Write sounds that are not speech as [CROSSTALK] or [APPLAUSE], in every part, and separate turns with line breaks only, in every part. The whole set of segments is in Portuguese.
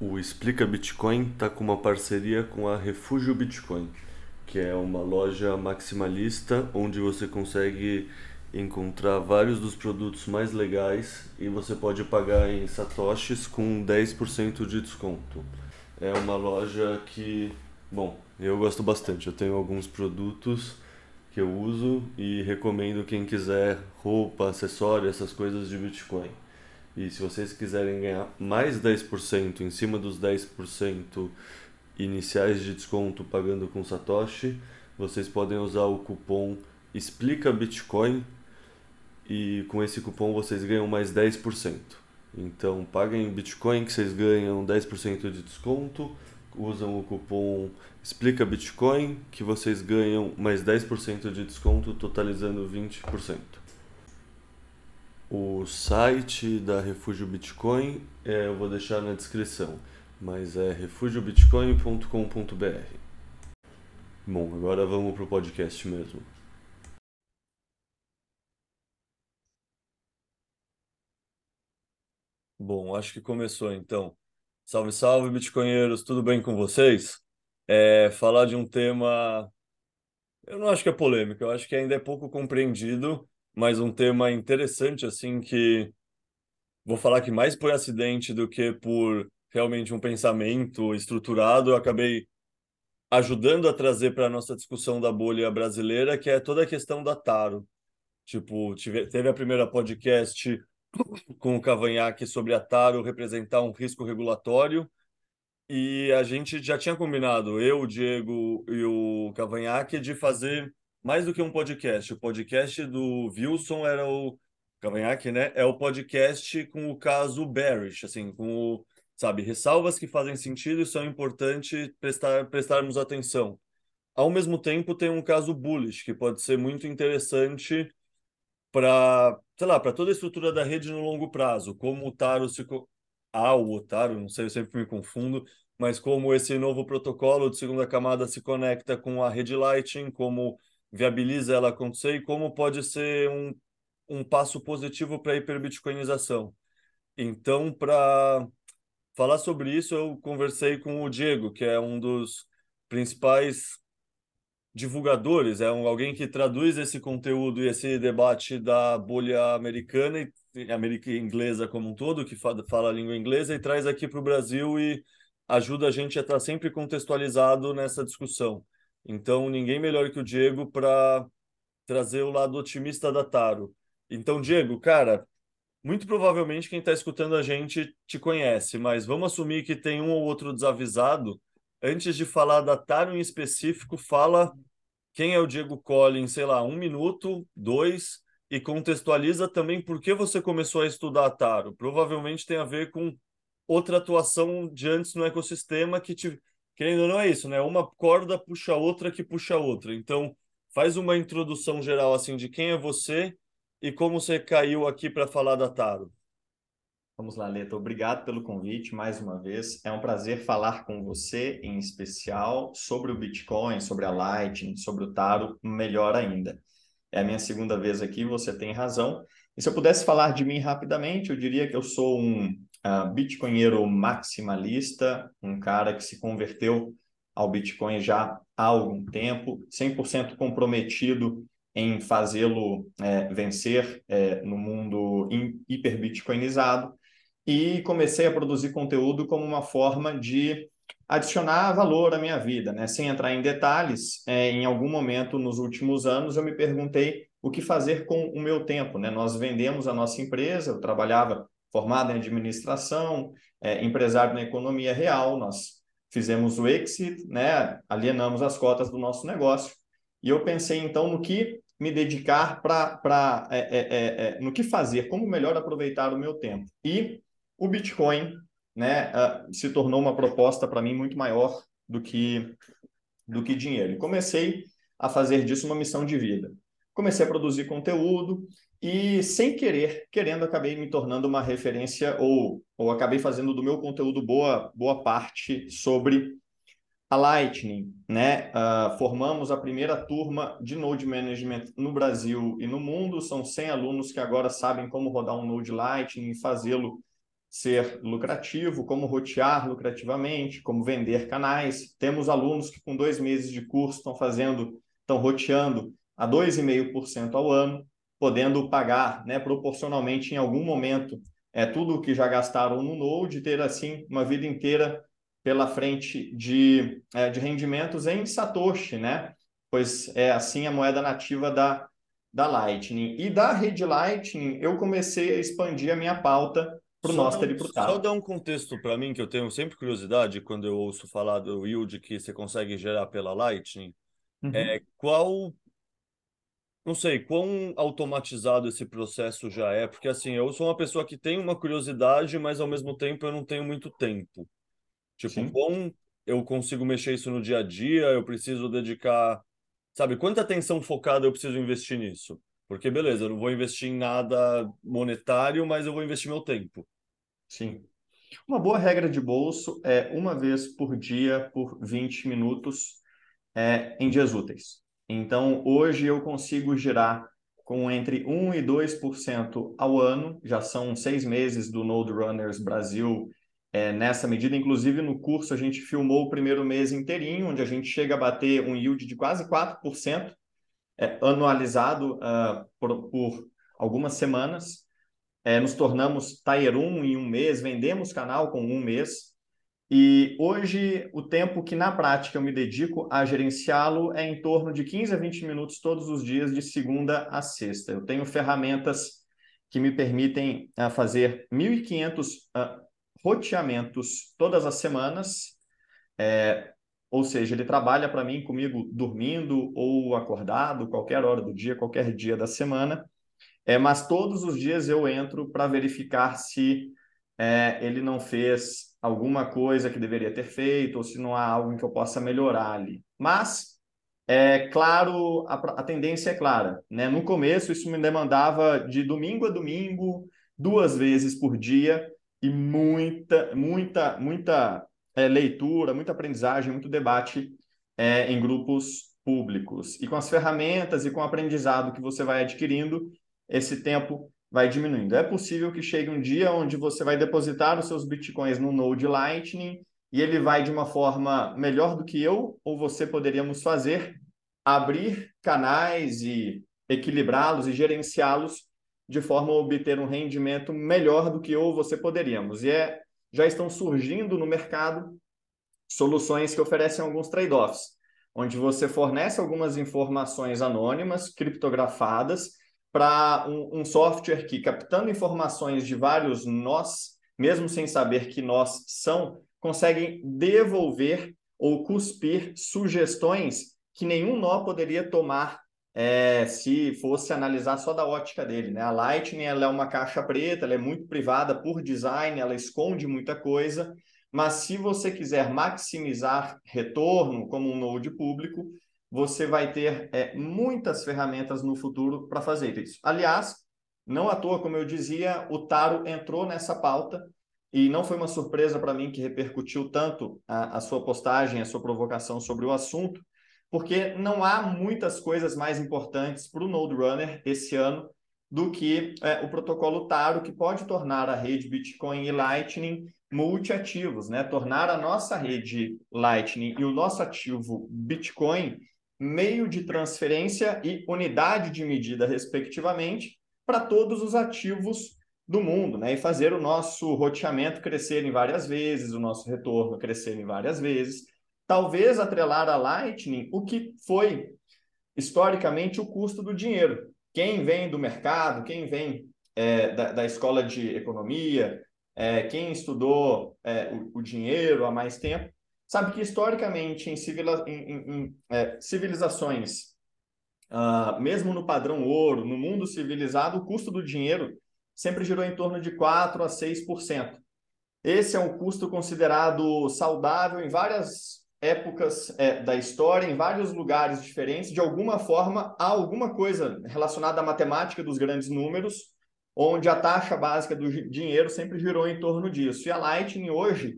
O Explica Bitcoin está com uma parceria com a Refúgio Bitcoin, que é uma loja maximalista onde você consegue encontrar vários dos produtos mais legais e você pode pagar em satoshis com 10% de desconto. É uma loja que, bom, eu gosto bastante. Eu tenho alguns produtos que eu uso e recomendo quem quiser roupa, acessório, essas coisas de Bitcoin. E se vocês quiserem ganhar mais 10% em cima dos 10% iniciais de desconto pagando com Satoshi, vocês podem usar o cupom Explica Bitcoin e com esse cupom vocês ganham mais 10%. Então paguem Bitcoin que vocês ganham 10% de desconto, usam o cupom Explica Bitcoin que vocês ganham mais 10% de desconto, totalizando 20%. O site da Refúgio Bitcoin é, eu vou deixar na descrição, mas é refugiobitcoin.com.br. Bom, agora vamos para o podcast mesmo. Bom, acho que começou então. Salve, salve, bitcoinheiros, tudo bem com vocês? É, falar de um tema, eu não acho que é polêmico, eu acho que ainda é pouco compreendido, mas um tema interessante, assim, que vou falar que mais por acidente do que por realmente um pensamento estruturado, eu acabei ajudando a trazer para a nossa discussão da bolha brasileira, que é toda a questão da Taro. Tipo, tive, teve a primeira podcast com o Cavanhaque sobre a Taro representar um risco regulatório. E a gente já tinha combinado, eu, o Diego e o Cavanhaque, de fazer mais do que um podcast. O podcast do Wilson era o Cavanhaque, né? É o podcast com o caso bearish, assim, com o, sabe, ressalvas que fazem sentido e são importantes prestar, prestarmos atenção. Ao mesmo tempo, tem um caso bullish, que pode ser muito interessante para, sei lá, para toda a estrutura da rede no longo prazo, como o Taro se ah, o Otaro, não sei, eu sempre me confundo, mas como esse novo protocolo de segunda camada se conecta com a rede Lightning, como viabiliza ela acontecer e como pode ser um, um passo positivo para a hiperbitcoinização. Então, para falar sobre isso, eu conversei com o Diego, que é um dos principais divulgadores, é um, alguém que traduz esse conteúdo e esse debate da bolha americana e América inglesa como um todo, que fala, fala a língua inglesa, e traz aqui para o Brasil e ajuda a gente a estar sempre contextualizado nessa discussão. Então, ninguém melhor que o Diego para trazer o lado otimista da Taro. Então, Diego, cara, muito provavelmente quem está escutando a gente te conhece, mas vamos assumir que tem um ou outro desavisado. Antes de falar da Taro em específico, fala quem é o Diego Collins, sei lá, um minuto, dois, e contextualiza também por que você começou a estudar Taro. Provavelmente tem a ver com outra atuação de antes no ecossistema que te, querendo ou não é isso, né? Uma corda puxa outra que puxa outra. Então, faz uma introdução geral assim de quem é você e como você caiu aqui para falar da Taro.
Vamos lá, Leto. Obrigado pelo convite mais uma vez. É um prazer falar com você, em especial, sobre o Bitcoin, sobre a Lightning, sobre o Taro, melhor ainda. É a minha segunda vez aqui, você tem razão. E se eu pudesse falar de mim rapidamente, eu diria que eu sou um uh, bitcoinheiro maximalista, um cara que se converteu ao Bitcoin já há algum tempo, 100% comprometido em fazê-lo é, vencer é, no mundo hiperbitcoinizado e comecei a produzir conteúdo como uma forma de adicionar valor à minha vida, né? Sem entrar em detalhes, é, em algum momento nos últimos anos eu me perguntei o que fazer com o meu tempo, né? Nós vendemos a nossa empresa, eu trabalhava formado em administração, é, empresário na economia real, nós fizemos o exit, né? Alienamos as cotas do nosso negócio e eu pensei então no que me dedicar para é, é, é, é, no que fazer, como melhor aproveitar o meu tempo. E o Bitcoin né, uh, se tornou uma proposta para mim muito maior do que, do que dinheiro. E comecei a fazer disso uma missão de vida. Comecei a produzir conteúdo e sem querer, querendo, acabei me tornando uma referência ou, ou acabei fazendo do meu conteúdo boa, boa parte sobre a Lightning, né? Uh, formamos a primeira turma de Node Management no Brasil e no mundo. São 100 alunos que agora sabem como rodar um Node Lightning e fazê-lo ser lucrativo, como rotear lucrativamente, como vender canais. Temos alunos que com dois meses de curso estão fazendo, estão roteando a 2,5% ao ano podendo pagar né, proporcionalmente em algum momento é, tudo o que já gastaram no Node, ter assim uma vida inteira pela frente de, é, de rendimentos em Satoshi, né? Pois é assim a moeda nativa da, da Lightning. E da rede Lightning, eu comecei a expandir a minha pauta para o Noster e para o Taro.
Só dar um contexto para mim, que eu tenho sempre curiosidade quando eu ouço falar do yield que você consegue gerar pela Lightning. Uhum. É, qual não sei quão automatizado esse processo já é, porque assim, eu sou uma pessoa que tem uma curiosidade, mas ao mesmo tempo eu não tenho muito tempo. Tipo, Sim. quão eu consigo mexer isso no dia a dia, eu preciso dedicar, sabe, quanta atenção focada eu preciso investir nisso? Porque beleza, eu não vou investir em nada monetário, mas eu vou investir meu tempo.
Sim. Uma boa regra de bolso é uma vez por dia, por 20 minutos, é, em dias úteis. Então, hoje eu consigo girar com entre 1% e 2% ao ano, já são seis meses do Node Runners Brasil é, nessa medida. Inclusive, no curso, a gente filmou o primeiro mês inteirinho, onde a gente chega a bater um yield de quase 4% é, anualizado uh, por, por, algumas semanas. É, nos tornamos Tier 1 em um mês, vendemos canal com um mês. E hoje, o tempo que na prática eu me dedico a gerenciá-lo é em torno de 15 a 20 minutos todos os dias, de segunda a sexta. Eu tenho ferramentas que me permitem uh, fazer 1.500 uh, roteamentos todas as semanas. É, ou seja, ele trabalha para mim comigo dormindo ou acordado, qualquer hora do dia, qualquer dia da semana. É, mas todos os dias eu entro para verificar se é, ele não fez alguma coisa que deveria ter feito, ou se não há algo que eu possa melhorar ali. Mas, é claro, a, a tendência é clara. Né? No começo, isso me demandava de domingo a domingo, duas vezes por dia, e muita, muita, muita é, leitura, muita aprendizagem, muito debate é, em grupos públicos. E com as ferramentas e com o aprendizado que você vai adquirindo, esse tempo vai diminuindo. É possível que chegue um dia onde você vai depositar os seus bitcoins no Node Lightning e ele vai de uma forma melhor do que eu ou você poderíamos fazer, abrir canais e equilibrá-los e gerenciá-los de forma a obter um rendimento melhor do que eu ou você poderíamos. E é, já estão surgindo no mercado soluções que oferecem alguns trade-offs, onde você fornece algumas informações anônimas, criptografadas, para um, um, software que, captando informações de vários nós, mesmo sem saber que nós são, conseguem devolver ou cuspir sugestões que nenhum nó poderia tomar é, se fosse analisar só da ótica dele. Né? A Lightning ela é uma caixa preta, ela é muito privada por design, ela esconde muita coisa, mas se você quiser maximizar retorno como um node público, você vai ter é, muitas ferramentas no futuro para fazer isso. Aliás, não à toa, como eu dizia, o Taro entrou nessa pauta e não foi uma surpresa para mim que repercutiu tanto a, a sua postagem, a sua provocação sobre o assunto, porque não há muitas coisas mais importantes para o Node Runner esse ano do que é, o protocolo Taro, que pode tornar a rede Bitcoin e Lightning multiativos, né? Tornar a nossa rede Lightning e o nosso ativo Bitcoin meio de transferência e unidade de medida, respectivamente, para todos os ativos do mundo, né? E fazer o nosso roteamento crescer em várias vezes, o nosso retorno crescer em várias vezes. Talvez atrelar a Lightning o que foi historicamente o custo do dinheiro. Quem vem do mercado, quem vem é, da, da, escola de economia, é, quem estudou é, o, o dinheiro há mais tempo, sabe que historicamente em, civila, em, em, em é, civilizações, uh, mesmo no padrão ouro, no mundo civilizado, o custo do dinheiro sempre girou em torno de 4 a 6%. Esse é um custo considerado saudável em várias épocas é, da história, em vários lugares diferentes, de alguma forma, há alguma coisa relacionada à matemática dos grandes números, onde a taxa básica do dinheiro sempre girou em torno disso. E a Lightning hoje,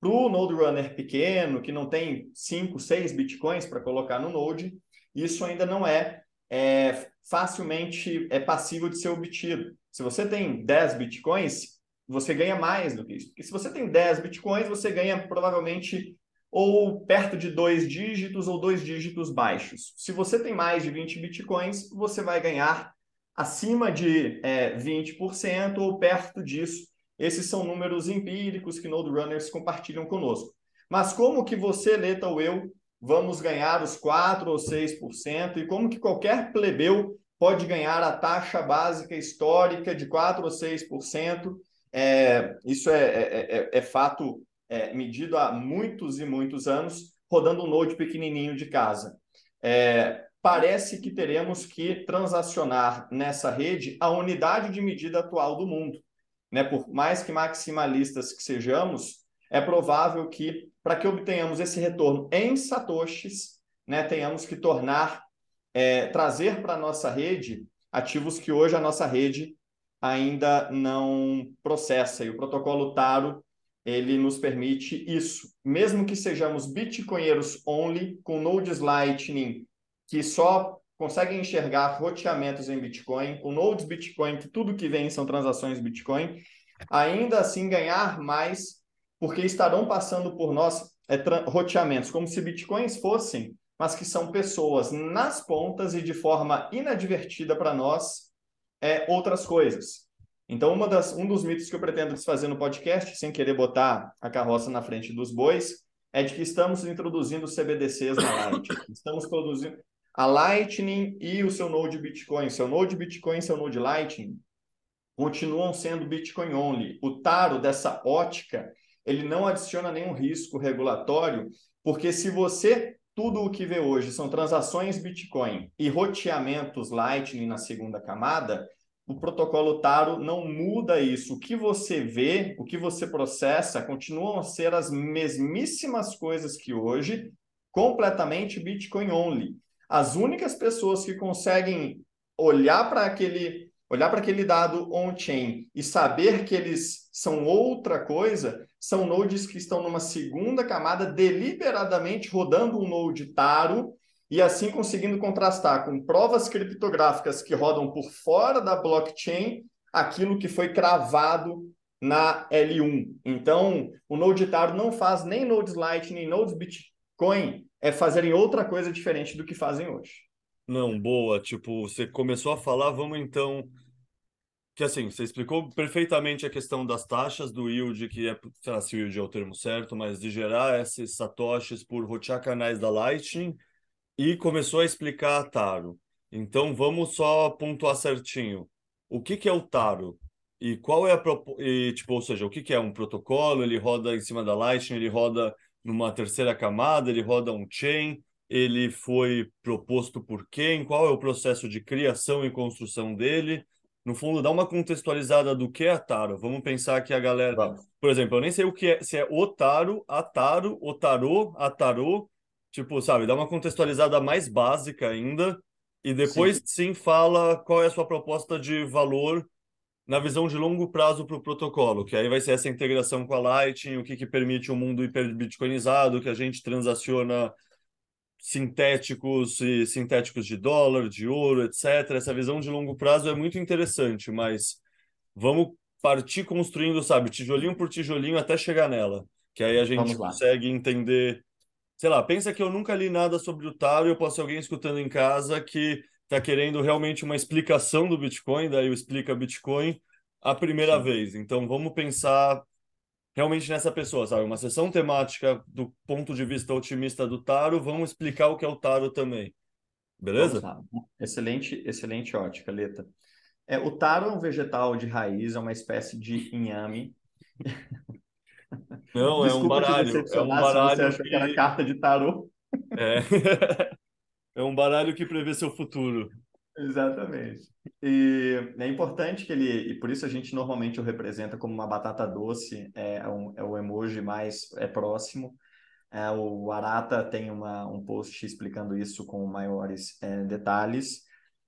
para o Node Runner pequeno, que não tem 5, 6 bitcoins para colocar no Node, isso ainda não é, é facilmente é passível de ser obtido. Se você tem 10 bitcoins, você ganha mais do que isso. Porque se você tem 10 bitcoins, você ganha provavelmente ou perto de dois dígitos ou dois dígitos baixos. Se você tem mais de 20 bitcoins, você vai ganhar acima de é, 20% ou perto disso. Esses são números empíricos que Node Runners compartilham conosco. Mas como que você, Leta ou eu, vamos ganhar os 4 ou 6% e como que qualquer plebeu pode ganhar a taxa básica histórica de 4 ou 6%? É, isso é, é, é, é fato é, medido há muitos e muitos anos, rodando um node pequenininho de casa. É, parece que teremos que transacionar nessa rede a unidade de medida atual do mundo. Né? Por mais que maximalistas que sejamos, é provável que, para que obtenhamos esse retorno em satoshis, né, tenhamos que tornar, é, trazer para a nossa rede ativos que hoje a nossa rede ainda não processa. E o protocolo Taro ele nos permite isso. Mesmo que sejamos bitcoinheiros only, com nodes Lightning que só conseguem enxergar roteamentos em Bitcoin, com nodes Bitcoin que tudo que vem são transações Bitcoin, ainda assim ganhar mais, porque estarão passando por nós é, roteamentos, como se Bitcoins fossem, mas que são pessoas nas pontas e de forma inadvertida para nós, é, outras coisas. Então, uma das, um dos mitos que eu pretendo desfazer no podcast, sem querer botar a carroça na frente dos bois, é de que estamos introduzindo CBDCs na Lightning. [COUGHS] Estamos produzindo a Lightning e o seu Node Bitcoin, seu Node Bitcoin, seu Node Lightning, continuam sendo Bitcoin only. O Taro dessa ótica, ele não adiciona nenhum risco regulatório, porque se você tudo o que vê hoje são transações Bitcoin e roteamentos Lightning na segunda camada, o protocolo Taro não muda isso. O que você vê, o que você processa, continuam a ser as mesmíssimas coisas que hoje, completamente Bitcoin only. As únicas pessoas que conseguem olhar para aquele olhar para aquele dado on-chain e saber que eles são outra coisa, são nodes que estão numa segunda camada deliberadamente rodando um node Taro e assim conseguindo contrastar com provas criptográficas que rodam por fora da blockchain aquilo que foi cravado na L1. Então, o Node Taro não faz nem nodes Lightning, nem nodes Bitcoin, é fazerem outra coisa diferente do que fazem hoje.
Não, boa. Tipo, você começou a falar, vamos então. Que assim, você explicou perfeitamente a questão das taxas do yield, que é, sei lá se o yield é o termo certo, mas de gerar esses satoshis por rotear canais da Lightning e começou a explicar a Taro. Então vamos só pontuar certinho. O que, que é o Taro? E qual é a e, tipo, ou seja, o que, que é um protocolo? Ele roda em cima da Lightning, ele roda numa terceira camada, ele roda um chain, ele foi proposto por quem? Qual é o processo de criação e construção dele? No fundo, dá uma contextualizada do que é a Taro. Vamos pensar que a galera, Vamos. por exemplo, eu nem sei o que é, se é o Taro, a Taro, o Tarô, a Tarô, Tipo, sabe, dá uma contextualizada mais básica ainda e depois sim, sim fala qual é a sua proposta de valor na visão de longo prazo para o protocolo, que aí vai ser essa integração com a Lightning, o que, que permite um mundo hiperbitcoinizado, que a gente transaciona sintéticos e sintéticos de dólar, de ouro, etc. Essa visão de longo prazo é muito interessante, mas vamos partir construindo, sabe, tijolinho por tijolinho até chegar nela, que aí a gente consegue entender sei lá, pensa que eu nunca li nada sobre o Taro e eu posso ser alguém escutando em casa que está querendo realmente uma explicação do Bitcoin, daí eu explica Bitcoin a primeira Sim. vez. Então vamos pensar realmente nessa pessoa, sabe? Uma sessão temática do ponto de vista otimista do Taro, vamos explicar o que é o Taro também. Beleza?
Excelente, excelente ótica, Leta. É, o taro é um vegetal de raiz, é uma espécie de inhame. [LAUGHS]
Não, é um baralho. É um baralho.
Você achou que... que era carta de tarô.
É. [LAUGHS] é um baralho que prevê seu futuro.
Exatamente. E é importante que ele, e por isso a gente normalmente o representa como uma batata doce, é, um, é o emoji mais é próximo, É, o Arata tem uma, um post explicando isso com maiores é, detalhes.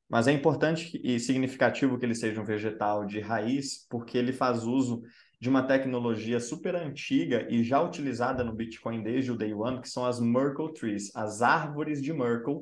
Mas é importante e significativo que ele seja um vegetal de raiz, porque ele faz uso de uma tecnologia super antiga e já utilizada no Bitcoin desde o Day One, que são as Merkle Trees, as árvores de Merkle.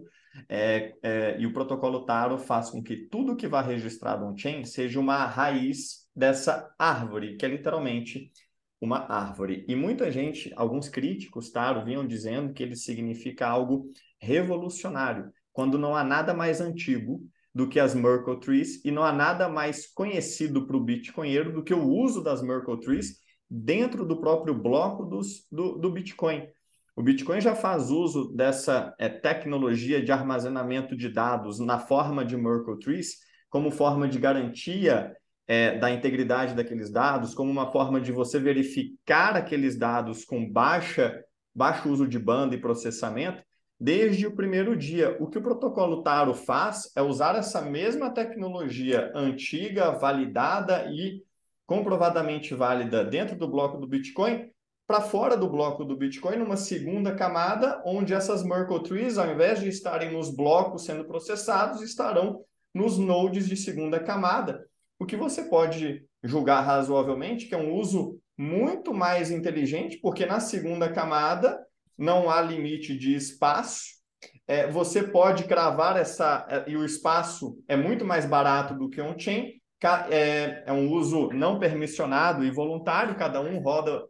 É, é, e o protocolo Taro faz com que tudo que vá registrado on-chain seja uma raiz dessa árvore, que é literalmente uma árvore. E muita gente, alguns críticos, Taro, vinham dizendo que ele significa algo revolucionário, quando não há nada mais antigo do que as Merkle Trees e não há nada mais conhecido para o Bitcoinheiro do que o uso das Merkle Trees dentro do próprio bloco dos, do, do Bitcoin. O Bitcoin já faz uso dessa é, tecnologia de armazenamento de dados na forma de Merkle Trees como forma de garantia é, da integridade daqueles dados, como uma forma de você verificar aqueles dados com baixa, baixo uso de banda e processamento, desde o primeiro dia. O que o protocolo Taro faz é usar essa mesma tecnologia antiga, validada e comprovadamente válida dentro do bloco do Bitcoin para fora do bloco do Bitcoin, numa segunda camada, onde essas Merkle Trees, ao invés de estarem nos blocos sendo processados, estarão nos nodes de segunda camada, o que você pode julgar razoavelmente que é um uso muito mais inteligente, porque na segunda camada não há limite de espaço. É, você pode cravar essa. É, e o espaço é muito mais barato do que on-chain. É, é um uso não permissionado e voluntário, cada um roda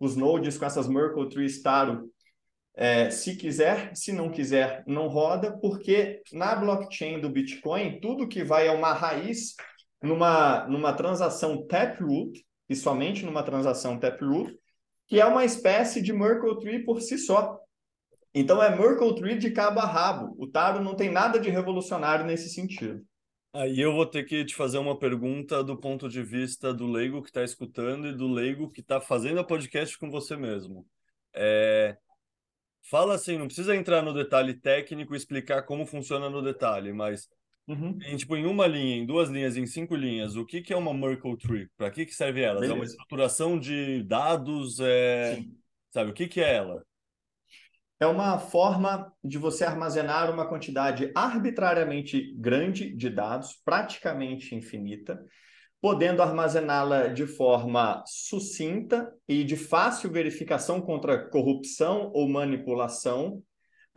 os nodes com essas Merkle Tree Staro é, se quiser, se não quiser, não roda, porque na blockchain do Bitcoin, tudo que vai a uma raiz, numa, numa transação Taproot, e somente numa transação Taproot, que é uma espécie de Merkle Tree por si só. Então é Merkle Tree de cabo a rabo. O Taro não tem nada de revolucionário nesse sentido.
Aí eu vou ter que te fazer uma pergunta do ponto de vista do leigo que está escutando e do leigo que está fazendo a podcast com você mesmo. É... Fala assim, não precisa entrar no detalhe técnico e explicar como funciona no detalhe, mas Uhum. Em, tipo, em uma linha, em duas linhas, em cinco linhas, o que, que é uma Merkle Tree? Para que, que serve ela? É uma estruturação de dados? É... Sabe, o que, que é ela?
É uma forma de você armazenar uma quantidade arbitrariamente grande de dados, praticamente infinita, podendo armazená-la de forma sucinta e de fácil verificação contra corrupção ou manipulação,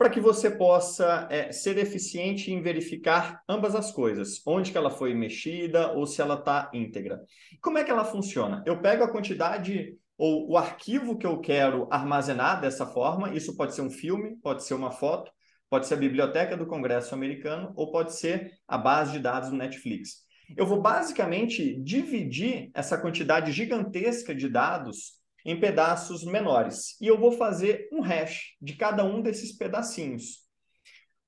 para que você possa é, ser eficiente em verificar ambas as coisas, onde que ela foi mexida ou se ela está íntegra. Como é que ela funciona? Eu pego a quantidade ou o arquivo que eu quero armazenar dessa forma, isso pode ser um filme, pode ser uma foto, pode ser a biblioteca do Congresso americano ou pode ser a base de dados do Netflix. Eu vou basicamente dividir essa quantidade gigantesca de dados em pedaços menores. E eu vou fazer um hash de cada um desses pedacinhos.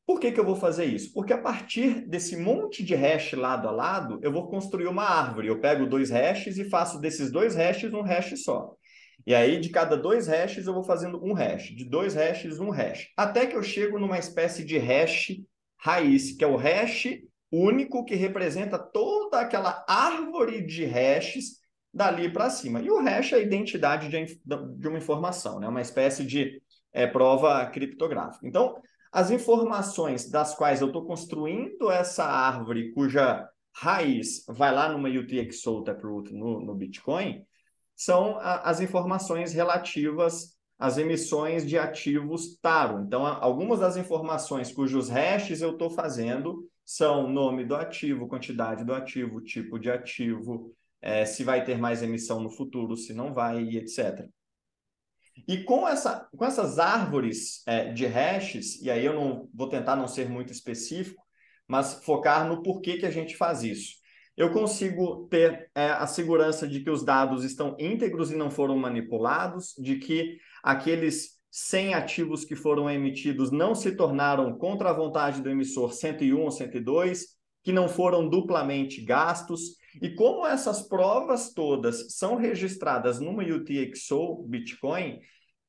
Por que, que eu vou fazer isso? Porque a partir desse monte de hash lado a lado, eu vou construir uma árvore. Eu pego dois hashes e faço desses dois hashes um hash só. E aí, de cada dois hashes, eu vou fazendo um hash. De dois hashes, um hash. Até que eu chego numa espécie de hash raiz, que é o hash único que representa toda aquela árvore de hashes dali para cima. E o hash é a identidade de, de uma informação, né? uma espécie de é, prova criptográfica. Então, as informações das quais eu estou construindo essa árvore, cuja raiz vai lá numa UTXO Taproot no, no Bitcoin, são a, as informações relativas às emissões de ativos Taro. Então, algumas das informações cujos hashes eu estou fazendo são nome do ativo, quantidade do ativo, tipo de ativo, é, se vai ter mais emissão no futuro, se não vai, etc. E com, essa, com essas árvores é, de hashes, e aí eu não vou tentar não ser muito específico, mas focar no porquê que a gente faz isso. Eu consigo ter é, a segurança de que os dados estão íntegros e não foram manipulados, de que aqueles 100 ativos que foram emitidos não se tornaram contra a vontade do emissor 101 ou 102, que não foram duplamente gastos, e como essas provas todas são registradas numa UTXO Bitcoin,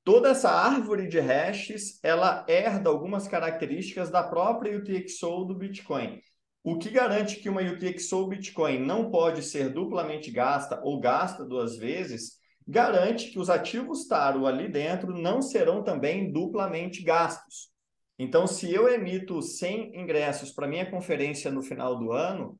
toda essa árvore de hashes, ela herda algumas características da própria UTXO do Bitcoin. O que garante que uma UTXO Bitcoin não pode ser duplamente gasta ou gasta duas vezes garante que os ativos Taro ali dentro não serão também duplamente gastos. Então, se eu emito 100 ingressos para minha conferência no final do ano,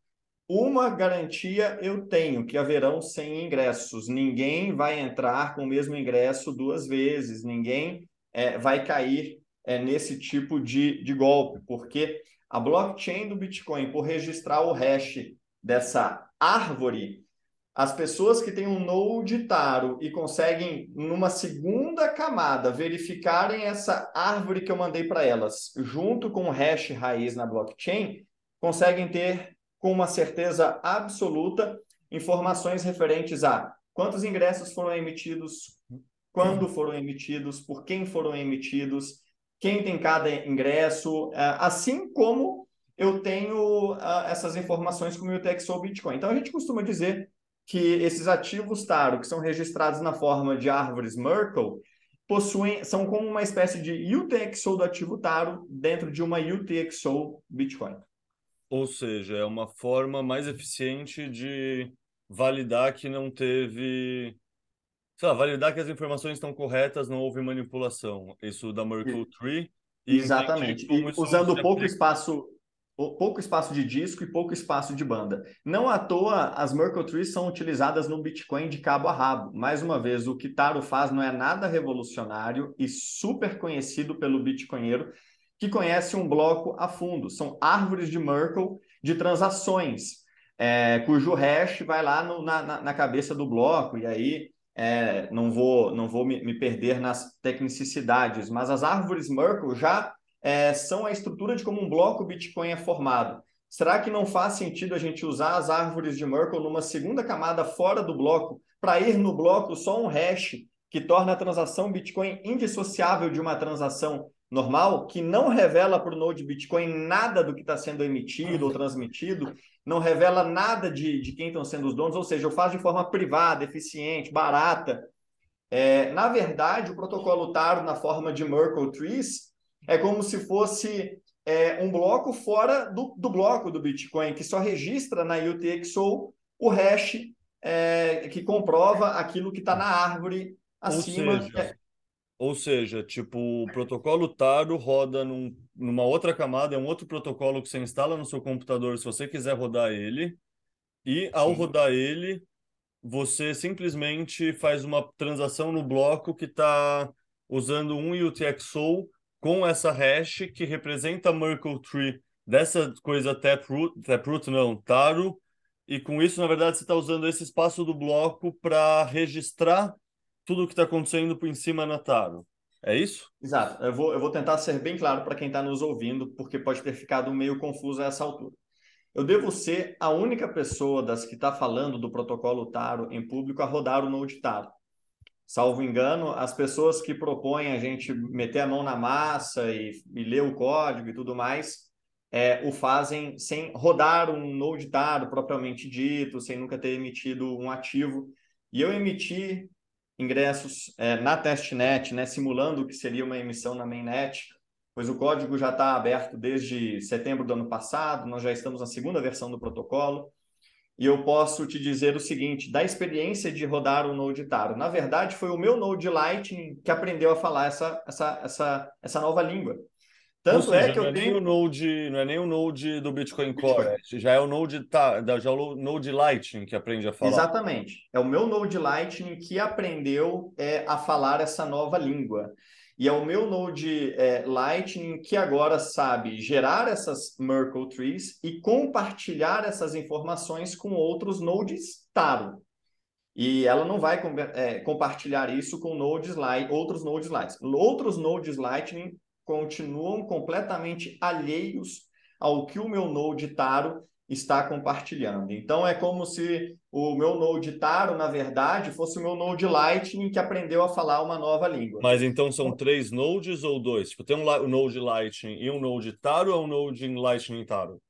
uma garantia eu tenho, que haverão 100 ingressos. Ninguém vai entrar com o mesmo ingresso duas vezes, ninguém é, vai cair é, nesse tipo de, de golpe, porque a blockchain do Bitcoin, por registrar o hash dessa árvore, as pessoas que têm um node Taro e conseguem, numa segunda camada, verificarem essa árvore que eu mandei para elas, junto com o hash raiz na blockchain, conseguem ter, com uma certeza absoluta, informações referentes a quantos ingressos foram emitidos, quando foram emitidos, por quem foram emitidos, quem tem cada ingresso, é, assim como eu tenho essas informações com o UTXO Bitcoin. Então, a gente costuma dizer que esses ativos Taro, que são registrados na forma de árvores Merkle, possuem, são como uma espécie de UTXO do ativo Taro dentro de uma UTXO Bitcoin.
Ou seja, é uma forma mais eficiente de validar que não teve. Sei lá, validar que as informações estão corretas, não houve manipulação. Isso da Merkle Tree.
Exatamente. E usando pouco aplica... espaço pouco espaço de disco e pouco espaço de banda. Não à toa, as Merkle Trees são utilizadas no Bitcoin de cabo a rabo. Mais uma vez, o que Taro faz não é nada revolucionário e super conhecido pelo bitcoinheiro que conhece um bloco a fundo. São árvores de Merkle de transações, é, cujo hash vai lá no, na, na, cabeça do bloco, e aí é, não vou, não vou me, me perder nas tecnicidades, mas as árvores Merkle já é, são a estrutura de como um bloco Bitcoin é formado. Será que não faz sentido a gente usar as árvores de Merkle numa segunda camada fora do bloco para ir no bloco só um hash que torna a transação Bitcoin indissociável de uma transação normal, que não revela para o Node Bitcoin nada do que está sendo emitido ou transmitido, não revela nada de, de quem estão sendo os donos, ou seja, eu faço de forma privada, eficiente, barata. É, na verdade, o protocolo Taro, na forma de Merkle Trees, é como se fosse é, um bloco fora do, do bloco do Bitcoin, que só registra na UTXO o hash é, que comprova aquilo que está na árvore acima.
Seja, é... ou seja, tipo, o protocolo Taro roda num, numa outra camada, é um outro protocolo que você instala no seu computador se você quiser rodar ele. E ao Sim. rodar ele, você simplesmente faz uma transação no bloco que está usando um UTXO com essa hash que representa Merkle Tree dessa coisa Taproot, Taproot não, Taro, e com isso, na verdade, você está usando esse espaço do bloco para registrar tudo o que está acontecendo por cima na Taro. É isso?
Exato. Eu vou, eu vou tentar ser bem claro para quem está nos ouvindo, porque pode ter ficado meio confuso a essa altura. Eu devo ser a única pessoa das que está falando do protocolo Taro em público a rodar o Node Taro salvo engano, as pessoas que propõem a gente meter a mão na massa e, e ler o código e tudo mais, é, o fazem sem rodar um node taro propriamente dito, sem nunca ter emitido um ativo. E eu emiti ingressos é, na testnet, né, simulando o que seria uma emissão na mainnet, pois o código já está aberto desde setembro do ano passado, nós já estamos na segunda versão do protocolo. E eu posso te dizer o seguinte, da experiência de rodar o Node Taro, na verdade foi o meu Node Lightning que aprendeu a falar essa, essa, essa, essa nova língua.
Tanto seja, é que eu é tenho... nem o Node, não é nem o Node do Bitcoin Core, Bitcoin. já é o Node já é o Node Lightning que aprende a falar.
Exatamente. É o meu Node Lightning que aprendeu é, a falar essa nova língua. E é o meu Node é, Lightning que agora sabe gerar essas Merkle Trees e compartilhar essas informações com outros nodes Taro. E ela não vai é, compartilhar isso com nodes light, outros nodes Lightning. Outros nodes Lightning continuam completamente alheios ao que o meu node Taro está compartilhando. Então é como se o meu Node Taro, na verdade, fosse o meu Node Lightning que aprendeu a falar uma nova língua.
Mas então são três nodes ou dois? Tipo, tem um Node Lightning e um Node Taro ou um Node Lightning Taro?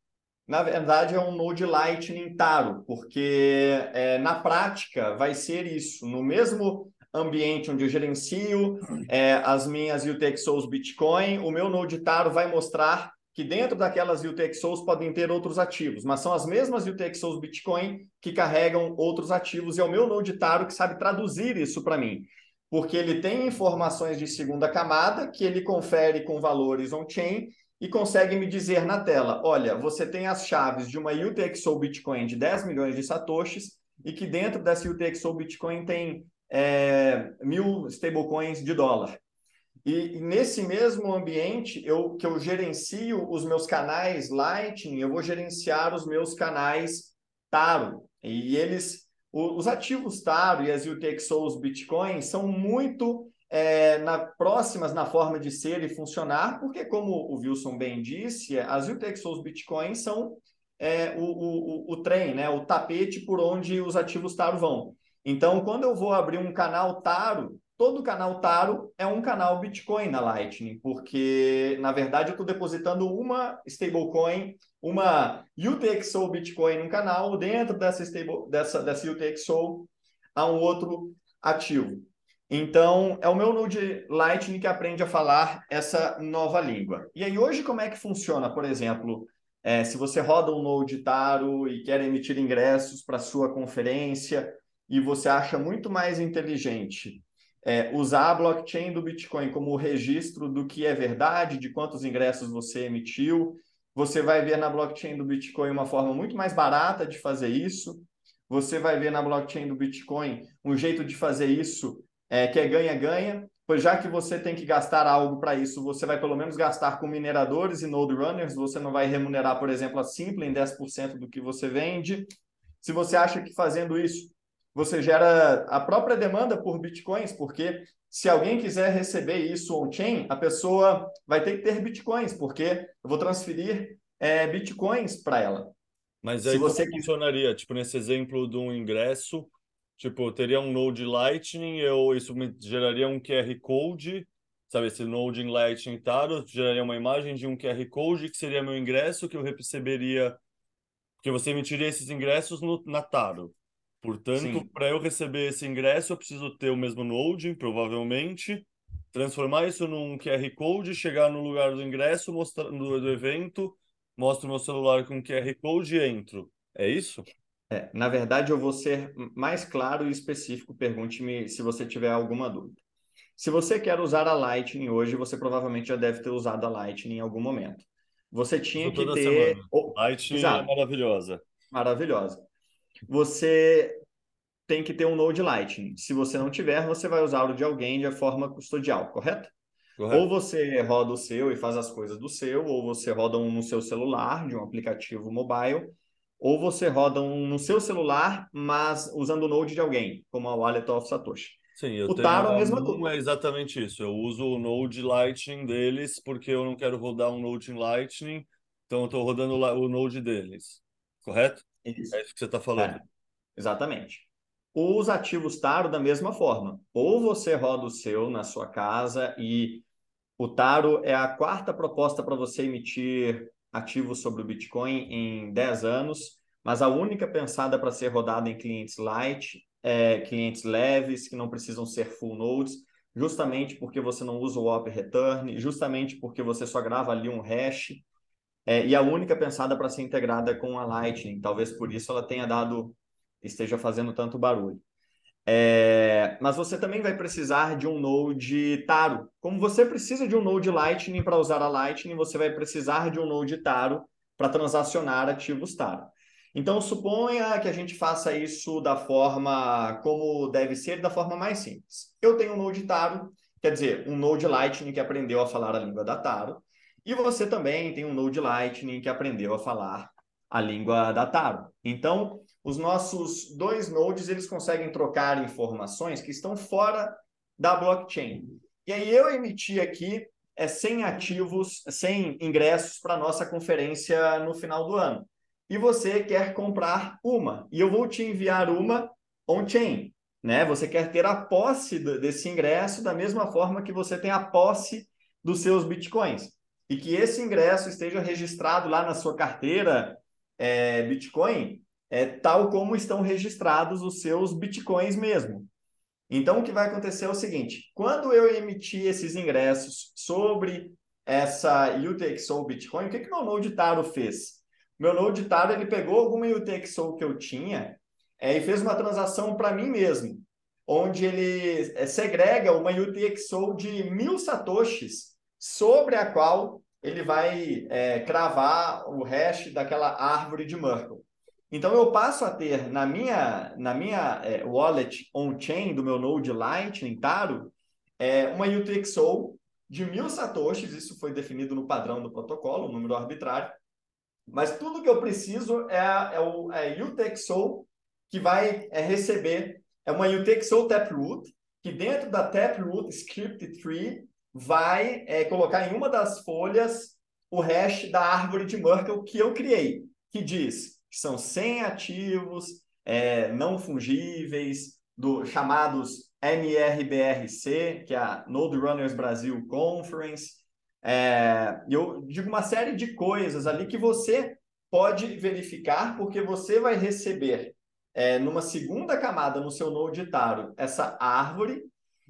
Na verdade, é um Node Lightning Taro, porque é, na prática vai ser isso. No mesmo ambiente onde eu gerencio é, as minhas UTXOs Bitcoin, o meu Node Taro vai mostrar que dentro daquelas UTXOs podem ter outros ativos, mas são as mesmas UTXOs Bitcoin que carregam outros ativos, e é o meu Node Taro que sabe traduzir isso para mim, porque ele tem informações de segunda camada que ele confere com valores on-chain e consegue me dizer na tela, olha, você tem as chaves de uma UTXO Bitcoin de 10 milhões de satoshis e que dentro dessa UTXO Bitcoin tem é, mil stablecoins de dólar. E, nesse mesmo ambiente, eu, que eu gerencio os meus canais Lightning, eu vou gerenciar os meus canais Taro. E eles, os ativos Taro e as UTXOs Bitcoin são muito é, na, próximas na forma de ser e funcionar, porque, como o Wilson bem disse, as UTXOs Bitcoin são é, o, o, o trem, né, o tapete por onde os ativos Taro vão. Então, quando eu vou abrir um canal Taro, todo canal Taro é um canal Bitcoin na Lightning, porque, na verdade, eu estou depositando uma stablecoin, uma UTXO Bitcoin no canal, dentro dessa, stable, dessa, dessa UTXO há um outro ativo. Então, é o meu Node Lightning que aprende a falar essa nova língua. E aí, hoje, como é que funciona? Por exemplo, é, se você roda um Node Taro e quer emitir ingressos para sua conferência e você acha muito mais inteligente é, usar a blockchain do Bitcoin como registro do que é verdade, de quantos ingressos você emitiu. Você vai ver na blockchain do Bitcoin uma forma muito mais barata de fazer isso. Você vai ver na blockchain do Bitcoin um jeito de fazer isso é, que é ganha-ganha, pois já que você tem que gastar algo para isso, você vai pelo menos gastar com mineradores e node runners, você não vai remunerar, por exemplo, a Simple em 10% do que você vende. Se você acha que fazendo isso você gera a própria demanda por bitcoins, porque se alguém quiser receber isso on-chain, a pessoa vai ter que ter bitcoins, porque eu vou transferir é, bitcoins para ela.
Mas aí se você funcionaria? Tipo, nesse exemplo de um ingresso, tipo, teria um Node Lightning, eu, isso me geraria um QR Code, sabe, esse Node em Lightning Taro, geraria uma imagem de um QR Code que seria meu ingresso, que eu receberia, que você emitiria esses ingressos no, na Taro. Portanto, para eu receber esse ingresso, eu preciso ter o mesmo Node, provavelmente, transformar isso num QR Code, chegar no lugar do ingresso, mostrar no do evento, mostro meu celular com QR Code e entro. É isso?
É, na verdade, eu vou ser mais claro e específico. Pergunte-me se você tiver alguma dúvida. Se você quer usar a Lightning hoje, você provavelmente já deve ter usado a Lightning em algum momento. Você tinha que ter.
Oh, Lightning é Exato. é maravilhosa.
Maravilhosa você tem que ter um Node Lightning. Se você não tiver, você vai usar o de alguém de forma custodial, correto? correto? Ou você roda o seu e faz as coisas do seu, ou você roda um no seu celular, de um aplicativo mobile, ou você roda um no seu celular, mas usando o Node de alguém, como a Wallet of Satoshi.
Sim, eu o tenho Taro, a mesma coisa. é exatamente isso. Eu uso o Node Lightning deles porque eu não quero rodar um Node Lightning, então eu estou rodando o Node deles, correto? Isso. É isso que você está falando. É,
exatamente. Os ativos Taro da mesma forma. Ou você roda o seu na sua casa e o Taro é a quarta proposta para você emitir ativos sobre o Bitcoin em 10 anos, mas a única pensada para ser rodada em clientes light, é, clientes leves, que não precisam ser full nodes, justamente porque você não usa o op return, justamente porque você só grava ali um hash é, e a única pensada para ser integrada com a Lightning. Talvez por isso ela tenha dado, esteja fazendo tanto barulho. É, mas você também vai precisar de um Node Taro. Como você precisa de um Node Lightning para usar a Lightning, você vai precisar de um Node Taro para transacionar ativos Taro. Então, suponha que a gente faça isso da forma como deve ser, da forma mais simples. Eu tenho um Node Taro, quer dizer, um Node Lightning que aprendeu a falar a língua da Taro. E você também tem um Node Lightning que aprendeu a falar a língua da Taro. Então, os nossos dois nodes eles conseguem trocar informações que estão fora da blockchain. E aí eu emiti aqui é, 100 ativos, 100 ingressos para a nossa conferência no final do ano. E você quer comprar uma. E eu vou te enviar uma on-chain. Né? Você quer ter a posse desse ingresso da mesma forma que você tem a posse dos seus bitcoins e que esse ingresso esteja registrado lá na sua carteira é, Bitcoin, é, tal como estão registrados os seus Bitcoins mesmo. Então, o que vai acontecer é o seguinte: quando eu emitir esses ingressos sobre essa UTXO Bitcoin, o que, que meu Node Taro fez? Meu Node Taro ele pegou alguma UTXO que eu tinha é, e fez uma transação para mim mesmo, onde ele é, segrega uma UTXO de mil satoshis sobre a qual ele vai é, cravar o hash daquela árvore de Merkle. Então eu passo a ter na minha, na minha é, wallet on-chain do meu Node Lightning Taro é, uma UTXO de mil satoshis, isso foi definido no padrão do protocolo, um número arbitrário, mas tudo que eu preciso é, é o é UTXO que vai é, receber, é uma UTXO Taproot, que dentro da Taproot Script Tree vai é, colocar em uma das folhas o hash da árvore de Merkle que eu criei, que diz que são 100 ativos é, não fungíveis, do, chamados NRBRC, que é a Node Runners Brasil Conference. É, eu digo uma série de coisas ali que você pode verificar, porque você vai receber é, numa segunda camada no seu Node Taro essa árvore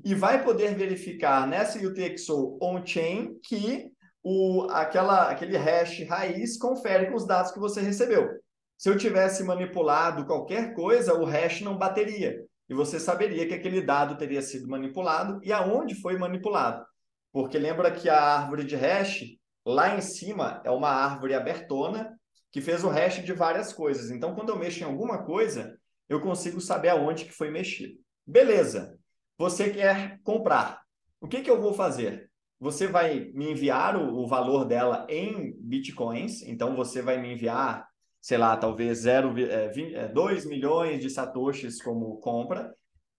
e vai poder verificar nessa UTXO on-chain que o, aquela, aquele hash raiz confere com os dados que você recebeu. Se eu tivesse manipulado qualquer coisa, o hash não bateria e você saberia que aquele dado teria sido manipulado e aonde foi manipulado. Porque lembra que a árvore de hash, lá em cima, é uma árvore abertona que fez o hash de várias coisas. Então, quando eu mexo em alguma coisa, eu consigo saber aonde que foi mexido. Beleza. Você quer comprar. O que, que eu vou fazer? Você vai me enviar o, o valor dela em bitcoins. Então, você vai me enviar sei lá, talvez 0, é, 20, é, 2 milhões de satoshis como compra.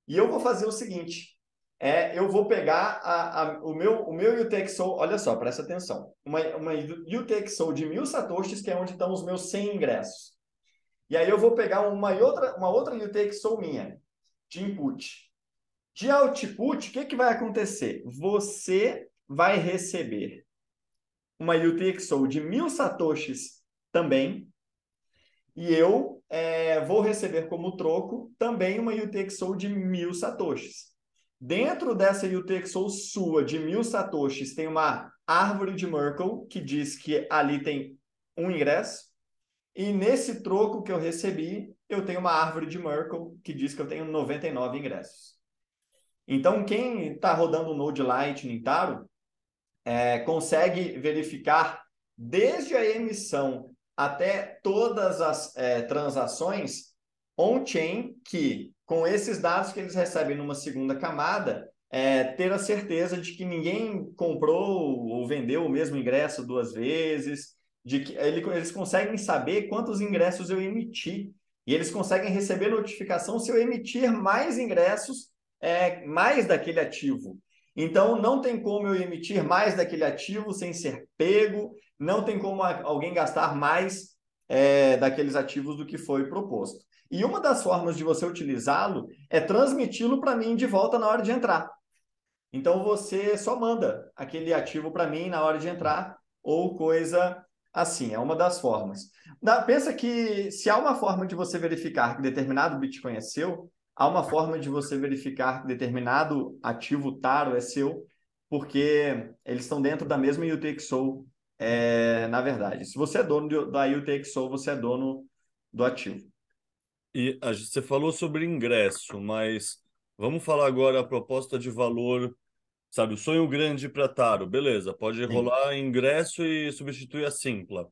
E eu vou fazer o seguinte, é, eu vou pegar a, a, o meu o meu UTXO, olha só, presta atenção, uma, uma UTXO de mil satoshis, que é onde estão os meus 100 ingressos. E aí eu vou pegar uma outra, uma outra UTXO minha, de input. De output, o que, que vai acontecer? Você vai receber uma UTXO de mil satoshis também, e eu é, vou receber como troco também uma UTXO de mil satoshis. Dentro dessa UTXO sua de mil satoshis tem uma árvore de Merkle que diz que ali tem um ingresso. E nesse troco que eu recebi, eu tenho uma árvore de Merkle que diz que eu tenho 99 ingressos. Então, quem está rodando o Node Lightning Taro é, consegue verificar desde a emissão até todas as é, transações on-chain que, com esses dados que eles recebem numa segunda camada, é, ter a certeza de que ninguém comprou ou vendeu o mesmo ingresso duas vezes, de que ele, eles conseguem saber quantos ingressos eu emiti. E eles conseguem receber notificação se eu emitir mais ingressos, é, mais daquele ativo. Então, não tem como eu emitir mais daquele ativo sem ser pego, não tem como alguém gastar mais é, daqueles ativos do que foi proposto. E uma das formas de você utilizá-lo é transmiti-lo para mim de volta na hora de entrar. Então, você só manda aquele ativo para mim na hora de entrar ou coisa assim. É uma das formas. pensa que se há uma forma de você verificar que determinado Bitcoin é seu, há uma forma de você verificar que determinado ativo taro é seu, porque eles estão dentro da mesma UTXO, é, na verdade. Se você é dono de, da UTXO, você é dono do ativo.
E a, você falou sobre ingresso, mas vamos falar agora a proposta de valor, sabe, o sonho grande para Taro, beleza, pode Sim. rolar ingresso e substituir a Simpla.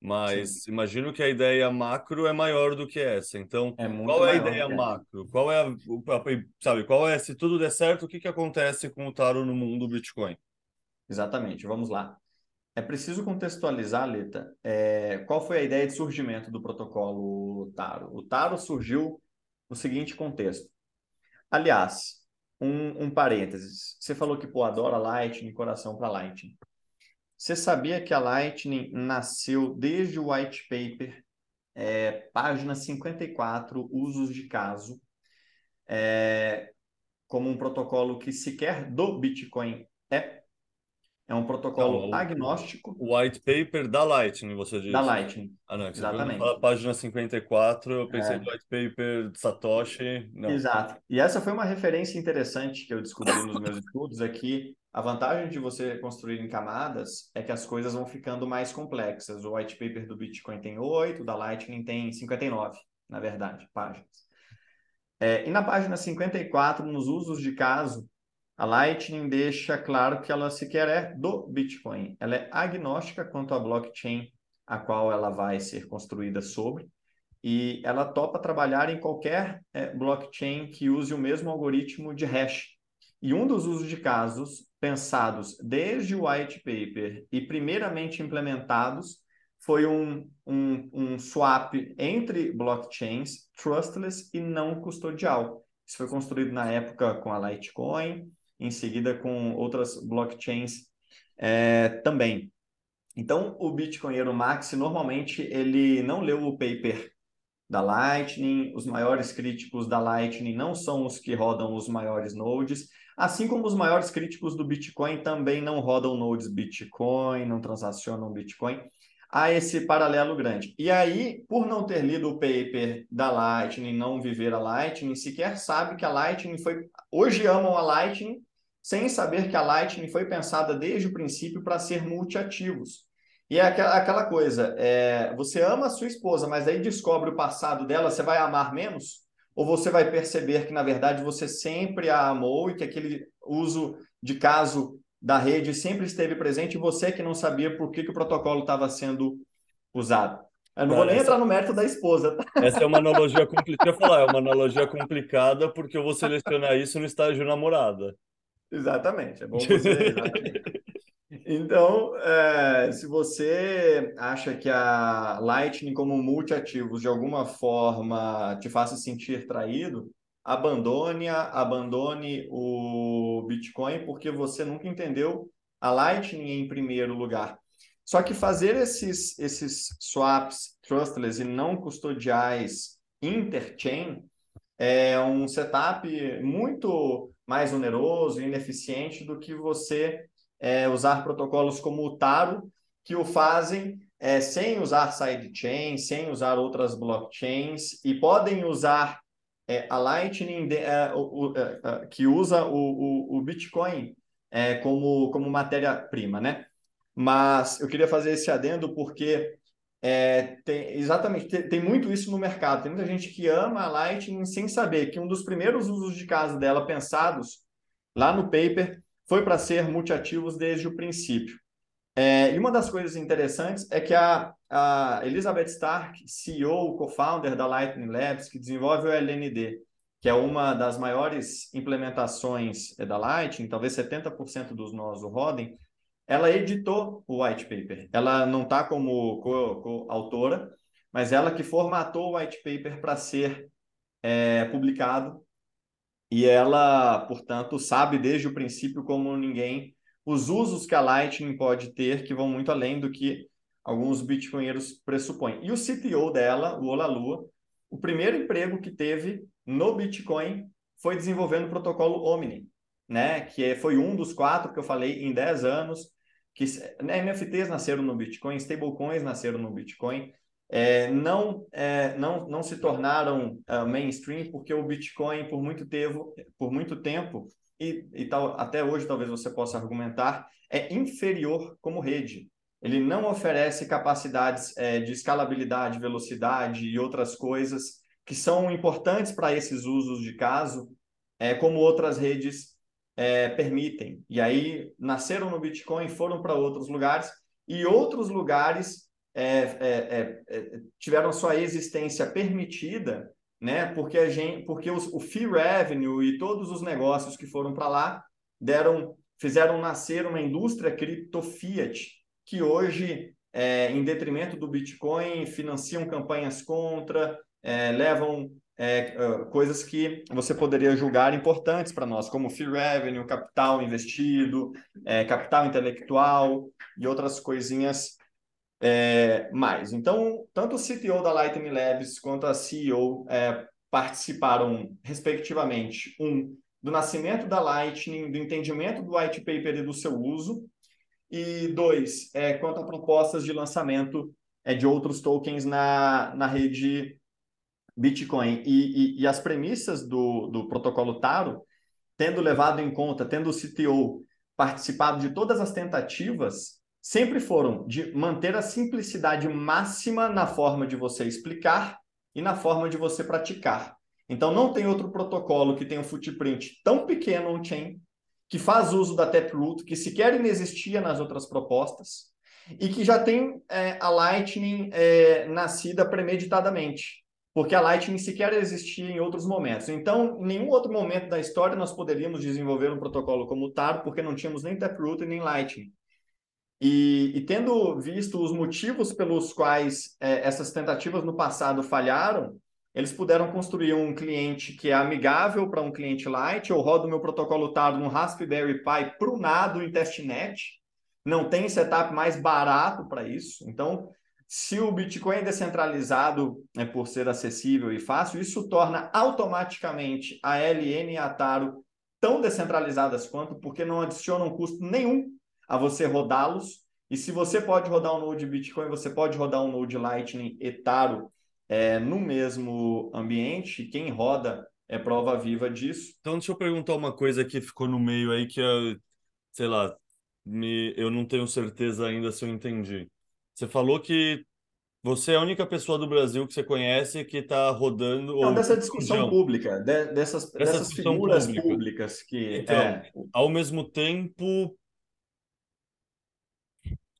Mas Sim. imagino que a ideia macro é maior do que essa. Então, é qual é a ideia macro? Qual é a, sabe, qual é, se tudo der certo, o que, que acontece com o Taro no mundo do Bitcoin?
Exatamente, vamos lá. É preciso contextualizar, Leta, é, qual foi a ideia de surgimento do protocolo Taro. O Taro surgiu no seguinte contexto. Aliás, um, um parênteses. Você falou que pô, adora Lightning, coração para Lightning. Você sabia que a Lightning nasceu desde o white paper, é, página 54, usos de caso, é, como um protocolo que sequer do Bitcoin é? é um protocolo Calma, agnóstico.
O white paper da Lightning, você disse?
Da Lightning.
Ah, não, exatamente. Você a página 54, eu pensei é. no white paper de Satoshi. Não.
Exato. E essa foi uma referência interessante que eu descobri nos meus estudos, é que a vantagem de você construir em camadas é que as coisas vão ficando mais complexas. O white paper do Bitcoin tem 8, o da Lightning tem 59, na verdade, páginas. É, e na página 54, nos usos de caso, a Lightning deixa claro que ela sequer é do Bitcoin. Ela é agnóstica quanto à blockchain a qual ela vai ser construída sobre, e ela topa trabalhar em qualquer é, blockchain que use o mesmo algoritmo de hash. E um dos usos de casos pensados desde o white paper e primeiramente implementados foi um, um, um swap entre blockchains trustless e não custodial. Isso foi construído na época com a Litecoin, em seguida com outras blockchains é, também. Então, o Bitcoinheiro Max, normalmente, ele não leu o paper da Lightning, os maiores críticos da Lightning não são os que rodam os maiores nodes, assim como os maiores críticos do Bitcoin também não rodam nodes Bitcoin, não transacionam Bitcoin. Há esse paralelo grande. E aí, por não ter lido o paper da Lightning, não viver a Lightning, sequer sabe que a Lightning foi. Hoje amam a Lightning, sem saber que a Lightning foi pensada desde o princípio para ser multiativos. E é aquela, coisa, é, você ama a sua esposa, mas aí descobre o passado dela, você vai amar menos? Ou você vai perceber que, na verdade, você sempre a amou e que aquele uso de caso da rede sempre esteve presente e você que não sabia por que, que o protocolo estava sendo usado? Eu não, vou nem essa... entrar no mérito da esposa. Tá?
Essa é uma analogia complicada. falar, é uma analogia complicada porque eu vou selecionar isso no estágio namorada.
Exatamente, é bom [LAUGHS] você. Exatamente. Então, é, se você acha que a Lightning como multiativos de alguma forma te faça sentir traído, abandone, abandone o Bitcoin porque você nunca entendeu a Lightning em primeiro lugar. Só que fazer esses, esses swaps trustless e não custodiais interchain é um setup muito mais oneroso e ineficiente do que você é, usar protocolos como o Taro, que o fazem é, sem usar sidechain, sem usar outras blockchains, e podem usar é, a Lightning, de, é, o, é, é, que usa o, o, o Bitcoin como, como matéria-prima, né? Mas eu queria fazer esse adendo porque é, tem, exatamente, tem, tem, muito isso no mercado. Tem muita gente que ama a Lightning sem saber que um dos primeiros usos de caso dela pensados lá no paper foi para ser multiativos desde o princípio. É, e uma das coisas interessantes é que a, a Elizabeth Stark, CEO, co-founder da Lightning Labs, que desenvolve o LND, que é uma das maiores implementações é, da Lightning, talvez 70% dos nós o rodem, ela editou o white paper. Ela não está como co-autora, mas ela que formatou o white paper para ser é, publicado e ela, portanto, sabe desde o princípio como ninguém os usos que a Lightning pode ter, que vão muito além do que alguns bitcoinheiros pressupõem. E o CTO dela, o Olalua, o primeiro emprego que teve no Bitcoin foi desenvolvendo o protocolo Omni, né? que foi um dos quatro que eu falei em 10 anos, que NFTs nasceram no Bitcoin, stablecoins nasceram no Bitcoin, é, não, é, não, não se tornaram uh, mainstream porque o Bitcoin, por muito tempo, por muito tempo e, e tal, até hoje talvez você possa argumentar, é inferior como rede. Ele não oferece capacidades é, de escalabilidade, velocidade e outras coisas que são importantes para esses usos de caso, é, como outras redes é, permitem. E aí nasceram no Bitcoin, foram para outros lugares, e outros lugares é, é, é, é, tiveram sua existência permitida, né? Porque a gente, porque os, o fee revenue e todos os negócios que foram para lá deram, fizeram nascer uma indústria cripto fiat que hoje, é, em detrimento do Bitcoin, financiam campanhas contra, é, levam coisas que você poderia julgar importantes para nós, como fee revenue, capital investido, capital intelectual e outras coisinhas é, mais. Então, tanto o CTO da Lightning Labs quanto a CEO é, participaram, respectivamente, um, do nascimento da Lightning, do entendimento do white paper e do seu uso, E dois, é, quanto a propostas de lançamento é, de outros tokens na, na rede Bitcoin. E, e, e, as premissas do, do protocolo Taro, tendo levado em conta, tendo o CTO participado de todas as tentativas, sempre foram de manter a simplicidade máxima na forma de você explicar e na forma de você praticar. Então, não tem outro protocolo que tenha um footprint tão pequeno on-chain, que faz uso da Taproot, que sequer inexistia nas outras propostas, e que já tem é, a Lightning é, nascida premeditadamente, porque a Lightning sequer existia em outros momentos. Então, em nenhum outro momento da história nós poderíamos desenvolver um protocolo como o TAR, porque não tínhamos nem Taproot e nem Lightning. E, e, tendo visto os motivos pelos quais é, essas tentativas no passado falharam, eles puderam construir um cliente que é amigável para um cliente light. Eu rodo meu protocolo TAR no Raspberry Pi prunado em testnet. Não tem setup mais barato para isso. Então, se o Bitcoin é descentralizado é, por ser acessível e fácil, isso torna automaticamente a LN e a Taro tão descentralizadas quanto, porque não adicionam custo nenhum a você rodá-los. E se você pode rodar um node Bitcoin, você pode rodar um node Lightning Etaro é, no mesmo ambiente. Quem roda é prova viva disso.
Então, deixa eu perguntar uma coisa que ficou no meio aí que, eu, sei lá, me, eu não tenho certeza ainda se eu entendi. Você falou que você é a única pessoa do Brasil que você conhece que está rodando.
Não, dessa discussão pública, de, dessas, dessas figuras pública. públicas que.
Então, é... ao mesmo tempo,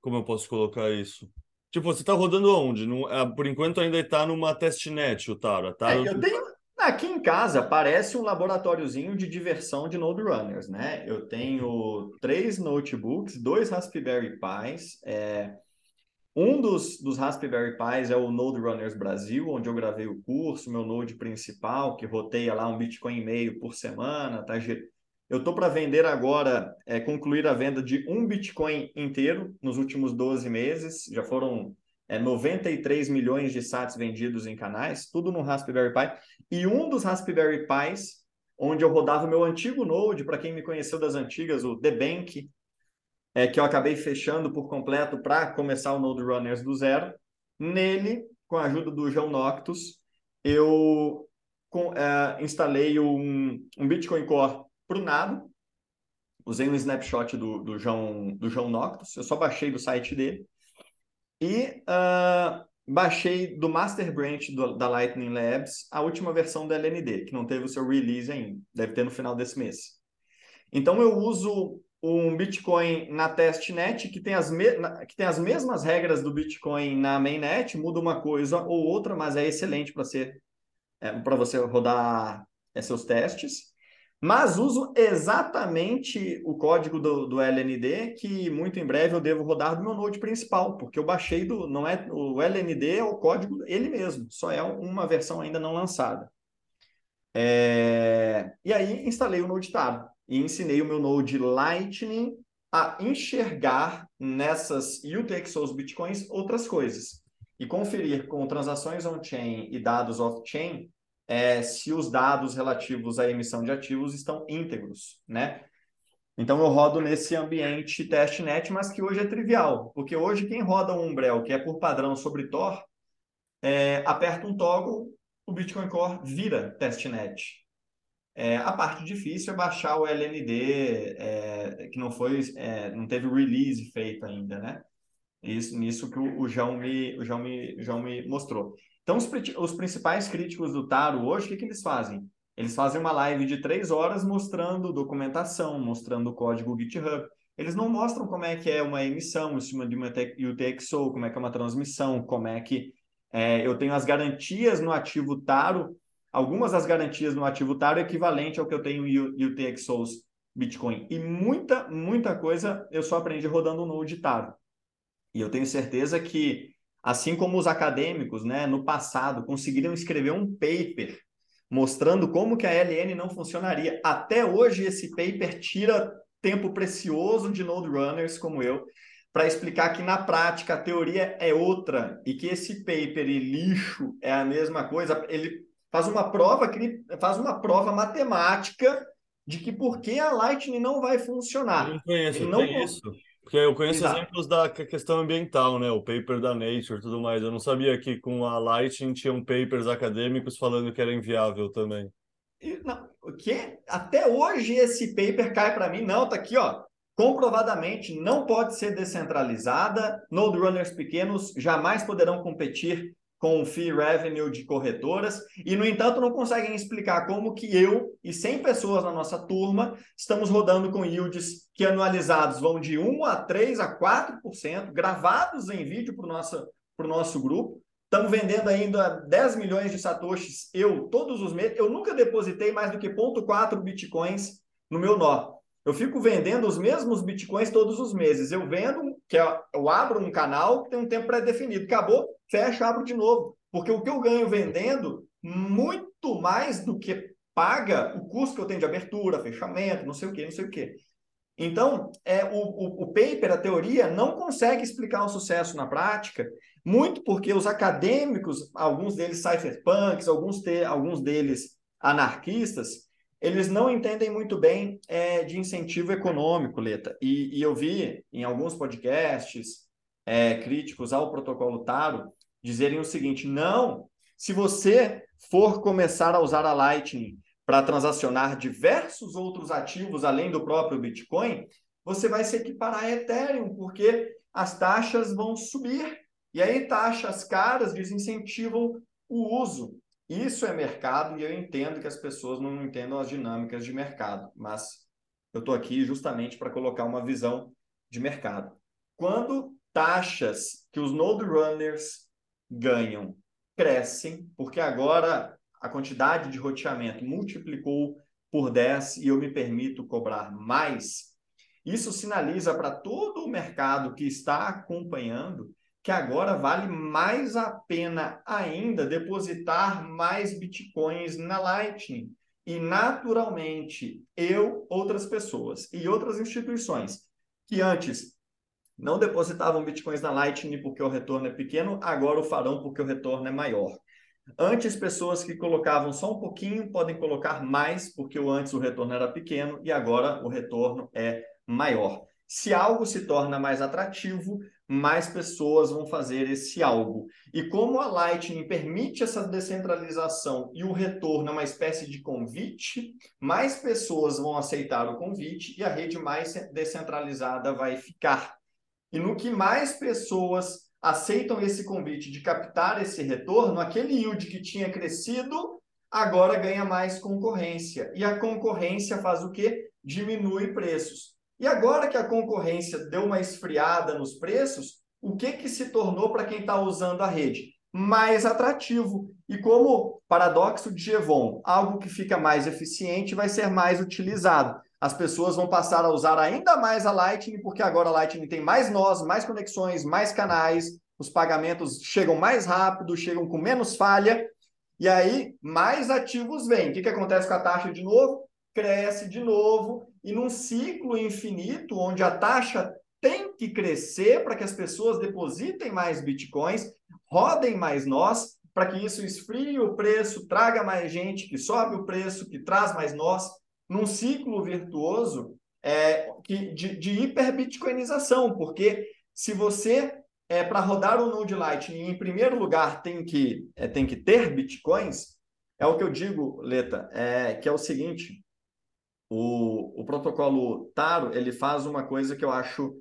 como eu posso colocar isso? Tipo, você está rodando onde? No, ah, por enquanto ainda está numa testnet, o Tara. Tá?
É, eu tenho, aqui em casa parece um laboratóriozinho de diversão de Node Runners, né? Eu tenho três notebooks, dois Raspberry Pis. É, um dos, dos Raspberry Pis é o Node Runners Brasil, onde eu gravei o curso, meu Node principal, que roteia lá um Bitcoin e meio por semana, tá eu estou para vender agora, é, concluir a venda de um Bitcoin inteiro nos últimos 12 meses. Já foram é, 93 milhões de sats vendidos em canais, tudo no Raspberry Pi. E um dos Raspberry Pis, onde eu rodava o meu antigo Node, para quem me conheceu das antigas, o The Bank, é, que eu acabei fechando por completo para começar o Node Runners do zero. Nele, com a ajuda do João Noctus, eu com, é, instalei um, um Bitcoin Core prunado. Usei um snapshot do, do, João, do João Noctus, eu só baixei do site dele. E uh, baixei do Master Branch do, da Lightning Labs a última versão da LND, que não teve o seu release ainda, deve ter no final desse mês. Então eu uso um Bitcoin na testnet que tem as, me... que tem as mesmas regras do Bitcoin na mainnet, muda uma coisa ou outra, mas é excelente para ser é, para você rodar é, seus testes mas uso exatamente o código do, do, LND que muito em breve eu devo rodar do meu Node principal, porque eu baixei do. não é O LND é o código ele mesmo, só é uma versão ainda não lançada. É, e aí instalei o Node Tab e ensinei o meu Node Lightning a enxergar nessas UTXOs Bitcoins outras coisas e conferir com transações on-chain e dados off-chain é, se os dados relativos à emissão de ativos estão íntegros, né? Então eu rodo nesse ambiente testnet, mas que hoje é trivial, porque hoje quem roda um Umbrel, que é por padrão sobre Tor, é, aperta um toggle, o Bitcoin Core vira testnet. É, a parte difícil é baixar o LND, é, que não foi, é, não teve release feito ainda, né? Isso, nisso que o, o João me, o João me, o João me mostrou. Então, os, os principais críticos do Taro hoje, o que, que eles fazem? Eles fazem uma live de três horas mostrando documentação, mostrando o código GitHub. Eles não mostram como é que é uma emissão em cima de uma UTXO, como é que é uma transmissão, como é que é, eu tenho as garantias no ativo Taro. Algumas das garantias no ativo Taro é equivalente ao que eu tenho em UTXOs Bitcoin. E muita, muita coisa eu só aprendi rodando no Node Taro. E eu tenho certeza que Assim como os acadêmicos, né, no passado, conseguiram escrever um paper mostrando como que a LN não funcionaria. Até hoje, esse paper tira tempo precioso de node runners como eu para explicar que na prática a teoria é outra e que esse paper e lixo é a mesma coisa. Ele faz uma prova que faz uma prova matemática de que por que a Lightning não vai funcionar.
Eu não conheço,
ele
não, isso. Porque eu conheço Exato. exemplos da questão ambiental, né? O paper da Nature e tudo mais. Eu não sabia que com a Lightning tinham papers acadêmicos falando que era inviável também.
Não, o que? Até hoje esse paper cai para mim. Não, tá aqui, ó. Comprovadamente não pode ser descentralizada. Node runners pequenos jamais poderão competir com o fee revenue de corretoras e, no entanto, não conseguem explicar como que eu e 100 pessoas na nossa turma estamos rodando com yields que anualizados vão de 1 a 3 a 4%, gravados em vídeo para o nosso, nosso grupo. Estamos vendendo ainda 10 milhões de satoshis eu todos os meses. Eu nunca depositei mais do que 0,4 bitcoins no meu nó. Eu fico vendendo os mesmos bitcoins todos os meses. Eu vendo, que é, eu abro um canal que tem um tempo pré-definido. Acabou, fecho, abro de novo. Porque o que eu ganho vendendo, muito mais do que paga o custo que eu tenho de abertura, fechamento, não sei o quê, não sei o quê. Então, é, o, o, o paper, a teoria, não consegue explicar o sucesso na prática, muito porque os acadêmicos, alguns deles cypherpunks, alguns, te, alguns deles anarquistas, eles não entendem muito bem é, de incentivo econômico, Leta. E, e, eu vi em alguns podcasts é, críticos ao protocolo Taro dizerem o seguinte: não, se você for começar a usar a Lightning para transacionar diversos outros ativos além do próprio Bitcoin, você vai se equiparar a Ethereum, porque as taxas vão subir. E aí, taxas caras desincentivam o uso. Isso é mercado e eu entendo que as pessoas não entendam as dinâmicas de mercado, mas eu estou aqui justamente para colocar uma visão de mercado. Quando taxas que os node runners ganham crescem, porque agora a quantidade de roteamento multiplicou por 10 e eu me permito cobrar mais, isso sinaliza para todo o mercado que está acompanhando que agora vale mais a pena ainda depositar mais bitcoins na Lightning. E, naturalmente, eu, outras pessoas e outras instituições que antes não depositavam bitcoins na Lightning porque o retorno é pequeno, agora o farão porque o retorno é maior. Antes, pessoas que colocavam só um pouquinho podem colocar mais, porque antes o retorno era pequeno e agora o retorno é maior. Se algo se torna mais atrativo, mais pessoas vão fazer esse algo. E como a Lightning permite essa descentralização e o retorno é uma espécie de convite, mais pessoas vão aceitar o convite e a rede mais descentralizada vai ficar. E no que mais pessoas aceitam esse convite de captar esse retorno, aquele yield que tinha crescido agora ganha mais concorrência. E a concorrência faz o quê? Diminui preços. E agora que a concorrência deu uma esfriada nos preços, o que, que se tornou para quem está usando a rede? Mais atrativo. E como paradoxo de Jevon, algo que fica mais eficiente vai ser mais utilizado as pessoas vão passar a usar ainda mais a Lightning, porque agora a Lightning tem mais nós, mais conexões, mais canais, os pagamentos chegam mais rápido, chegam com menos falha, e aí mais ativos vêm. O que, que acontece com a taxa de novo? Cresce de novo, e num ciclo infinito, onde a taxa tem que crescer para que as pessoas depositem mais bitcoins, rodem mais nós, para que isso esfrie o preço, traga mais gente, que sobe o preço, que traz mais nós num ciclo virtuoso é, que, de, de hiperbitcoinização, porque se você, é, para rodar o Node Lightning, em primeiro lugar tem que, é, tem que ter bitcoins, é o que eu digo, Leta, é, que é o seguinte, o, o protocolo Taro ele faz uma coisa que eu acho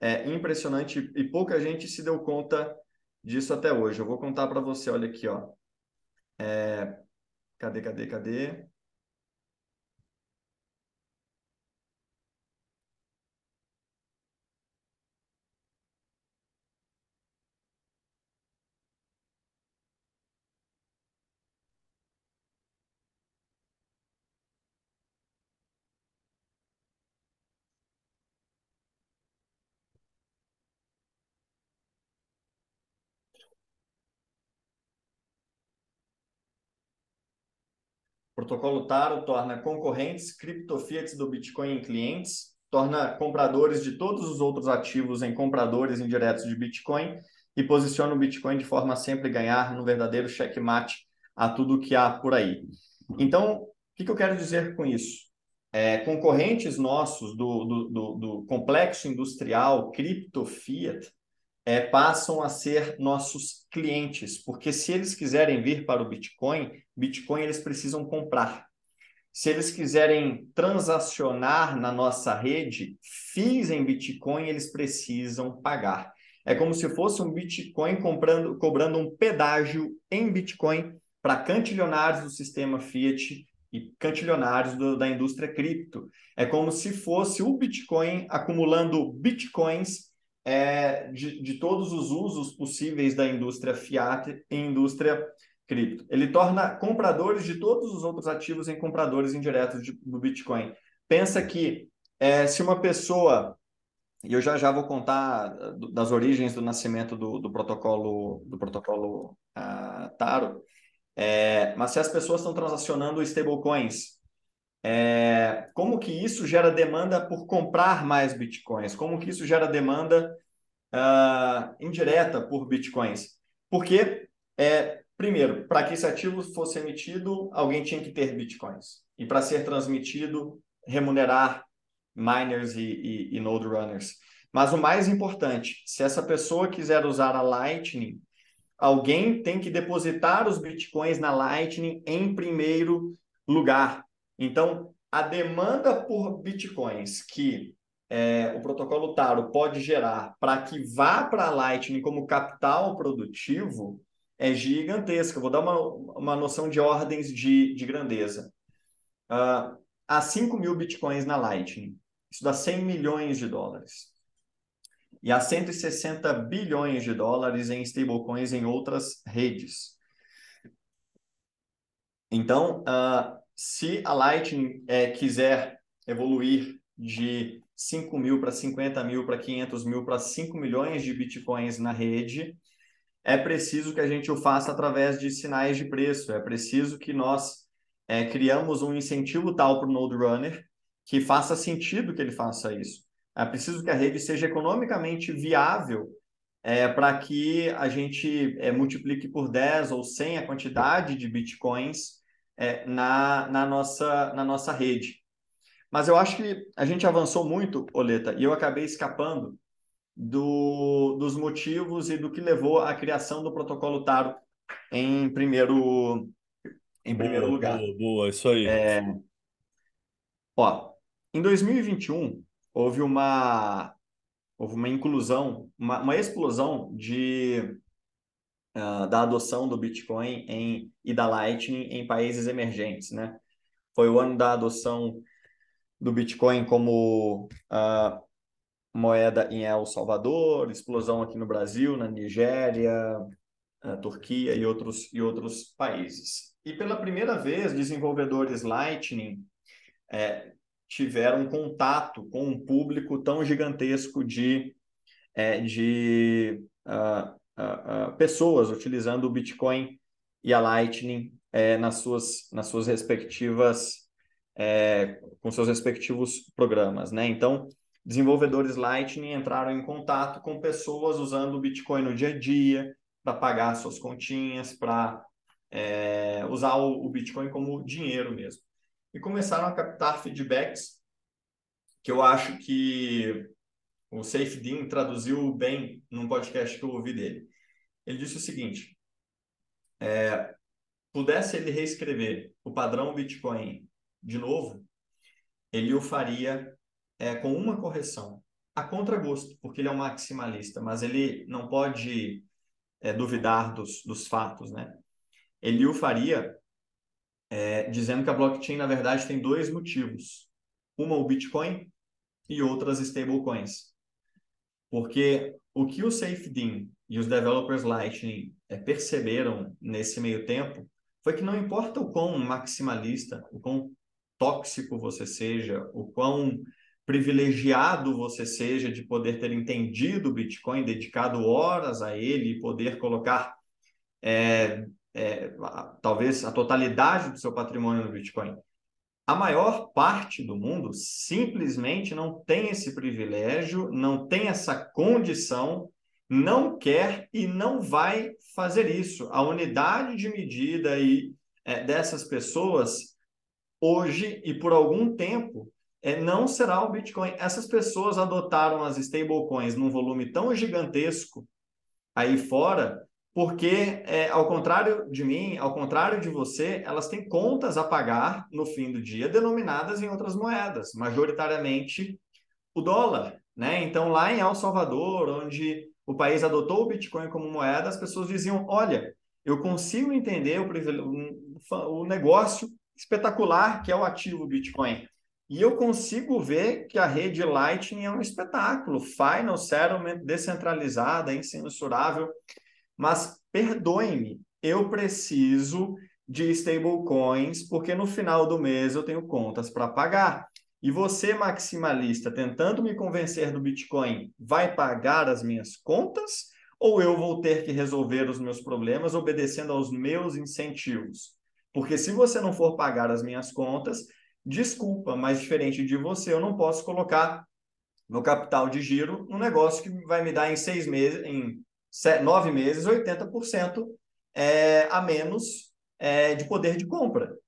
é, impressionante e pouca gente se deu conta disso até hoje. Eu vou contar para você, olha aqui, ó. É, cadê, cadê, cadê? Protocolo Taro torna concorrentes criptofiats do Bitcoin em clientes, torna compradores de todos os outros ativos em compradores indiretos de Bitcoin e posiciona o Bitcoin de forma a sempre ganhar no verdadeiro checkmate a tudo que há por aí. Então, o que, eu quero dizer com isso? é, concorrentes nossos do, do, do, do complexo industrial cripto fiat é, passam a ser nossos clientes, porque se eles quiserem vir para o Bitcoin, Bitcoin eles precisam comprar. Se eles quiserem transacionar na nossa rede, FIIs em Bitcoin eles precisam pagar. É como se fosse um Bitcoin comprando, cobrando um pedágio em Bitcoin para cantilionários do sistema Fiat e cantilionários do, da indústria cripto. É como se fosse o Bitcoin acumulando bitcoins é, de, de todos os usos possíveis da indústria fiat e indústria cripto. Ele torna compradores de todos os outros ativos em compradores indiretos de, do Bitcoin. Pensa que é, se uma pessoa e eu já já vou contar das origens do nascimento do, do protocolo do protocolo uh, Taro. É, mas se as pessoas estão transacionando stablecoins, é, como que isso gera demanda por comprar mais bitcoins? Como que isso gera demanda uh, indireta por bitcoins? Porque, é, primeiro, para que esse ativo fosse emitido, alguém tinha que ter bitcoins. E para ser transmitido, remunerar miners e, e, e node runners. Mas o mais importante, se essa pessoa quiser usar a Lightning, alguém tem que depositar os bitcoins na Lightning em primeiro lugar. Então, a demanda por bitcoins que é, o protocolo Taro pode gerar para que vá para a Lightning como capital produtivo é gigantesca. vou dar uma, uma noção de ordens de, de grandeza. Uh, há 5 mil bitcoins na Lightning. Isso dá 100 milhões de dólares. E há 160 bilhões de dólares em stablecoins em outras redes. Então, uh, se a Lightning é, quiser evoluir de 5 mil para 50 mil, para 500 mil, para 5 milhões de bitcoins na rede, é preciso que a gente o faça através de sinais de preço. É preciso que nós é, criamos um incentivo tal para o Node Runner que faça sentido que ele faça isso. É preciso que a rede seja economicamente viável é, para que a gente é, multiplique por 10 ou 100 a quantidade de bitcoins é, na, na, nossa, na nossa rede. Mas eu acho que a gente avançou muito, Oleta, e eu acabei escapando do, dos motivos e do que levou à criação do protocolo Taro em primeiro, em primeiro
boa,
lugar.
Boa, boa, isso aí.
É, ó, em 2021, houve uma, houve uma inclusão, uma, uma explosão de, uh, da adoção do Bitcoin em, e da Lightning em países emergentes. Né? Foi o ano da adoção do Bitcoin como uh, moeda em El Salvador, explosão aqui no Brasil, na Nigéria, uh, Turquia e outros, e outros países. E pela primeira vez, desenvolvedores Lightning é, tiveram contato com um público tão gigantesco de, é, de uh, pessoas utilizando o Bitcoin e a Lightning é, nas, suas, nas suas respectivas é, com seus respectivos programas, né? Então, desenvolvedores Lightning entraram em contato com pessoas usando o Bitcoin no dia a dia para pagar suas continhas, para é, usar o, o Bitcoin como dinheiro mesmo e começaram a captar feedbacks que eu acho que o Safe Dean traduziu bem num podcast que eu ouvi dele. Ele disse o seguinte: é, pudesse ele reescrever o padrão Bitcoin de novo, ele o faria é, com uma correção, a contragosto, porque ele é um maximalista, mas ele não pode é, duvidar dos, dos fatos, né? Ele o faria é, dizendo que a blockchain, na verdade, tem dois motivos. Uma, o Bitcoin, e outras stablecoins. Porque o que o SafeDean e os developers Lightning é, perceberam nesse meio tempo foi que não importa o quão maximalista, o quão tóxico você seja, o quão privilegiado você seja de poder ter entendido o Bitcoin, dedicado horas a ele e poder colocar é, é, talvez a totalidade do seu patrimônio no Bitcoin. A maior parte do mundo simplesmente não tem esse privilégio, não tem essa condição, não quer e não vai fazer isso. A unidade de medida e, é, dessas pessoas hoje e por algum tempo é, não será o Bitcoin. Essas pessoas adotaram as stablecoins num volume tão gigantesco aí fora, porque, é, ao contrário de mim, ao contrário de você, elas têm contas a pagar no fim do dia denominadas em outras moedas, majoritariamente o dólar. Né? Então, lá em El Salvador, onde o país adotou o Bitcoin como moeda, as pessoas diziam: olha, eu consigo entender o, o negócio espetacular que é o ativo Bitcoin. E eu consigo ver que a rede Lightning é um espetáculo. Final Settlement descentralizada, incensurável. Mas perdoe-me, eu preciso de stablecoins, porque no final do mês eu tenho contas para pagar. E você, maximalista, tentando me convencer do Bitcoin, vai pagar as minhas contas? Ou eu vou ter que resolver os meus problemas obedecendo aos meus incentivos? Porque se você não for pagar as minhas contas, desculpa, mas diferente de você, eu não posso colocar meu capital de giro num negócio que vai me dar em seis meses, em nove meses, 80% é, a menos é, de poder de compra,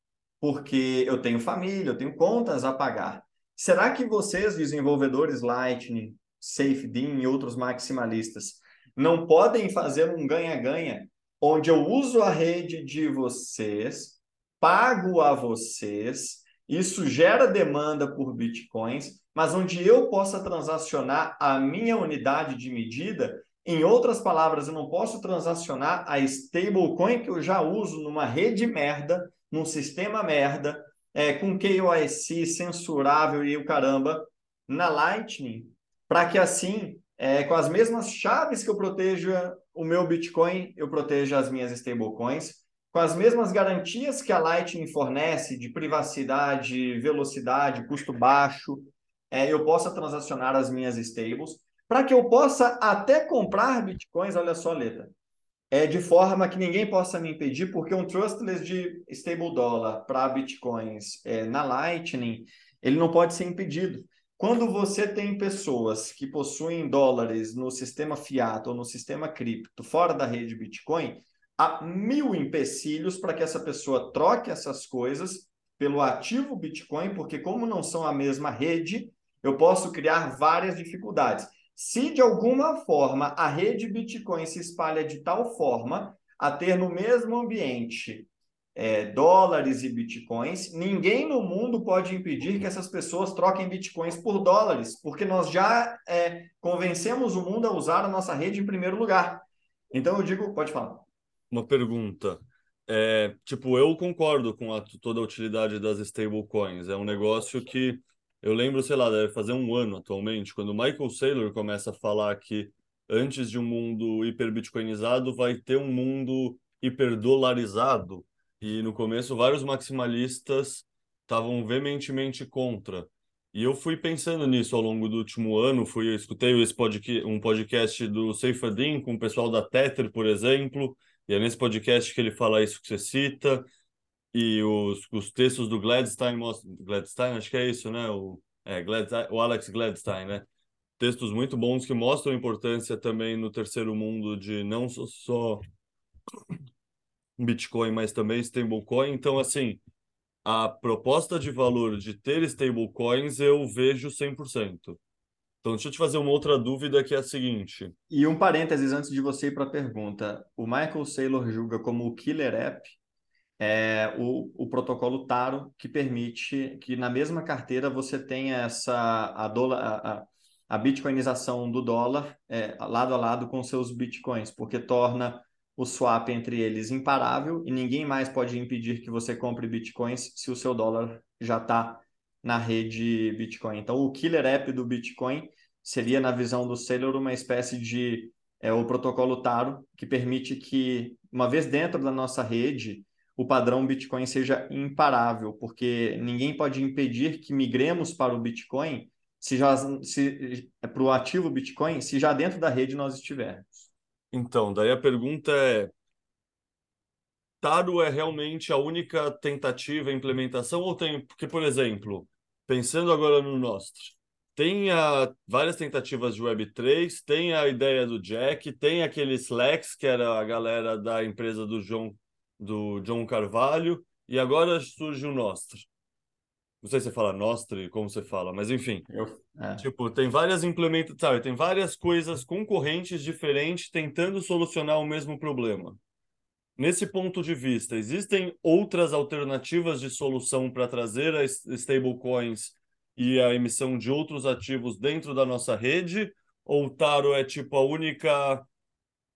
porque eu tenho família, eu tenho contas a pagar. Será que vocês, desenvolvedores Lightning, SafeDean e outros maximalistas, não podem fazer um ganha-ganha onde eu uso a rede de vocês, pago a vocês, isso gera demanda por bitcoins, mas onde eu possa transacionar a minha unidade de medida em outras palavras, eu não posso transacionar a stablecoin que eu já uso numa rede merda, num sistema merda, é, com KYC censurável e o caramba, na Lightning, para que assim, é, com as mesmas chaves que eu proteja o meu Bitcoin, eu proteja as minhas stablecoins, com as mesmas garantias que a Lightning fornece de privacidade, velocidade, custo baixo, é, eu possa transacionar as minhas stables para que eu possa até comprar bitcoins, olha só, letra, é de forma que ninguém possa me impedir, porque um trustless de stable dollar para bitcoins é, na Lightning, ele não pode ser impedido. Quando você tem pessoas que possuem dólares no sistema fiat ou no sistema cripto fora da rede Bitcoin, há mil empecilhos para que essa pessoa troque essas coisas pelo ativo Bitcoin, porque como não são a mesma rede, eu posso criar várias dificuldades. Se de alguma forma a rede Bitcoin se espalha de tal forma a ter no mesmo ambiente é, dólares e bitcoins, ninguém no mundo pode impedir que essas pessoas troquem bitcoins por dólares, porque nós já é, convencemos o mundo a usar a nossa rede em primeiro lugar. Então eu digo, pode falar.
Uma pergunta. É, tipo, eu concordo com a, toda a utilidade das stablecoins. É um negócio que eu lembro, sei lá, deve fazer um ano atualmente, quando o Michael Saylor começa a falar que antes de um mundo hiperbitcoinizado vai ter um mundo hiperdolarizado. E no começo vários maximalistas estavam veementemente contra. E eu fui pensando nisso ao longo do último ano, fui escutei esse podcast, um podcast do Seifadin com o pessoal da Tether, por exemplo, e é nesse podcast que ele fala isso que você cita. E os, os textos do Gladstein mostram. Gladstein, acho que é isso, né? O, é, Gladstein, o Alex Gladstein, né? Textos muito bons que mostram a importância também no terceiro mundo de não só, só Bitcoin, mas também stablecoin. Então, assim, a proposta de valor de ter stablecoins eu vejo 100%. Então, deixa eu te fazer uma outra dúvida que é a seguinte.
E um parênteses antes de você ir para a pergunta. O Michael Saylor julga como o killer app é o, o protocolo Taro, que permite que na mesma carteira você tenha essa a, dola, a, a bitcoinização do dólar é, lado a lado com seus bitcoins, porque torna o swap entre eles imparável e ninguém mais pode impedir que você compre bitcoins se o seu dólar já está na rede Bitcoin. Então, o killer app do Bitcoin seria, na visão do Sailor, uma espécie de é, o protocolo Taro, que permite que, uma vez dentro da nossa rede, o padrão Bitcoin seja imparável, porque ninguém pode impedir que migremos para o Bitcoin se já se é para o ativo Bitcoin, se já dentro da rede nós estivermos.
Então, daí a pergunta é Taro é realmente a única tentativa, implementação, ou tem. Porque, por exemplo, pensando agora no Nostro, tem a, várias tentativas de Web3, tem a ideia do Jack, tem aquele Slacks, que era a galera da empresa do João do John Carvalho, e agora surge o Nostro. Não sei se você fala Nostri, como você fala, mas enfim.
Eu, é.
Tipo, tem várias implementações, tem várias coisas concorrentes diferentes tentando solucionar o mesmo problema. Nesse ponto de vista, existem outras alternativas de solução para trazer as stablecoins e a emissão de outros ativos dentro da nossa rede? Ou o Taro é tipo a única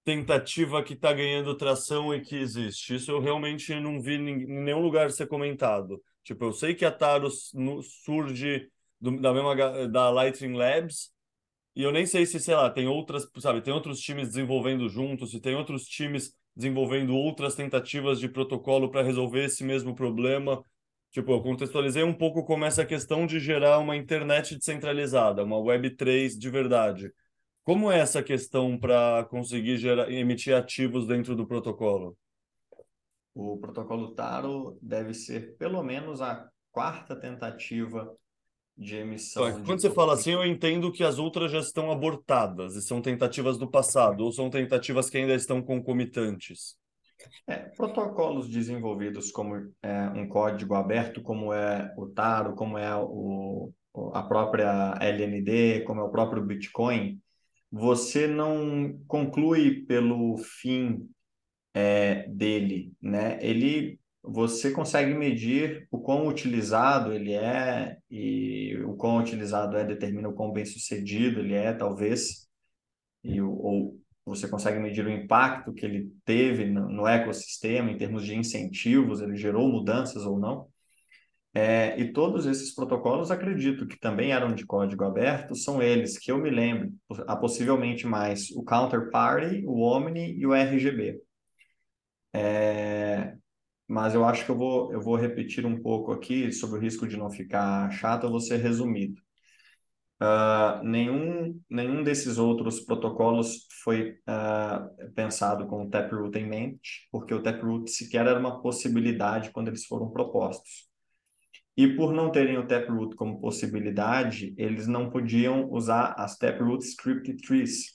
tentativa que está ganhando tração e que existe? Isso eu realmente não vi em nenhum lugar ser comentado. Tipo, eu sei que a Taro surge do, da mesma da Lightning Labs e eu nem sei se, sei lá, tem outras, sabe, tem outros times desenvolvendo juntos, se tem outros times desenvolvendo outras tentativas de protocolo para resolver esse mesmo problema. Tipo, eu contextualizei um pouco como essa questão de gerar uma internet descentralizada, uma Web3 de verdade. Como é essa questão para conseguir gerar, emitir ativos dentro do protocolo?
O protocolo Taro deve ser pelo menos a quarta tentativa de emissão.
Quando de... você fala assim, eu entendo que as outras já estão abortadas e são tentativas do passado, ou são tentativas que ainda estão concomitantes.
É, protocolos desenvolvidos como é, um código aberto, como é o Taro, como é o, a própria LND, como é o próprio Bitcoin, você não conclui pelo fim é, dele, né? Ele você consegue medir o quão utilizado ele é e o quão utilizado é determina o quão bem sucedido ele é, talvez, e, ou você consegue medir o impacto que ele teve no, no ecossistema em termos de incentivos, ele gerou mudanças ou não. É, e todos esses protocolos, acredito que também eram de código aberto, são eles que eu me lembro, há possivelmente mais o Counterparty, o Omni e o RGB. É, mas eu acho que eu vou, eu vou repetir um pouco aqui sobre o risco de não ficar chato, eu vou ser resumido. Uh, nenhum, nenhum desses outros protocolos foi uh, pensado com o Taproot em mente, porque o Taproot sequer era uma possibilidade quando eles foram propostos. E por não terem o Taproot como possibilidade, eles não podiam usar as Taproot Script Trees,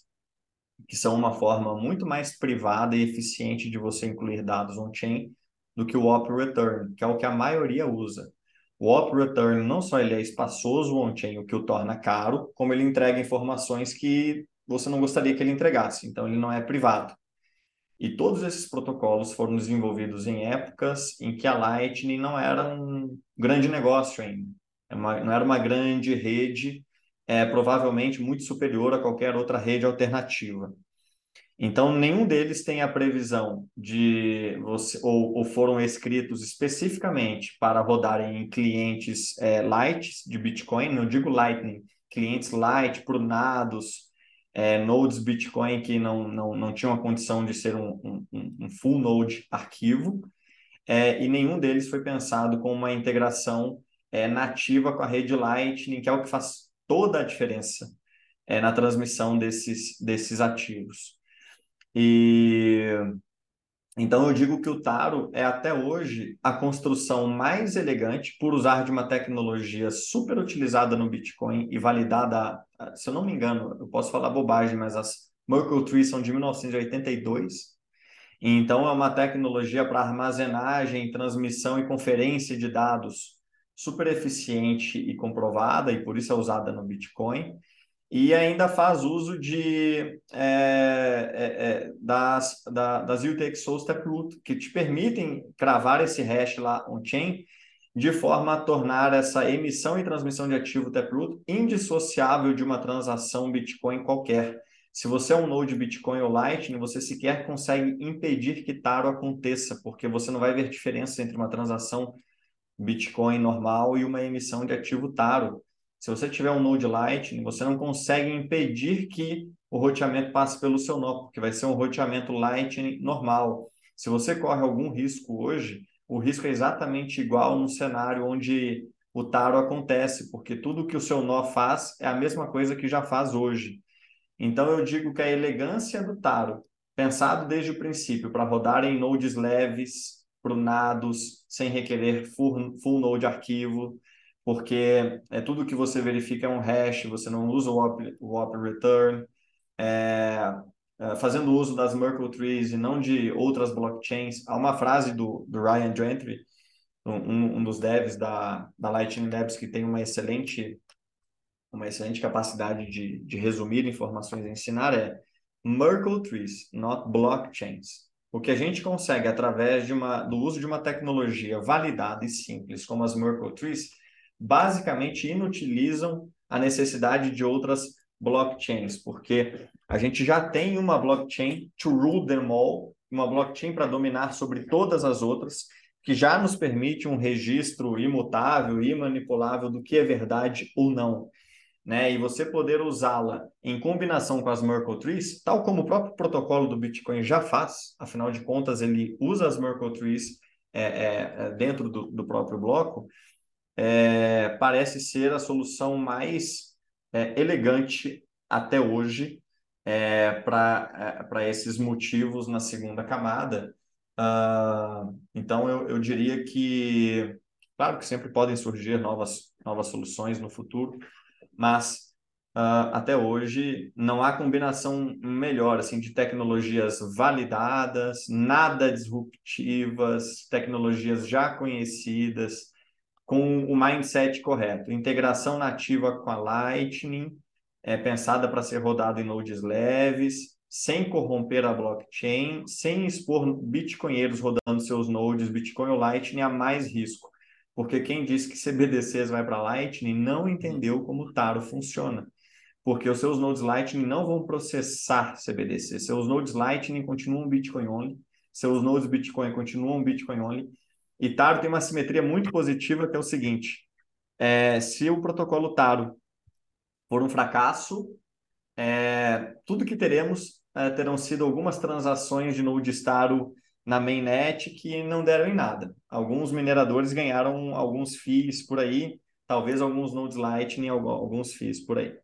que são uma forma muito mais privada e eficiente de você incluir dados on-chain do que o op return, que é o que a maioria usa. O op return não só ele é espaçoso on-chain, o que o torna caro, como ele entrega informações que você não gostaria que ele entregasse, então ele não é privado. E todos esses protocolos foram desenvolvidos em épocas em que a Lightning não era um grande negócio ainda, é não era uma grande rede, é, provavelmente muito superior a qualquer outra rede alternativa. Então, nenhum deles tem a previsão de você, ou, ou foram escritos especificamente para rodarem em clientes é, light de Bitcoin, não digo Lightning, clientes light, prunados, é, nodes Bitcoin que não, não, não tinham a condição de ser um, um, um full node arquivo, é, e nenhum deles foi pensado com uma integração é, nativa com a rede Lightning, que é o que faz toda a diferença é, na transmissão desses, desses ativos. E então eu digo que o Taro é até hoje a construção mais elegante por usar de uma tecnologia super utilizada no Bitcoin e validada, se eu não me engano, eu posso falar bobagem, mas as Merkle Trees são de 1982. Então é uma tecnologia para armazenagem, transmissão e conferência de dados super eficiente e comprovada e por isso é usada no Bitcoin e ainda faz uso de, é, é, é, das, da, das UTXOs Taproot, que te permitem cravar esse hash lá on-chain de forma a tornar essa emissão e transmissão de ativo Taproot indissociável de uma transação Bitcoin qualquer. Se você é um node Bitcoin ou Lightning, você sequer consegue impedir que Taro aconteça, porque você não vai ver diferença entre uma transação Bitcoin normal e uma emissão de ativo Taro. Se você tiver um Node Lightning, você não consegue impedir que o roteamento passe pelo seu nó, porque vai ser um roteamento Lightning normal. Se você corre algum risco hoje, o risco é exatamente igual no cenário onde o taro acontece, porque tudo que o seu nó faz é a mesma coisa que já faz hoje. Então eu digo que a elegância do taro, pensado desde o princípio para rodar em nodes leves, prunados, sem requerer full, full node arquivo, porque é tudo que você verifica é um hash, você não usa o op, o op return, é, é, fazendo uso das Merkle trees e não de outras blockchains. Há uma frase do, do Ryan Gentry um, um dos devs da, da Lightning Labs que tem uma excelente uma excelente capacidade de, de resumir informações e ensinar é Merkle trees, not blockchains. O que a gente consegue através de uma, do uso de uma tecnologia validada e simples, como as Merkle trees, basicamente inutilizam a necessidade de outras blockchains, porque a gente já tem uma blockchain to rule them all, uma blockchain para dominar sobre todas as outras, que já nos permite um registro imutável e manipulável do que é verdade ou não né, e você poder usá-la em combinação com as Merkle Trees, tal como o próprio protocolo do Bitcoin já faz, afinal de contas, ele usa as Merkle Trees é, é, é, dentro do, do, próprio bloco, é, parece ser a solução mais é, elegante até hoje é, para esses motivos na segunda camada. Uh, então, eu, eu diria que, claro que sempre podem surgir novas, novas soluções no futuro, mas uh, até hoje não há combinação melhor assim de tecnologias validadas, nada disruptivas, tecnologias já conhecidas, com o mindset correto. Integração nativa com a Lightning, é pensada para ser rodada em nodes leves, sem corromper a blockchain, sem expor bitcoinheiros rodando seus nodes Bitcoin ou Lightning a mais risco. Porque quem disse que CBDCs vai para Lightning não entendeu como o Taro funciona. Porque os seus nodes Lightning não vão processar CBDC. Seus nodes Lightning continuam Bitcoin only, seus nodes Bitcoin continuam Bitcoin only. E Taro tem uma simetria muito positiva que é o seguinte: é, se o protocolo Taro for um fracasso, é, tudo que teremos é, terão sido algumas transações de nodes Taro na mainnet que não deram em nada. Alguns mineradores ganharam alguns FIIs por aí, talvez alguns nodes Lightning, alguns FIIs por aí.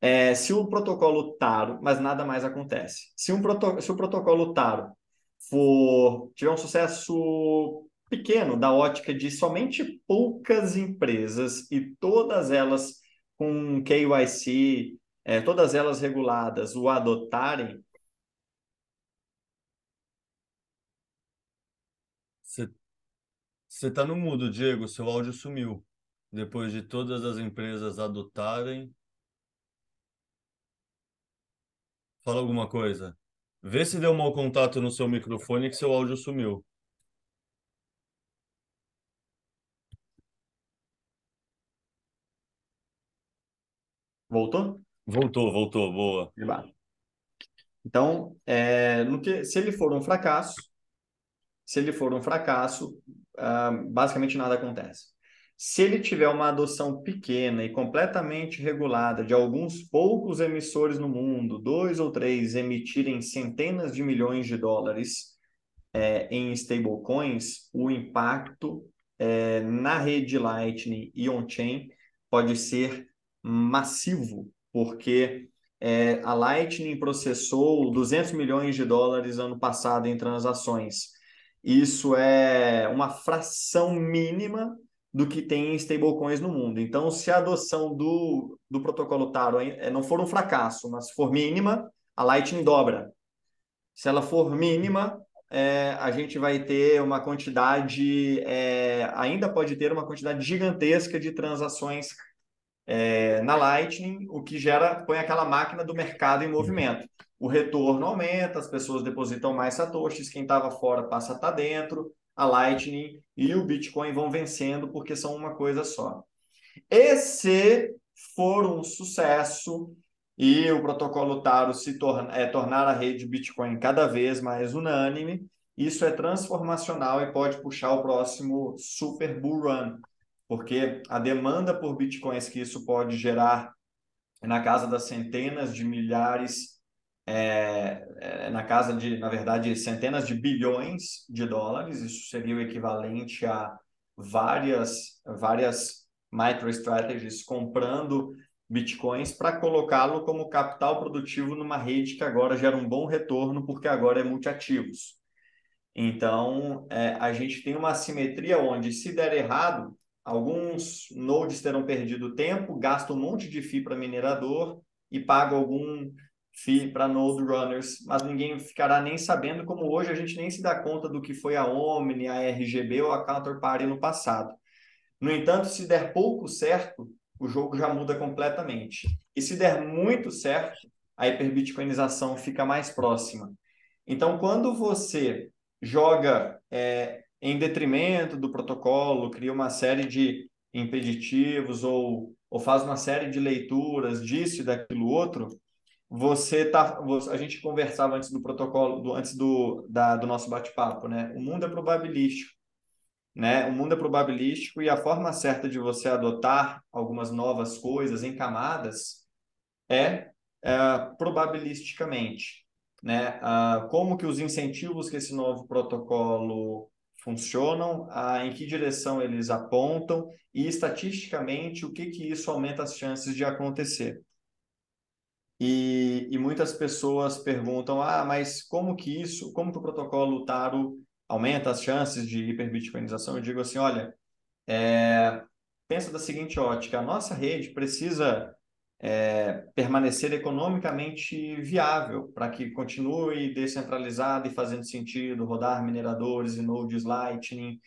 É, se o protocolo Taro, mas nada mais acontece. Se, um proto, se o protocolo Taro for tiver um sucesso pequeno da ótica de somente poucas empresas e todas elas com KYC, é, todas elas reguladas, o adotarem,
Você está no mudo, Diego, seu áudio sumiu. Depois de todas as empresas adotarem. Fala alguma coisa. Vê se deu mau contato no seu microfone que seu áudio sumiu.
Voltou?
Voltou, voltou, boa.
Então, é, no que, se ele for um fracasso, se ele for um fracasso, uh, basicamente nada acontece. Se ele tiver uma adoção pequena e completamente regulada de alguns poucos emissores no mundo, dois ou três emitirem centenas de milhões de dólares é, em stablecoins, o impacto é, na rede Lightning e on-chain pode ser massivo, porque é, a Lightning processou 200 milhões de dólares ano passado em transações isso é uma fração mínima do que tem em stablecoins no mundo. Então, se a adoção do, do protocolo Taro é, não for um fracasso, mas for mínima, a Lightning dobra. Se ela for mínima, é, a gente vai ter uma quantidade, é, ainda pode ter uma quantidade gigantesca de transações é, na Lightning, o que gera, põe aquela máquina do mercado em movimento o retorno aumenta, as pessoas depositam mais satoshis, quem estava fora passa a estar tá dentro, a Lightning e o Bitcoin vão vencendo porque são uma coisa só. E se for um sucesso e o protocolo Taro se torna, é, tornar a rede Bitcoin cada vez mais unânime, isso é transformacional e pode puxar o próximo super bull run, porque a demanda por Bitcoins que isso pode gerar na casa das centenas de milhares é, é, na casa de, na verdade, centenas de bilhões de dólares. Isso seria o equivalente a várias, várias microstrategies comprando bitcoins para colocá-lo como capital produtivo numa rede que agora gera um bom retorno, porque agora é multiativos. Então, é, a gente tem uma assimetria onde, se der errado, alguns nodes terão perdido tempo, gastam um monte de FII para minerador e pagam algum FI para Node Runners, mas ninguém ficará nem sabendo, como hoje a gente nem se dá conta do que foi a Omni, a RGB ou a Counterparty no passado. No entanto, se der pouco certo, o jogo já muda completamente. E se der muito certo, a hiperbitcoinização fica mais próxima. Então, quando você joga é, em detrimento do protocolo, cria uma série de impeditivos ou, ou faz uma série de leituras disso e daquilo outro, você tá, a gente conversava antes do protocolo, do, antes do, da, do nosso bate-papo, né? O mundo é probabilístico, né? O mundo é probabilístico e a forma certa de você adotar algumas novas coisas em camadas é, é probabilisticamente, né? Ah, como que os incentivos que esse novo protocolo funcionam, ah, em que direção eles apontam e estatisticamente o que que isso aumenta as chances de acontecer. E, e muitas pessoas perguntam, ah, mas como que isso, como que o protocolo Taro aumenta as chances de hiperbitcoinização? Eu digo assim, olha, é, pensa da seguinte ótica, a nossa rede precisa é, permanecer economicamente viável para que continue descentralizada e fazendo sentido, rodar mineradores e nodes Lightning,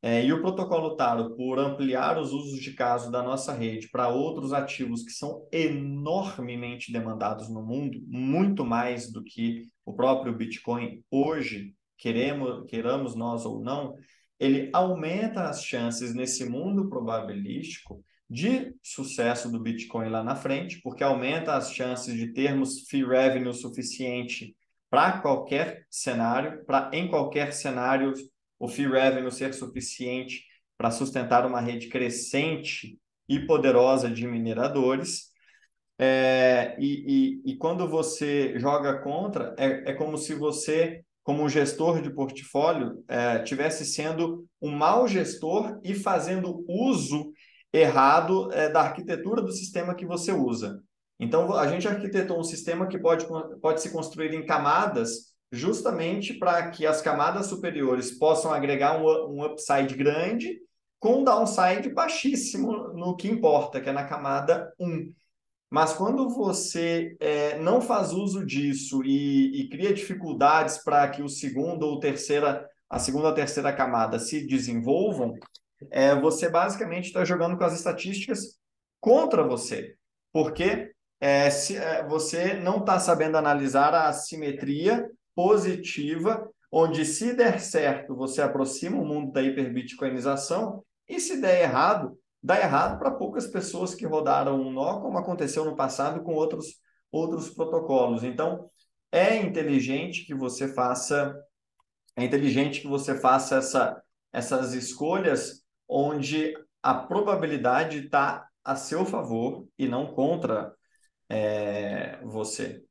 é, e o protocolo Taro, por ampliar os usos de caso da nossa rede para outros ativos que são enormemente demandados no mundo, muito mais do que o próprio Bitcoin hoje, queremos, queramos nós ou não, ele aumenta as chances nesse mundo probabilístico de sucesso do Bitcoin lá na frente, porque aumenta as chances de termos fee revenue suficiente para qualquer cenário, para em qualquer cenário o fee revenue ser suficiente para sustentar uma rede crescente e poderosa de mineradores. É, e, e, e, quando você joga contra, é, é como se você, como um gestor de portfólio, é, tivesse sendo um mau gestor e fazendo uso errado é, da arquitetura do sistema que você usa. Então, a gente arquitetou um sistema que pode, pode se construir em camadas justamente para que as camadas superiores possam agregar um, um upside grande com um downside baixíssimo no que importa, que é na camada 1. Mas quando você é, não faz uso disso e, e cria dificuldades para que o segundo ou terceira, a segunda ou terceira camada se desenvolvam, é, você basicamente está jogando com as estatísticas contra você. Porque é, se, é, você não está sabendo analisar a assimetria positiva, onde se der certo, você aproxima o mundo da hiperbitcoinização, e se der errado, dá errado para poucas pessoas que rodaram um nó, como aconteceu no passado com outros, outros protocolos. Então, é inteligente que você faça é inteligente que você faça essa, essas escolhas onde a probabilidade está a seu favor e não contra é, você.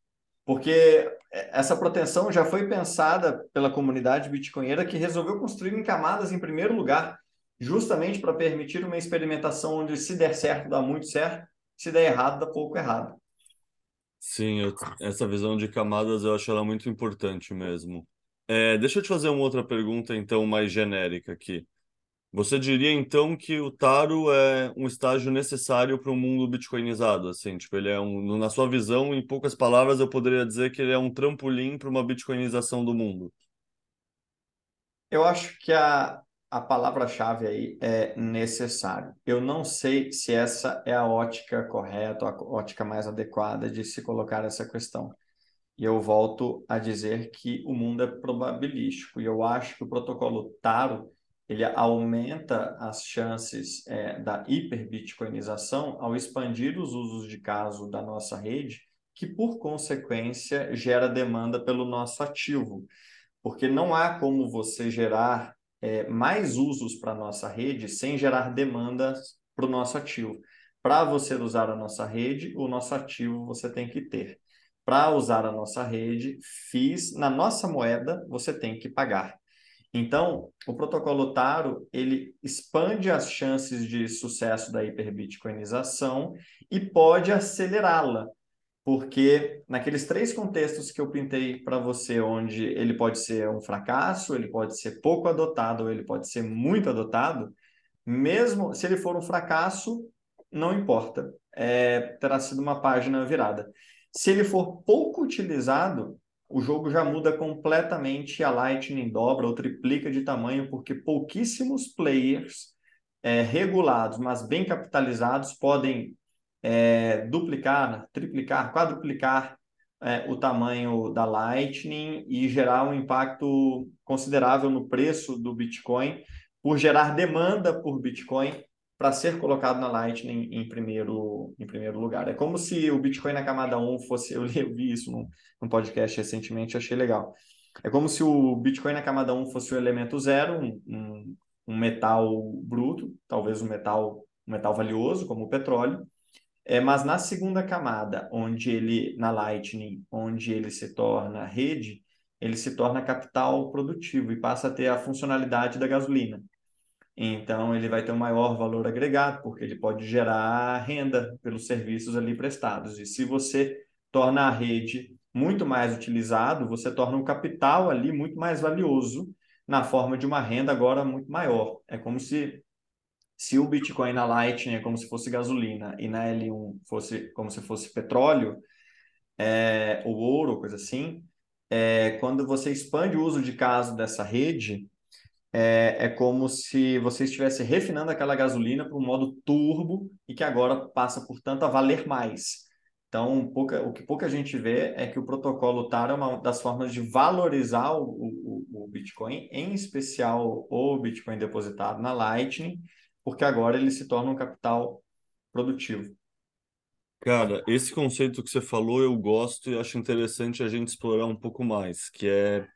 Porque essa proteção já foi pensada pela comunidade bitcoinheira que resolveu construir em camadas em primeiro lugar, justamente para permitir uma experimentação onde se der certo, dá muito certo, se der errado, dá pouco errado.
Sim, eu, essa visão de camadas eu acho ela muito importante mesmo. É, deixa eu te fazer uma outra pergunta, então, mais genérica aqui. Você diria então que o Taro é um estágio necessário para um mundo bitcoinizado, assim, tipo, ele é um, na sua visão, em poucas palavras, eu poderia dizer que ele é um trampolim para uma bitcoinização do mundo.
Eu acho que a, a palavra-chave aí é necessário. Eu não sei se essa é a ótica correta, a ótica mais adequada de se colocar essa questão. E eu volto a dizer que o mundo é probabilístico. E eu acho que o protocolo Taro ele aumenta as chances é, da hiperbitcoinização ao expandir os usos de caso da nossa rede, que por consequência gera demanda pelo nosso ativo, porque não há como você gerar é, mais usos para a nossa rede sem gerar demandas para o nosso ativo. Para você usar a nossa rede, o nosso ativo você tem que ter. Para usar a nossa rede, FIIs na nossa moeda, você tem que pagar. Então, o protocolo Taro, ele expande as chances de sucesso da hiperbitcoinização e pode acelerá-la, porque naqueles três contextos que eu pintei para você, onde ele pode ser um fracasso, ele pode ser pouco adotado ou ele pode ser muito adotado, mesmo se ele for um fracasso, não importa, é, terá sido uma página virada. Se ele for pouco utilizado, o jogo já muda completamente, a Lightning dobra ou triplica de tamanho, porque pouquíssimos players é, regulados, mas bem capitalizados, podem é, duplicar, triplicar, quadruplicar é, o tamanho da Lightning e gerar um impacto considerável no preço do Bitcoin, por gerar demanda por Bitcoin para ser colocado na Lightning em primeiro, em primeiro lugar. É como se o Bitcoin na camada 1 fosse. [LAUGHS] Eu, li, eu vi isso num, num podcast recentemente, achei legal. É como se o Bitcoin na camada 1 fosse o elemento zero, um, um, um metal bruto, talvez um metal, um metal valioso, como o petróleo. É, mas na segunda camada, onde ele, na Lightning, onde ele se torna rede, ele se torna capital produtivo e passa a ter a funcionalidade da gasolina. Então, ele vai ter um maior valor agregado, porque ele pode gerar renda pelos serviços ali prestados. E se você torna a rede muito mais utilizado, você torna o capital ali muito mais valioso na forma de uma renda agora muito maior. É como se se o Bitcoin na Lightning é como se fosse gasolina e na L1 fosse como se fosse petróleo, é, ou ouro, coisa assim, é, quando você expande o uso de caso dessa rede, é, é como se você estivesse refinando aquela gasolina para um modo turbo e que agora passa, portanto, a valer mais. Então, pouca, o que pouca gente vê é que o protocolo TAR é uma das formas de valorizar o, o, o Bitcoin, em especial o Bitcoin depositado na Lightning, porque agora ele se torna um capital produtivo.
Cara, esse conceito que você falou eu gosto e acho interessante a gente explorar um pouco mais, que é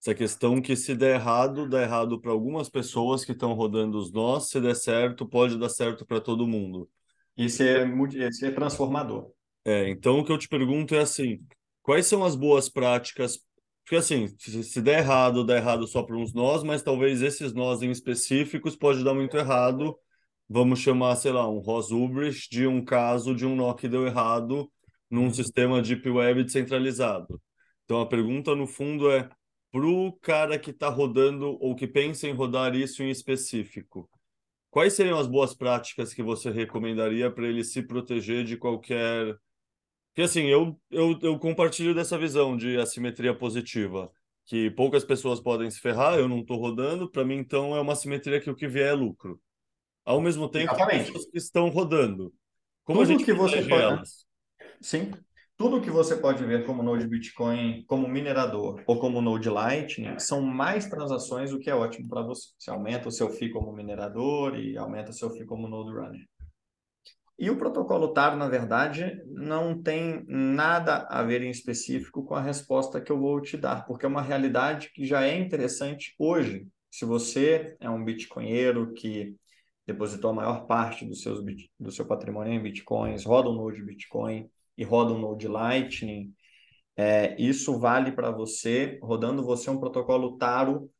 essa questão que se der errado, dá errado para algumas pessoas que estão rodando os nós, se der certo, pode dar certo para todo mundo.
Isso é, isso é transformador.
É, então o que eu te pergunto é assim, quais são as boas práticas? Porque assim, se der errado, dá errado só para uns nós, mas talvez esses nós em específicos pode dar muito errado. Vamos chamar, sei lá, um Ross Ulbricht de um caso de um nó que deu errado num uhum. sistema Deep Web descentralizado. Então a pergunta no fundo é para o cara que está rodando ou que pensa em rodar isso em específico, quais seriam as boas práticas que você recomendaria para ele se proteger de qualquer. Porque assim, eu, eu, eu compartilho dessa visão de assimetria positiva, que poucas pessoas podem se ferrar, eu não estou rodando, para mim então é uma assimetria que o que vier é lucro. Ao mesmo tempo, as pessoas que estão rodando. Como Tudo a gente
que você pode... elas? Sim tudo que você pode ver como Node Bitcoin, como minerador ou como Node Lightning, são mais transações, o que é ótimo para você. Você aumenta o seu FII como minerador e aumenta o seu FII como Node Runner. E o protocolo TAR, na verdade, não tem nada a ver em específico com a resposta que eu vou te dar, porque é uma realidade que já é interessante hoje. Se você é um bitcoinheiro que depositou a maior parte dos seus, do seu patrimônio em bitcoins, roda um Node Bitcoin, e roda um Node Lightning, é, isso vale para você, rodando você um protocolo Taro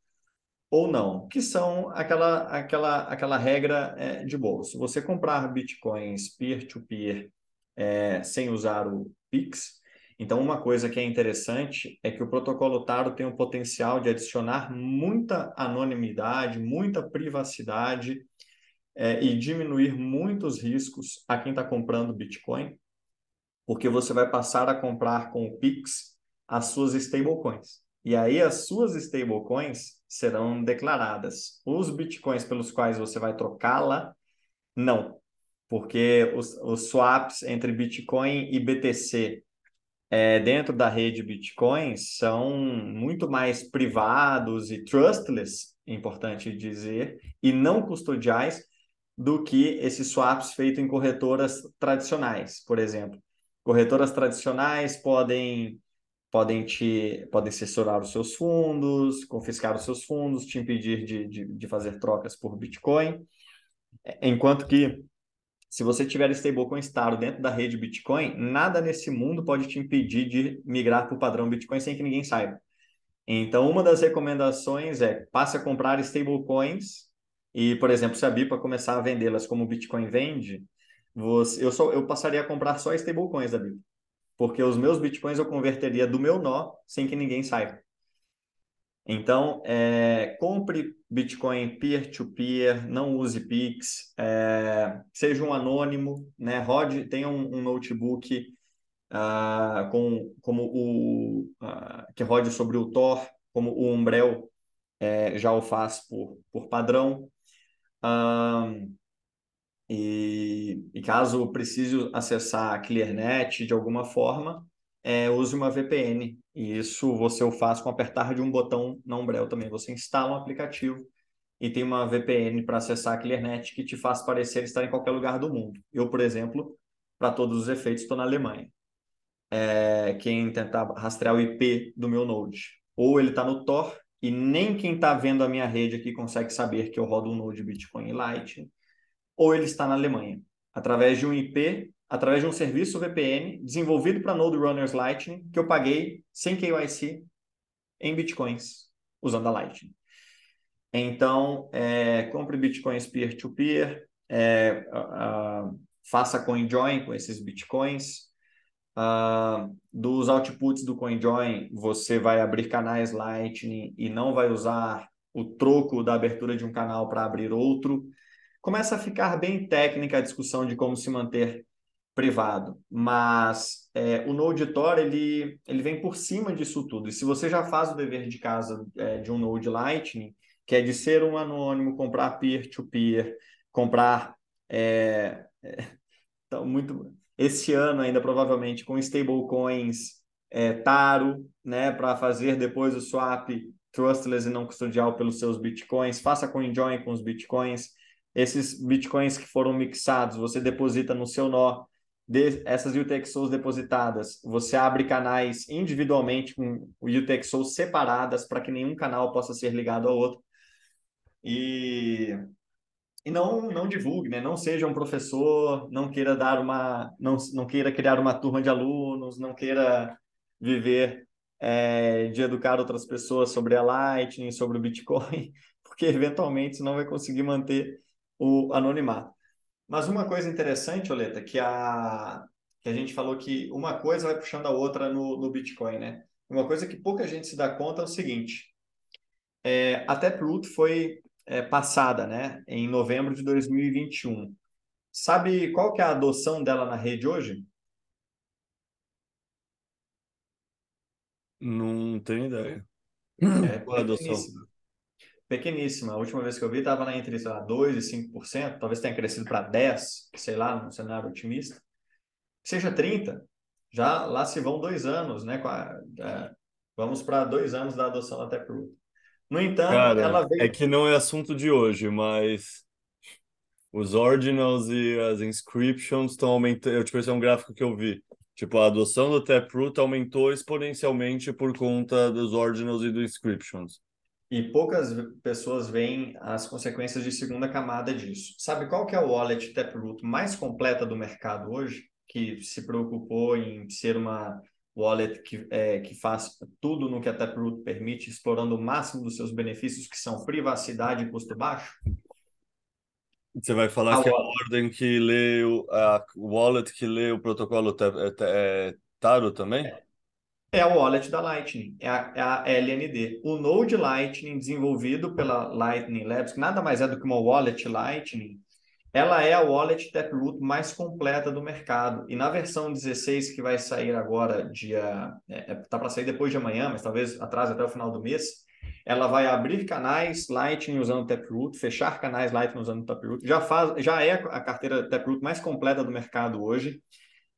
ou não, que são aquela, aquela, aquela regra é, de boa. Se você comprar bitcoins peer-to-peer -peer, é, sem usar o Pix, então uma coisa que é interessante é que o protocolo Taro tem o potencial de adicionar muita anonimidade, muita privacidade é, e diminuir muitos riscos a quem está comprando Bitcoin, porque você vai passar a comprar com o Pix as suas stablecoins. E aí as suas stablecoins serão declaradas. Os bitcoins pelos quais você vai trocá-la, não. Porque os, os swaps entre Bitcoin e BTC é, dentro da rede Bitcoin são muito mais privados e trustless, importante dizer, e não custodiais do que esses swaps feitos em corretoras tradicionais, por exemplo. Corretoras tradicionais podem podem te podem censurar os seus fundos, confiscar os seus fundos, te impedir de, de, de fazer trocas por Bitcoin, enquanto que se você tiver stablecoin Staro dentro da rede Bitcoin, nada nesse mundo pode te impedir de migrar para o padrão Bitcoin sem que ninguém saiba. Então, uma das recomendações é passe a comprar stablecoins e, por exemplo, se a BIPA começar a vendê-las como o Bitcoin vende, você, eu, só, eu passaria a comprar só stablecoins da Bit. Porque os meus bitcoins eu converteria do meu nó sem que ninguém saiba. Então, é, compre Bitcoin peer-to-peer, -peer, não use Pix, é, seja um anônimo, né? Rode, tenha um, um, notebook uh, com, como o uh, que rode sobre o Tor, como o Umbrel é, já o faz por, por padrão. E, e, caso precise acessar a ClearNet de alguma forma, é, use uma VPN. E isso você o faz com apertar de um botão na Umbrel também. Você instala um aplicativo e tem uma VPN para acessar a ClearNet que te faz parecer estar em qualquer lugar do mundo. Eu, por exemplo, para todos os efeitos, estou na Alemanha. É, quem tentar rastrear o IP do meu Node, ou ele está no Tor e nem quem está vendo a minha rede aqui consegue saber que eu rodo um Node Bitcoin e Lightning, ou ele está na Alemanha, através de um IP, através de um serviço VPN desenvolvido para Node Runners Lightning, que eu paguei sem KYC em Bitcoins, usando a Lightning. Então, é, compre Bitcoins peer-to-peer, é, uh, faça CoinJoin com esses Bitcoins, Uh, dos outputs do CoinJoin, você vai abrir canais Lightning e não vai usar o troco da abertura de um canal para abrir outro. Começa a ficar bem técnica a discussão de como se manter privado, mas é, o Node Tor ele, ele vem por cima disso tudo. E se você já faz o dever de casa é, de um Node Lightning, que é de ser um anônimo, comprar peer-to-peer, -peer, comprar é, é, então, muito esse ano ainda provavelmente com stablecoins é, Taro, né, para fazer depois o swap trustless e não custodial pelos seus bitcoins, faça CoinJoin com os bitcoins, esses bitcoins que foram mixados, você deposita no seu nó, de, essas UTXOs depositadas, você abre canais individualmente com UTXOs separadas para que nenhum canal possa ser ligado ao outro. E e não não divulgue, né? Não seja um professor, não queira dar uma, não, não queira criar uma turma de alunos, não queira viver é, de educar outras pessoas sobre a Lightning, sobre o Bitcoin, [LAUGHS] porque eventualmente você não vai conseguir manter o anonimato. Mas uma coisa interessante, Oleta, que a que a gente falou que uma coisa vai puxando a outra no, no Bitcoin, né? Uma coisa que pouca gente se dá conta é o seguinte: é, a Taproot foi é, passada, né, em novembro de 2021. Sabe qual que é a adoção dela na rede hoje?
Não tenho ideia.
É qual é a adoção? Pequeníssima. A última vez que eu vi estava entre sei lá, 2% e 5%, talvez tenha crescido para 10%, sei lá, num cenário otimista. Seja 30%, já lá se vão dois anos, né? É, vamos para dois anos da adoção da Taproot. No entanto,
Cara,
ela veio.
é que não é assunto de hoje, mas os ordinals e as inscriptions estão aumentando. Eu, tipo, esse é um gráfico que eu vi. Tipo, a adoção do Taproot aumentou exponencialmente por conta dos ordinals e dos inscriptions.
E poucas pessoas veem as consequências de segunda camada disso. Sabe qual que é o wallet Taproot mais completa do mercado hoje? Que se preocupou em ser uma wallet que, é, que faz tudo no que a Taproot permite, explorando o máximo dos seus benefícios, que são privacidade e custo baixo?
Você vai falar a que wallet. a ordem que lê o, a wallet que lê o protocolo é, é Taro também?
É, é a wallet da Lightning, é a, é a, LND. O Node Lightning, desenvolvido pela Lightning Labs, que nada mais é do que uma wallet Lightning, ela é a wallet Taproot mais completa do mercado. E na versão 16, que vai sair agora, dia. É, é tá para sair depois de amanhã, mas talvez atrase até o final do mês. Ela vai abrir canais Lightning usando Taproot, fechar canais Lightning usando Taproot. Já, faz, já é a carteira Taproot mais completa do mercado hoje.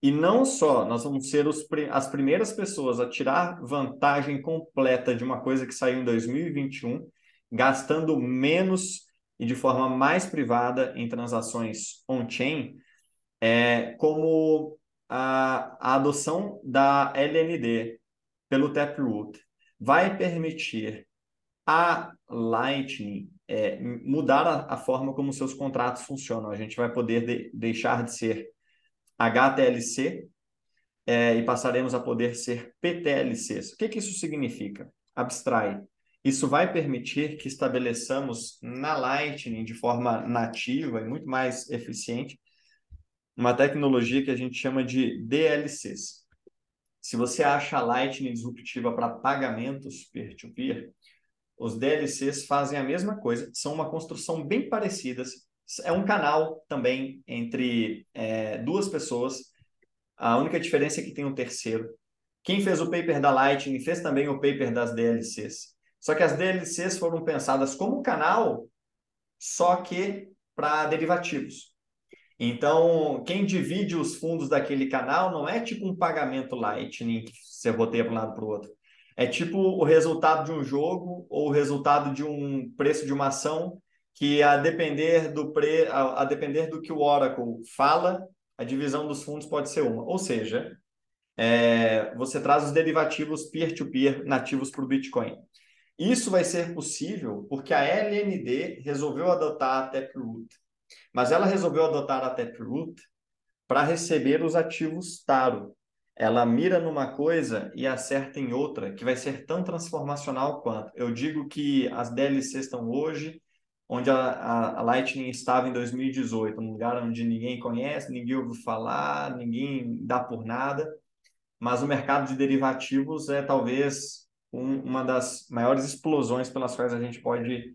E não só, nós vamos ser os, as primeiras pessoas a tirar vantagem completa de uma coisa que saiu em 2021, gastando menos e de forma mais privada em transações on-chain, é, como a, a adoção da LND pelo Taproot vai permitir a Lightning é, mudar a, a, forma como seus contratos funcionam. A gente vai poder de, deixar de ser HTLC é, e passaremos a poder ser PTLCs. O que, que isso significa? Abstrai. Isso vai permitir que estabeleçamos na Lightning de forma nativa e muito mais eficiente uma tecnologia que a gente chama de DLCs. Se você acha a Lightning disruptiva para pagamentos peer-to-peer, os DLCs fazem a mesma coisa, são uma construção bem parecida. É um canal também entre é, duas pessoas A única diferença é que tem um terceiro. Quem fez o paper da Lightning fez também o paper das DLCs. Só que as DLCs foram pensadas como canal, só que para derivativos. Então, quem divide os fundos daquele canal não é tipo um pagamento Lightning que você roteia para um lado para o outro. É tipo o resultado de um jogo ou o resultado de um preço de uma ação que a depender do pre, a, a depender do que o Oracle fala, a divisão dos fundos pode ser uma. Ou seja, é, você traz os derivativos peer-to-peer -peer nativos para o Bitcoin. Isso vai ser possível porque a LND resolveu adotar a Taproot. Mas ela resolveu adotar a Taproot para receber os ativos Taro. Ela mira numa coisa e acerta em outra, que vai ser tão transformacional quanto. Eu digo que as DLCs estão hoje onde a, a, Lightning estava em 2018, um lugar onde ninguém conhece, ninguém ouve falar, ninguém dá por nada, mas o mercado de derivativos é talvez um, uma das maiores explosões pelas quais a gente pode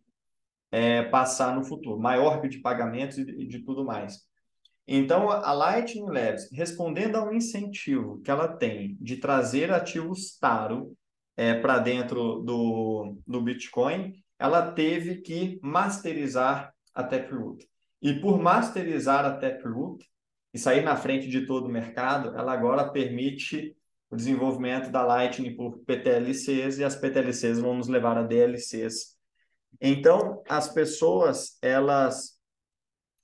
é, passar no futuro, maior que de pagamentos e de, de tudo mais. Então, a Lightning Labs, respondendo a um incentivo que ela tem de trazer ativos Taro é, para dentro do, do Bitcoin, ela teve que masterizar a Taproot. E por masterizar a Taproot e sair na frente de todo o mercado, ela agora permite o desenvolvimento da Lightning por PTLCs e as PTLCs vão nos levar a DLCs. Então, as pessoas, elas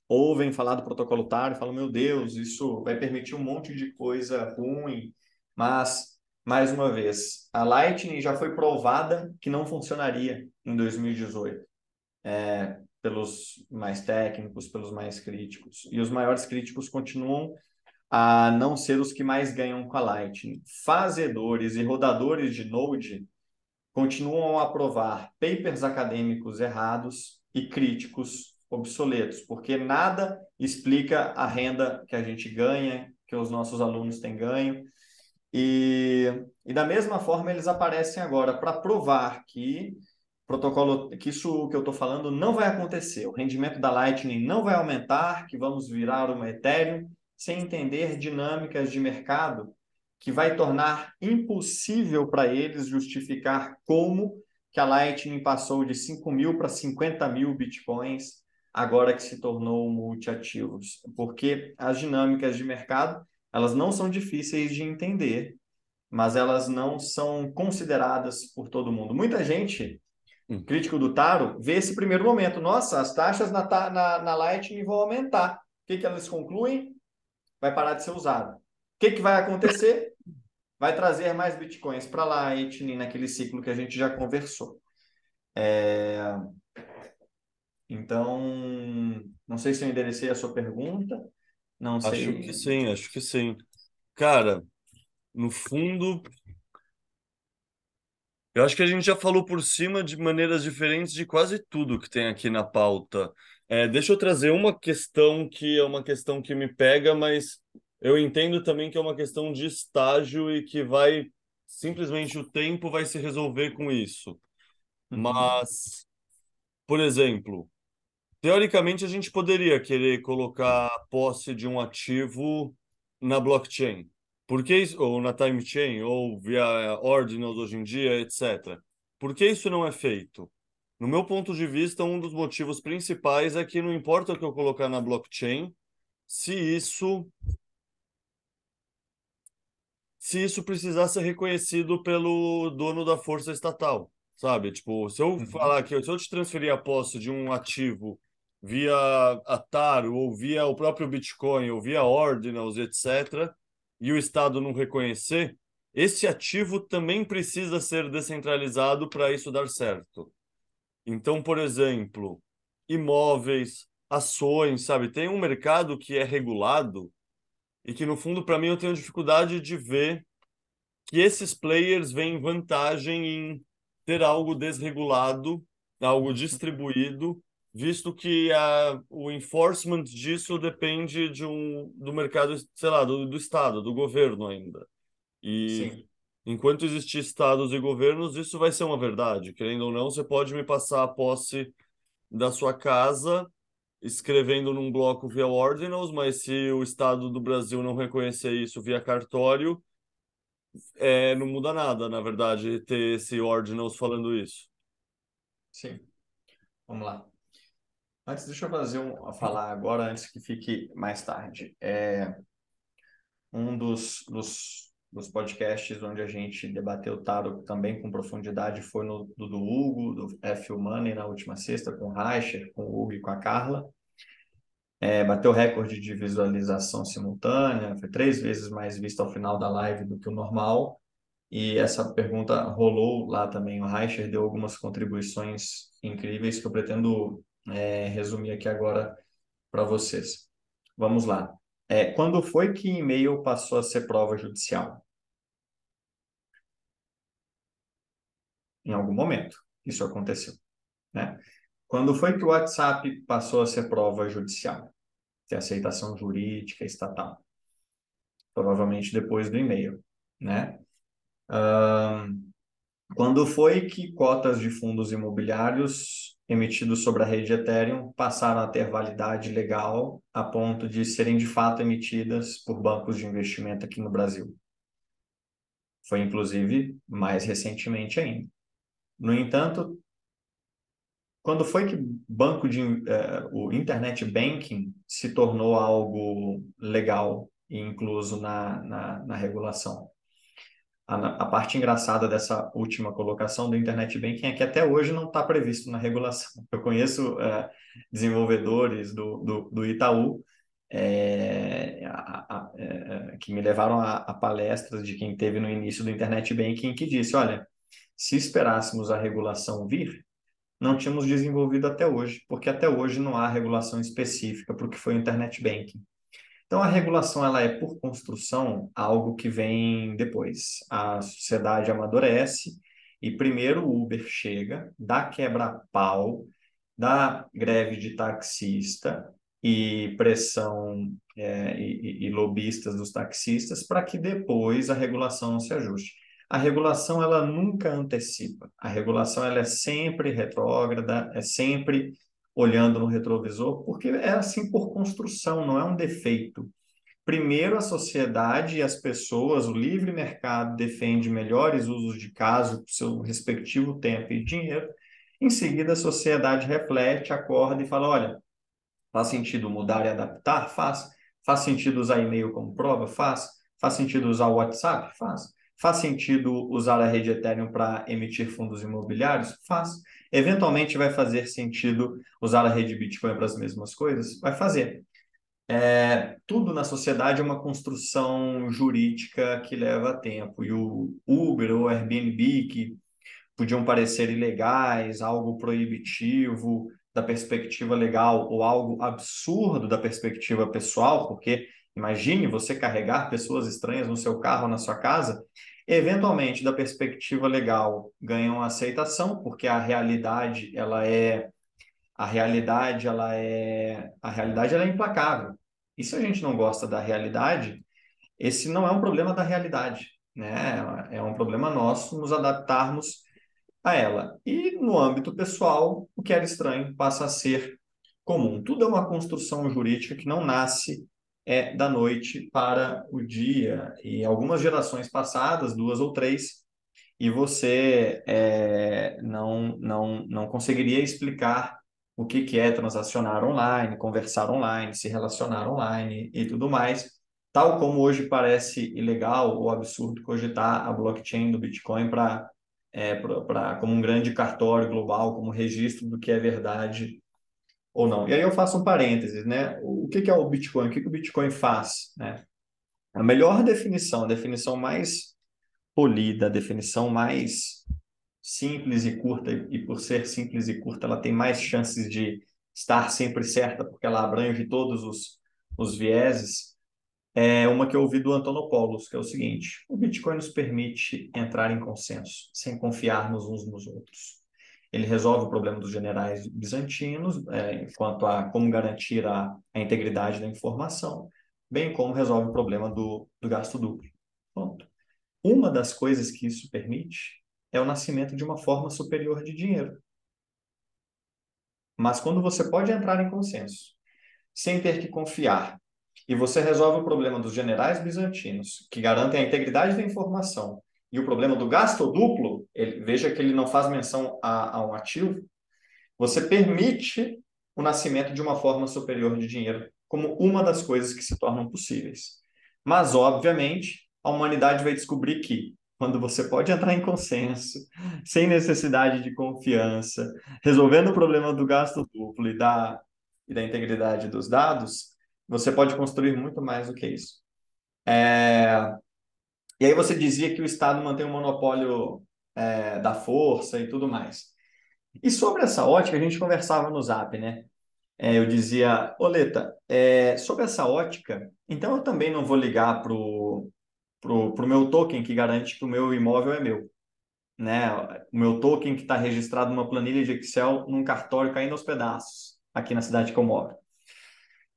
ouvem falar do protocolo TAR e falam, meu Deus, isso vai permitir um monte de coisa ruim, mas mais uma vez, a Lightning já foi provada que não funcionaria em 2018, é, pelos mais técnicos, pelos mais críticos. E os maiores críticos continuam a não ser os que mais ganham com a Lightning. Fazedores e rodadores de Node continuam a aprovar papers acadêmicos errados e críticos obsoletos, porque nada explica a renda que a gente ganha, que os nossos alunos têm ganho, e, e da mesma forma eles aparecem agora para provar que protocolo, que isso que eu estou falando não vai acontecer. O rendimento da Lightning não vai aumentar, que vamos virar uma Ethereum, sem entender dinâmicas de mercado que vai tornar impossível para eles justificar como que a Lightning passou de 5 mil para 50 mil bitcoins agora que se tornou multiativos. Porque as dinâmicas de mercado elas não são difíceis de entender, mas elas não são consideradas por todo mundo. Muita gente, crítico do Taro, vê esse primeiro momento. Nossa, as taxas na, na, na Lightning vão aumentar. O que, que elas concluem? Vai parar de ser usado. O que, que vai acontecer? Vai trazer mais bitcoins para Lightning naquele ciclo que a gente já conversou. É... Então, não sei se eu enderecei a sua pergunta. Não sei.
Acho que sim, acho que sim. Cara, no fundo, eu acho que a gente já falou por cima de maneiras diferentes de quase tudo que tem aqui na pauta. É, deixa eu trazer uma questão que é uma questão que me pega, mas eu entendo também que é uma questão de estágio e que vai simplesmente o tempo vai se resolver com isso. Uhum. Mas, por exemplo, Teoricamente, a gente poderia querer colocar a posse de um ativo na blockchain, porque ou na time chain, ou via ordinals hoje em dia, etc. Por que isso não é feito? No meu ponto de vista, um dos motivos principais é que não importa o que eu colocar na blockchain, se isso se isso precisar ser reconhecido pelo dono da força estatal, sabe? Tipo, se eu uhum. falar que se eu te transferir a posse de um ativo via Ataro, ou via o próprio Bitcoin, ou via Ordinals, etc., e o Estado não reconhecer, esse ativo também precisa ser descentralizado para isso dar certo. Então, por exemplo, imóveis, ações, sabe? Tem um mercado que é regulado e que, no fundo, para mim, eu tenho dificuldade de ver que esses players veem vantagem em ter algo desregulado, algo distribuído, visto que a, o enforcement disso depende de um, do mercado, sei lá, do, do Estado, do governo ainda. E Sim. enquanto existir estados e governos, isso vai ser uma verdade. Querendo ou não, você pode me passar a posse da sua casa escrevendo num bloco via ordinals, mas se o Estado do Brasil não reconhecer isso via cartório, é, não muda nada, na verdade, ter esse ordinals falando isso.
Sim. Vamos lá. Antes, deixa eu fazer um, falar agora, antes que fique mais tarde. É, um dos, dos, dos podcasts onde a gente debateu Taro também com profundidade foi no do, do Hugo, do F. Money, na última sexta, com o Reicher, com o Hugo e com a Carla. É, bateu recorde de visualização simultânea, foi três vezes mais vista ao final da live do que o normal. E essa pergunta rolou lá também. O Reicher deu algumas contribuições incríveis que eu pretendo é, resumir aqui agora para vocês. Vamos lá. É, quando foi que e-mail passou a ser prova judicial? Em algum momento isso aconteceu, né? Quando foi que o WhatsApp passou a ser prova judicial? Ter aceitação jurídica estatal? Provavelmente depois do e-mail, né? Um, quando foi que cotas de fundos imobiliários emitidos sobre a rede Ethereum passaram a ter validade legal a ponto de serem de fato emitidas por bancos de investimento aqui no Brasil? Foi inclusive mais recentemente ainda. No entanto, quando foi que banco de uh, o internet banking se tornou algo legal e incluso na, na, na regulação? A, a, parte engraçada dessa última colocação do Internet Banking é que até hoje não está previsto na regulação. Eu conheço uh, desenvolvedores do, do, do Itaú é, a, é, que me levaram a, a, palestras de quem teve no início do Internet Banking que disse, olha, se esperássemos a regulação vir, não tínhamos desenvolvido até hoje, porque até hoje não há regulação específica para o que foi o Internet Banking. Então, a regulação ela é, por construção, algo que vem depois. A sociedade amadurece e primeiro o Uber chega, dá quebra-pau, dá greve de taxista e pressão é, e, e, lobistas dos taxistas para que depois a regulação se ajuste. A regulação ela nunca antecipa. A regulação ela é sempre retrógrada, é sempre olhando no retrovisor, porque é assim por construção, não é um defeito. Primeiro, a sociedade e as pessoas, o livre mercado defende melhores usos de caso para seu respectivo tempo e dinheiro. Em seguida, a sociedade reflete, acorda e fala: olha, faz sentido mudar e adaptar? Faz. Faz sentido usar e-mail como prova? Faz. Faz sentido usar o WhatsApp? Faz. Faz sentido usar a rede Ethereum para emitir fundos imobiliários? Faz. Eventualmente vai fazer sentido usar a rede Bitcoin para as mesmas coisas? Vai fazer. É, tudo na sociedade é uma construção jurídica que leva tempo. E o Uber ou Airbnb, que podiam parecer ilegais, algo proibitivo da perspectiva legal ou algo absurdo da perspectiva pessoal, porque imagine você carregar pessoas estranhas no seu carro na sua casa, eventualmente da perspectiva legal ganham aceitação, porque a realidade ela é a realidade ela é a realidade ela é implacável. E se a gente não gosta da realidade, esse não é um problema da realidade, né? É um problema nosso nos adaptarmos a ela. E no âmbito pessoal, o que era estranho passa a ser comum. Tudo é uma construção jurídica que não nasce é da noite para o dia. E algumas gerações passadas, duas ou três, e você é, não, não, não conseguiria explicar o que, que é transacionar online, conversar online, se relacionar online e tudo mais, tal como hoje parece ilegal ou absurdo cogitar a blockchain do Bitcoin para é, como um grande cartório global, como registro do que é verdade ou não. E aí eu faço um parênteses, né? O que, que é o Bitcoin? O que, que o Bitcoin faz? Né? A melhor definição, a definição mais polida, a definição mais simples e curta, e por ser simples e curta, ela tem mais chances de estar sempre certa, porque ela abrange todos os, os vieses, é uma que eu ouvi do Antonopoulos, que é o seguinte: o Bitcoin nos permite entrar em consenso, sem confiarmos uns nos outros. Ele resolve o problema dos generais bizantinos, é, quanto a como garantir a, a integridade da informação, bem como resolve o problema do, do gasto duplo. Ponto. Uma das coisas que isso permite é o nascimento de uma forma superior de dinheiro. Mas quando você pode entrar em consenso sem ter que confiar. E você resolve o problema dos generais bizantinos, que garantem a integridade da informação, e o problema do gasto duplo, ele, veja que ele não faz menção a, a um ativo, você permite o nascimento de uma forma superior de dinheiro como uma das coisas que se tornam possíveis. Mas, obviamente, a humanidade vai descobrir que quando você pode entrar em consenso, sem necessidade de confiança, resolvendo o problema do gasto duplo e da, e da integridade dos dados, você pode construir muito mais do que isso. É... E aí você dizia que o Estado mantém um monopólio é, da força e tudo mais. E sobre essa ótica, a gente conversava no Zap, né? É, eu dizia, Oleta, é, sobre essa ótica, então eu também não vou ligar para o pro, pro meu token que garante que o meu imóvel é meu. Né? O meu token que está registrado numa planilha de Excel num cartório caindo aos pedaços, aqui na cidade que eu moro.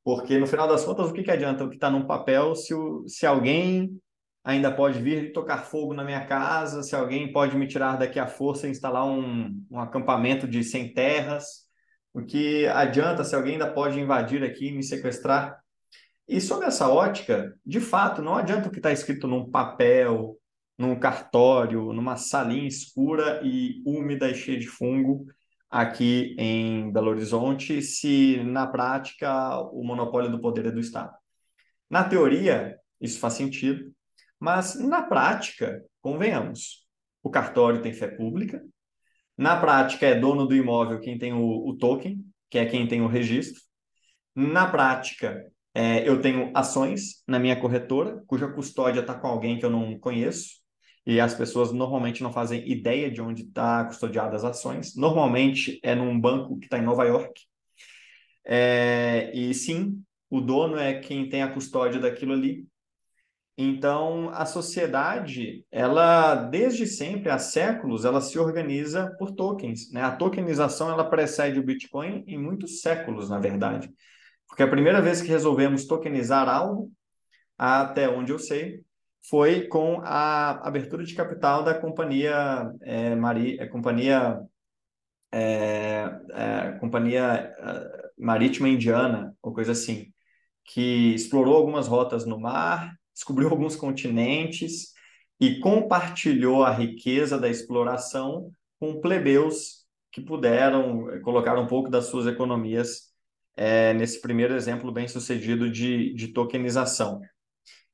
Porque, no final das contas, o que, que adianta o que está num papel se, o, se alguém ainda pode vir tocar fogo na minha casa, se alguém pode me tirar daqui à força e instalar um, um acampamento de 100 terras, o que adianta se alguém ainda pode invadir aqui e me sequestrar? E sobre essa ótica, de fato, não adianta o que está escrito num papel, num cartório, numa salinha escura e úmida e cheia de fungo aqui em Belo Horizonte, se na prática o monopólio do poder é do Estado. Na teoria, isso faz sentido, mas na prática, convenhamos, o cartório tem fé pública, na prática é dono do imóvel quem tem o, o token, que é quem tem o registro, na prática é, eu tenho ações na minha corretora, cuja custódia está com alguém que eu não conheço, e as pessoas normalmente não fazem ideia de onde está custodiadas as ações. Normalmente é num banco que está em Nova York. É, e sim, o dono é quem tem a custódia daquilo ali. Então, a sociedade, ela desde sempre, há séculos, ela se organiza por tokens. Né? A tokenização ela precede o Bitcoin em muitos séculos, na verdade. Porque a primeira vez que resolvemos tokenizar algo, até onde eu sei, foi com a abertura de capital da companhia é, é, companhia é, é, companhia é, marítima indiana ou coisa assim, que explorou algumas rotas no mar, descobriu alguns continentes e compartilhou a riqueza da exploração com plebeus que puderam colocar um pouco das suas economias é, nesse primeiro exemplo bem sucedido de, de tokenização.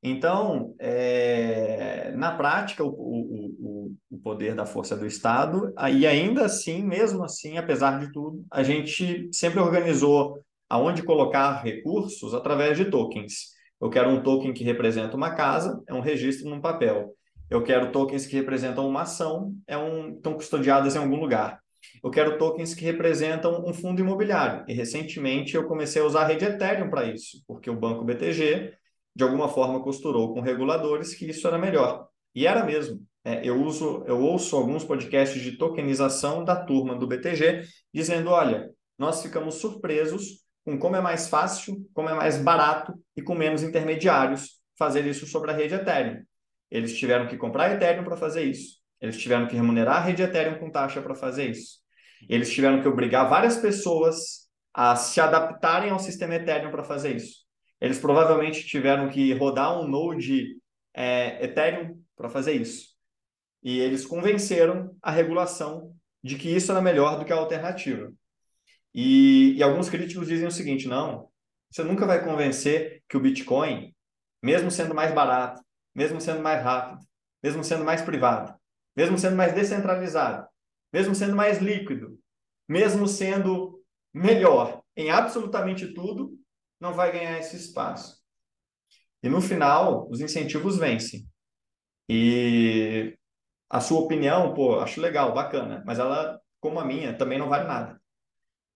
Então, é, na prática, o, o, o, poder da força do Estado, e ainda assim, mesmo assim, apesar de tudo, a gente sempre organizou aonde colocar recursos através de tokens. Eu quero um token que representa uma casa, é um registro num papel. Eu quero tokens que representam uma ação, é um, estão custodiadas em algum lugar eu quero tokens que representam um fundo imobiliário. E recentemente eu comecei a usar a rede Ethereum para isso, porque o banco BTG, de alguma forma, costurou com reguladores que isso era melhor. E era mesmo. É, eu uso, eu ouço alguns podcasts de tokenização da turma do BTG dizendo: olha, nós ficamos surpresos com como é mais fácil, como é mais barato e com menos intermediários fazer isso sobre a rede Ethereum. Eles tiveram que comprar Ethereum para fazer isso. Eles tiveram que remunerar a rede Ethereum com taxa para fazer isso. Eles tiveram que obrigar várias pessoas a se adaptarem ao sistema Ethereum para fazer isso. Eles provavelmente tiveram que rodar um node é, Ethereum para fazer isso. E eles convenceram a regulação de que isso era melhor do que a alternativa. E, e alguns críticos dizem o seguinte: não, você nunca vai convencer que o Bitcoin, mesmo sendo mais barato, mesmo sendo mais rápido, mesmo sendo mais privado, mesmo sendo mais descentralizado, mesmo sendo mais líquido, mesmo sendo melhor em absolutamente tudo, não vai ganhar esse espaço. E no final, os incentivos vencem. E a sua opinião, pô, acho legal, bacana, mas ela, como a minha, também não vale nada.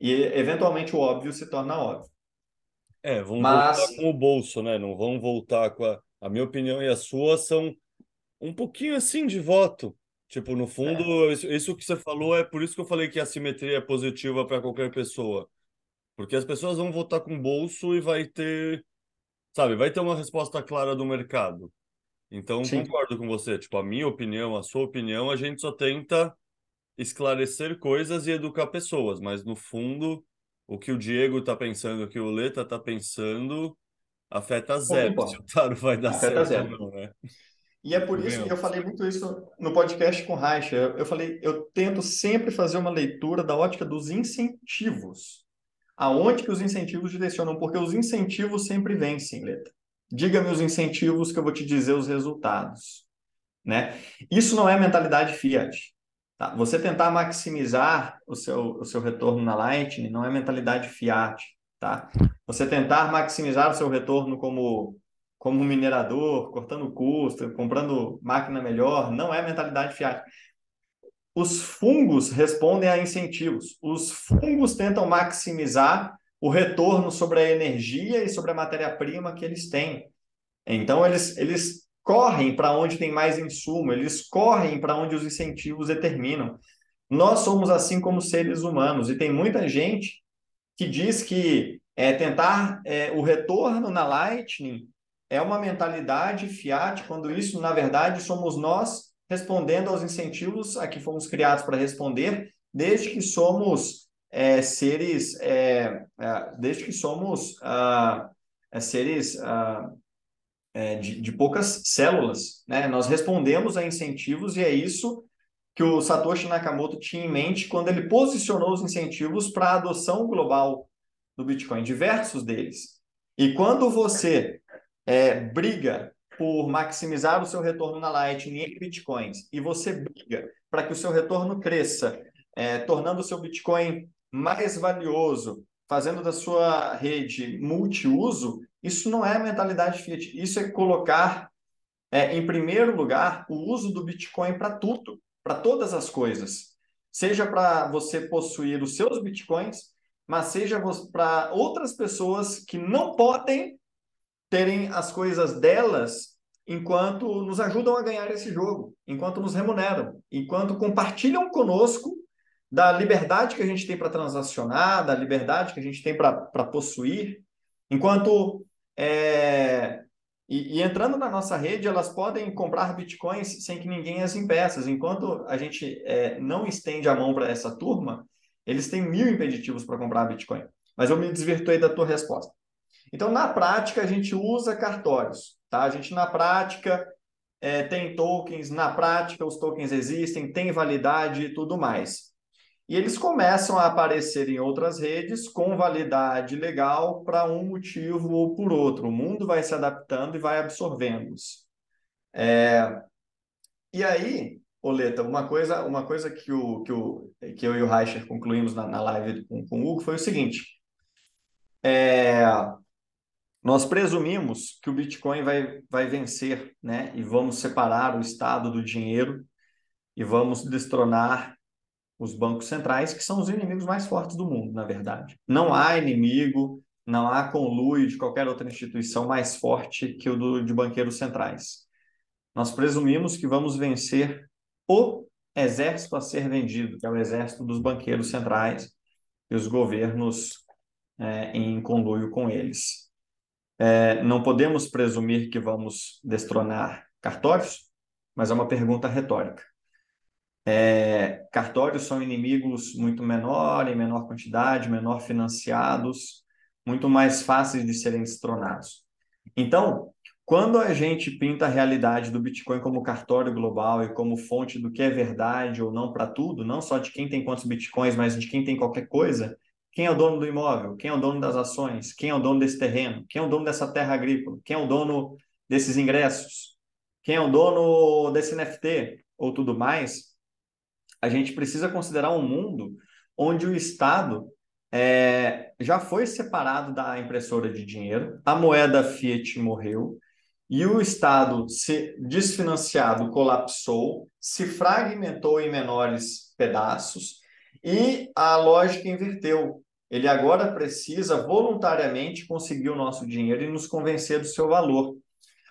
E eventualmente o óbvio se torna óbvio.
É, vamos mas... voltar com o bolso, né? Não vão voltar com a. A minha opinião e a sua são um pouquinho assim de voto. Tipo, no fundo, é. isso, isso que você falou é por isso que eu falei que a simetria é positiva para qualquer pessoa. Porque as pessoas vão votar com bolso e vai ter, sabe, vai ter uma resposta clara do mercado. Então, Sim. concordo com você. Tipo, a minha opinião, a sua opinião, a gente só tenta esclarecer coisas e educar pessoas, mas no fundo, o que o Diego está pensando, o que o Leta está pensando, afeta zero se o Taro vai dar afeta certo zero. ou não, né?
E é por isso que eu falei muito isso no podcast com o Reicha. Eu falei, eu tento sempre fazer uma leitura da ótica dos incentivos. Aonde que os incentivos direcionam? Porque os incentivos sempre vencem, Leta. Diga-me os incentivos que eu vou te dizer os resultados. Né? Isso não é mentalidade Fiat. Tá? Você tentar maximizar o seu, o seu retorno na Lightning não é mentalidade Fiat. Tá? Você tentar maximizar o seu retorno como como minerador, cortando custo, comprando máquina melhor, não é mentalidade fiat. Os fungos respondem a incentivos. Os fungos tentam maximizar o retorno sobre a energia e sobre a matéria-prima que eles têm. Então, eles, eles correm para onde tem mais insumo, eles correm para onde os incentivos determinam. Nós somos assim como seres humanos, e tem muita gente que diz que é, tentar é, o retorno na Lightning é uma mentalidade fiat, quando isso, na verdade, somos nós respondendo aos incentivos a que fomos criados para responder, desde que somos é, seres, é, é, desde que somos ah, é, seres ah, é, de, de, poucas células. Né? Nós respondemos a incentivos e é isso que o Satoshi Nakamoto tinha em mente quando ele posicionou os incentivos para a adoção global do Bitcoin, diversos deles. E quando você é, briga por maximizar o seu retorno na Lightning em bitcoins e você briga para que o seu retorno cresça, é, tornando o seu Bitcoin mais valioso, fazendo da sua rede multiuso, isso não é mentalidade Fiat. Isso é colocar, é, em primeiro lugar, o uso do Bitcoin para tudo, para todas as coisas. Seja para você possuir os seus Bitcoins, mas seja para outras pessoas que não podem terem as coisas delas enquanto nos ajudam a ganhar esse jogo, enquanto nos remuneram, enquanto compartilham conosco da liberdade que a gente tem para transacionar, da liberdade que a gente tem para possuir, enquanto é, e, e, entrando na nossa rede, elas podem comprar bitcoins sem que ninguém as impeça. Enquanto a gente é, não estende a mão para essa turma, eles têm mil impeditivos para comprar bitcoin. Mas eu me desvirtuei da tua resposta. Então, na prática, a gente usa cartórios. Tá? A gente, na prática, é, tem tokens, na prática, os tokens existem, tem validade e tudo mais. E eles começam a aparecer em outras redes com validade legal para um motivo ou por outro. O mundo vai se adaptando e vai absorvendo-os. É... E aí, Oleta, uma coisa, uma coisa que, o, que, o, que eu e o Reicher concluímos na, na live com, com o Hugo foi o seguinte. É, nós presumimos que o Bitcoin vai, vai vencer, né? E vamos separar o Estado do dinheiro e vamos destronar os bancos centrais, que são os inimigos mais fortes do mundo, na verdade. Não há inimigo, não há conluio de qualquer outra instituição mais forte que o do, de banqueiros centrais. Nós presumimos que vamos vencer o exército a ser vendido, que é o exército dos banqueiros centrais e os governos é, em conluio com eles. É, não podemos presumir que vamos destronar cartórios, mas é uma pergunta retórica. É, cartórios são inimigos muito menor, em menor quantidade, menor financiados, muito mais fáceis de serem destronados. Então, quando a gente pinta a realidade do Bitcoin como cartório global e como fonte do que é verdade ou não para tudo, não só de quem tem quantos Bitcoins, mas de quem tem qualquer coisa, quem é o dono do imóvel? Quem é o dono das ações? Quem é o dono desse terreno? Quem é o dono dessa terra agrícola? Quem é o dono desses ingressos? Quem é o dono desse NFT? Ou tudo mais? A gente precisa considerar um mundo onde o Estado é, já foi separado da impressora de dinheiro, a moeda Fiat morreu, e o Estado, se desfinanciado, colapsou, se fragmentou em menores pedaços, e a lógica inverteu. Ele agora precisa voluntariamente conseguir o nosso dinheiro e nos convencer do seu valor.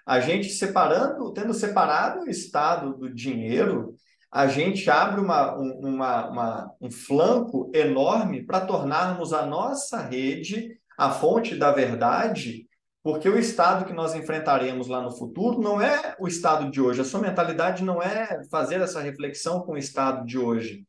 A gente separando, tendo separado o Estado do dinheiro, a gente abre uma, uma, uma, um flanco enorme para tornarmos a nossa rede a fonte da verdade, porque o Estado que nós enfrentaremos lá no futuro não é o Estado de hoje. A sua mentalidade não é fazer essa reflexão com o Estado de hoje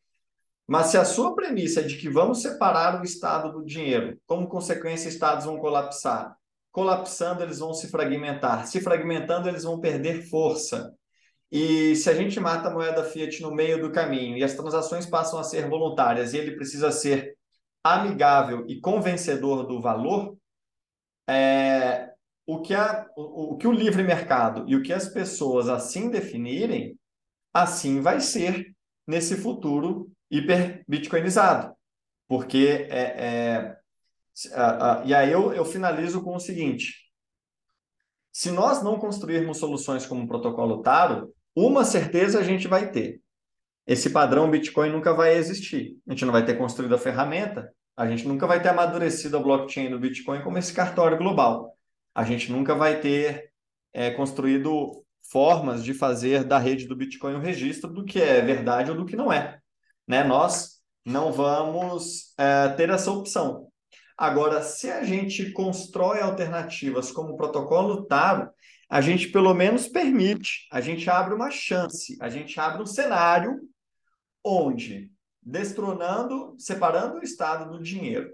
Mas se a sua premissa é de que vamos separar o Estado do dinheiro, como consequência, estados vão colapsar. Colapsando, eles vão se fragmentar. Se fragmentando, eles vão perder força. E se a gente mata a moeda fiat no meio do caminho e as transações passam a ser voluntárias e ele precisa ser amigável e convencedor do valor, é, o, que a, o, o que o livre mercado e o que as pessoas assim definirem, assim vai ser nesse futuro hiper bitcoinizado. Porque é, é e aí eu, eu finalizo com o seguinte: se nós não construirmos soluções como o protocolo Taro, uma certeza a gente vai ter. Esse padrão Bitcoin nunca vai existir. A gente não vai ter construído a ferramenta, a gente nunca vai ter amadurecido a blockchain do Bitcoin como esse cartório global. A gente nunca vai ter é, construído formas de fazer da rede do Bitcoin o um registro do que é verdade ou do que não é. Né? Nós não vamos é, ter essa opção. Agora, se a gente constrói alternativas como o protocolo Taro, a gente pelo menos permite, a gente abre uma chance, a gente abre um cenário onde, destronando, separando o Estado do dinheiro,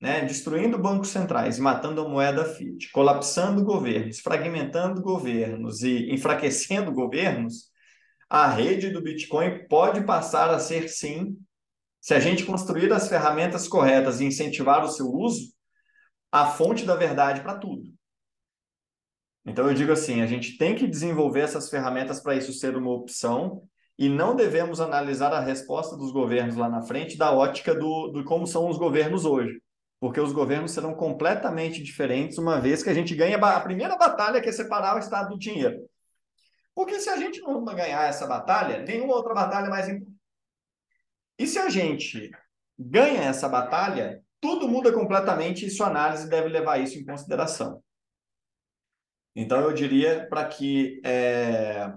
né, destruindo bancos centrais matando a moeda fiat, colapsando governos, fragmentando governos e enfraquecendo governos, a rede do Bitcoin pode passar a ser, sim, se a gente construir as ferramentas corretas e incentivar o seu uso, a fonte da verdade para tudo. Então eu digo assim, a gente tem que desenvolver essas ferramentas para isso ser uma opção e não devemos analisar a resposta dos governos lá na frente da ótica do, do como são os governos hoje. Porque os governos serão completamente diferentes uma vez que a gente ganha a primeira batalha que é separar o Estado do dinheiro. Porque se a gente não ganhar essa batalha, nenhuma outra batalha mais importante. E se a gente ganha essa batalha, tudo muda completamente e sua análise deve levar isso em consideração. Então, eu diria para que é,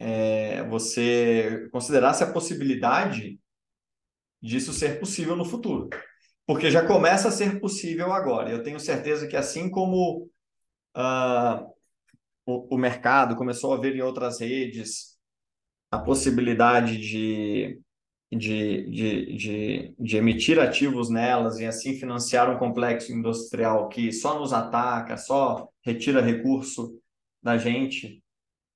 é, você considerasse a possibilidade disso ser possível no futuro. Porque já começa a ser possível agora. Eu tenho certeza que, assim como uh, o, o mercado começou a ver em outras redes a possibilidade de de, de, de, de, emitir ativos nelas e assim financiar um complexo industrial que só nos ataca, só retira recurso da gente,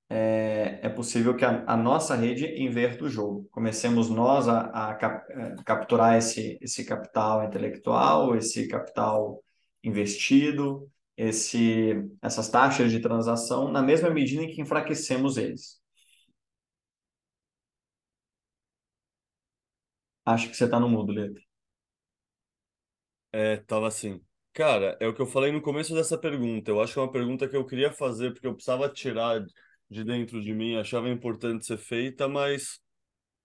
é, é possível que a, a, nossa rede inverta o jogo. Comecemos nós a, a, cap, a é, capturar esse, esse capital intelectual, esse capital investido, esse, essas taxas de transação, na mesma medida em que enfraquecemos eles. Acho que você está no mudo, Leto.
É, tava assim. Cara, é o que eu falei no começo dessa pergunta. Eu acho que é uma pergunta que eu queria fazer porque eu precisava tirar de dentro de mim, achava importante ser feita, mas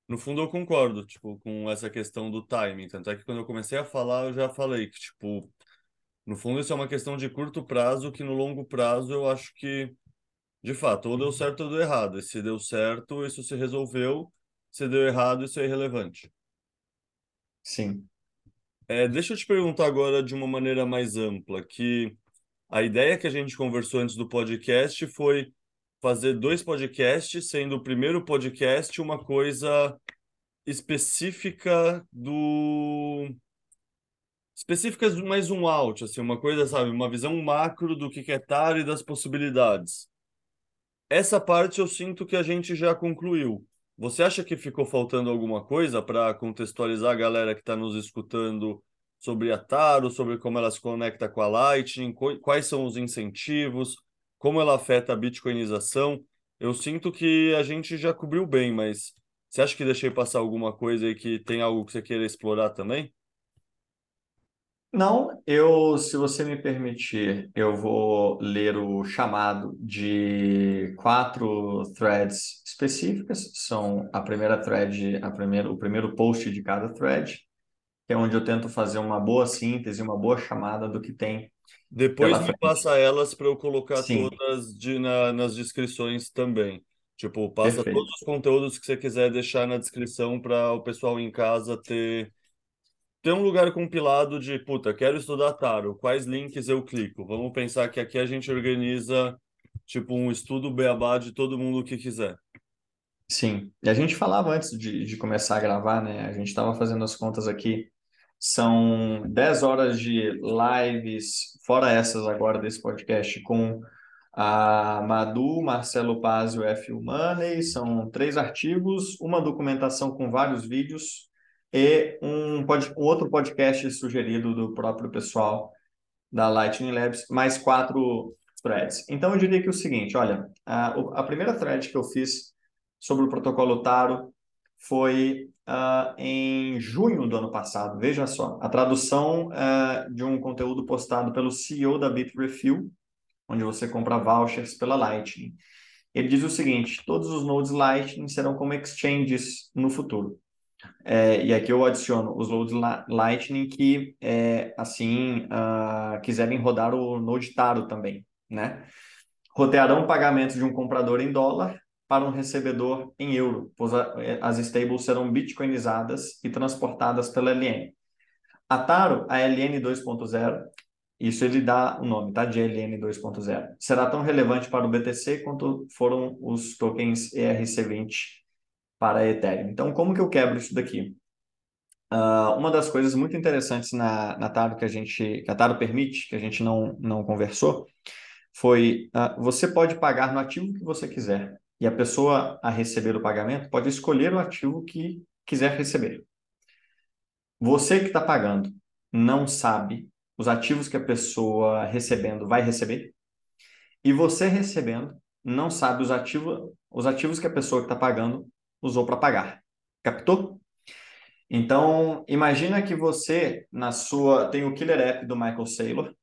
no fundo eu concordo, tipo, com essa questão do timing. Tanto é que quando eu comecei a falar, eu já falei que, tipo, no fundo isso é uma questão de curto prazo, que no longo prazo eu acho que, de fato, ou deu certo ou deu errado. E se deu certo, isso se resolveu. Se deu errado, isso é irrelevante.
Sim.
É, deixa eu te perguntar agora de uma maneira mais ampla, que a ideia que a gente conversou antes do podcast foi fazer dois podcasts, sendo o primeiro podcast uma coisa específica do específica mais um out, assim, uma coisa, sabe, uma visão macro do que é TAR e das possibilidades. Essa parte eu sinto que a gente já concluiu. Você acha que ficou faltando alguma coisa para contextualizar a galera que está nos escutando sobre a Taro, sobre como ela se conecta com a Lightning, quais são os incentivos, como ela afeta a bitcoinização? Eu sinto que a gente já cobriu bem, mas você acha que deixei passar alguma coisa e que tem algo que você queira explorar também?
Não, eu, se você me permitir, eu vou ler o chamado de quatro threads específicas. São a primeira thread, a primeira, o primeiro post de cada thread, que é onde eu tento fazer uma boa síntese, uma boa chamada do que tem.
Depois me passa elas para eu colocar Sim. todas de, na, nas descrições também. Tipo, passa Perfeito. todos os conteúdos que você quiser deixar na descrição para o pessoal em casa ter ter um lugar compilado de, puta, quero estudar Taro, quais links eu clico? Vamos pensar que aqui a gente organiza, tipo, um estudo beabá de todo mundo que quiser.
Sim. E a gente falava antes de, de começar a gravar, né? A gente estava fazendo as contas aqui. São 10 horas de lives, fora essas agora desse podcast, com a Madu, Marcelo Paz e o F. Money. São três artigos, uma documentação com vários vídeos e um, pod, um outro podcast sugerido do próprio pessoal da Lightning Labs, mais quatro threads. Então, eu diria que é o seguinte, olha, a, a primeira thread que eu fiz sobre o protocolo Taro foi uh, em junho do ano passado. Veja só, a tradução uh, de um conteúdo postado pelo CEO da Bitrefill, onde você compra vouchers pela Lightning. Ele diz o seguinte: todos os nodes Lightning serão como exchanges no futuro. É, e aqui eu adiciono os nodes Lightning que, é, assim, uh, quiserem rodar o Node Taro também, né? Rotearão pagamentos de um comprador em dólar para um recebedor em euro, pois é, as stables serão bitcoinizadas e transportadas pela LN. A Taro, a LN 2.0, isso ele dá o nome, tá? De LN 2.0. Será tão relevante para o BTC quanto foram os tokens ERC20 para Ethereum. Então, como que eu quebro isso daqui? Uh, uma das coisas muito interessantes na, na Taro que a gente, que a Taro permite, que a gente não, não conversou, foi uh, você pode pagar no ativo que você quiser e a pessoa a receber o pagamento pode escolher o ativo que quiser receber. Você que está pagando não sabe os ativos que a pessoa recebendo vai receber e você recebendo não sabe os ativos, os ativos que a pessoa que está pagando usou para pagar. Captou? Então, imagina que você na sua tem o killer app do Michael Saylor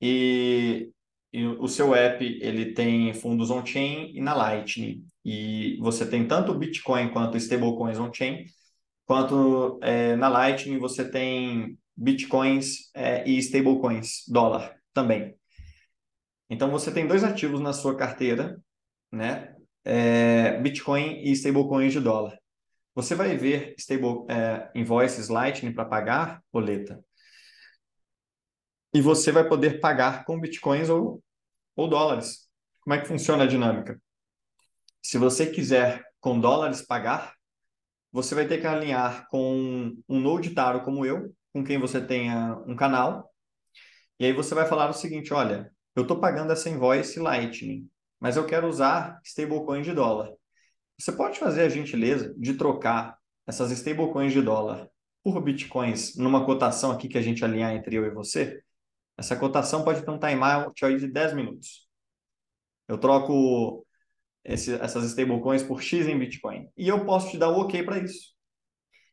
e, e o seu app ele tem fundos on-chain e na Lightning. E você tem tanto Bitcoin quanto stablecoins on-chain, quanto é, na Lightning você tem Bitcoins é, e stablecoins, dólar também. Então você tem dois ativos na sua carteira, né? É, Bitcoin e stablecoins de dólar. Você vai ver stable, é, invoices Lightning para pagar boleta. E você vai poder pagar com Bitcoins ou, ou dólares. Como é que funciona a dinâmica? Se você quiser com dólares pagar, você vai ter que alinhar com um Node Taro como eu, com quem você tenha um canal. E aí você vai falar o seguinte, olha, eu estou pagando essa invoice Lightning mas eu quero usar stablecoin de dólar. Você pode fazer a gentileza de trocar essas stablecoins de dólar por bitcoins numa cotação aqui que a gente alinhar entre eu e você? Essa cotação pode ter um timeout de 10 minutos. Eu troco esse, essas stablecoins por X em Bitcoin. E eu posso te dar o OK para isso.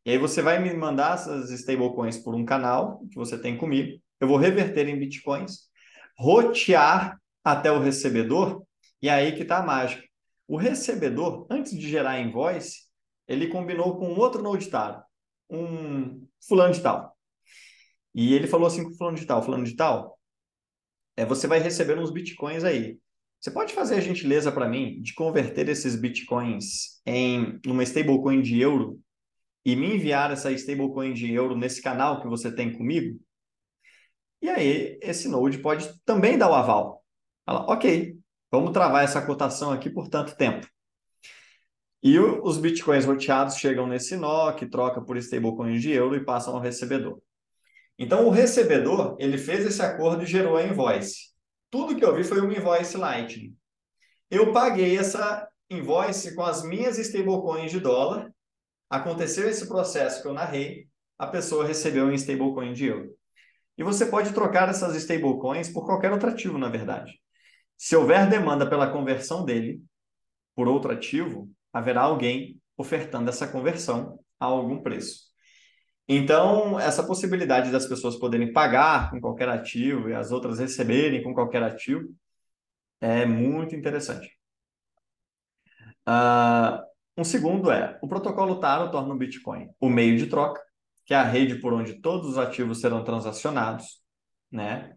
E aí você vai me mandar essas stablecoins por um canal que você tem comigo. Eu vou reverter em Bitcoins, rotear até o recebedor e aí que está a mágica. O recebedor, antes de gerar invoice, ele combinou com outro node tal, um fulano de tal. E ele falou assim com fulano de tal, fulano de tal, é, você vai receber uns bitcoins aí. Você pode fazer a gentileza para mim de converter esses bitcoins em uma stablecoin de euro e me enviar essa stablecoin de euro nesse canal que você tem comigo? E aí, esse node pode também dar o aval. Fala, ok, Vamos travar essa cotação aqui por tanto tempo. E os bitcoins roteados chegam nesse nó, que troca por stablecoins de euro e passam ao recebedor. Então, o recebedor, ele fez esse acordo e gerou a invoice. Tudo que eu vi foi uma invoice Lightning. Eu paguei essa invoice com as minhas stablecoins de dólar. Aconteceu esse processo que eu narrei, a pessoa recebeu um stablecoin de euro. E você pode trocar essas stablecoins por qualquer outro ativo, na verdade. Se houver demanda pela conversão dele por outro ativo, haverá alguém ofertando essa conversão a algum preço. Então, essa possibilidade das pessoas poderem pagar com qualquer ativo e as outras receberem com qualquer ativo é muito interessante. Uh, um segundo é, o protocolo Taro torna o Bitcoin o meio de troca, que é a rede por onde todos os ativos serão transacionados, né?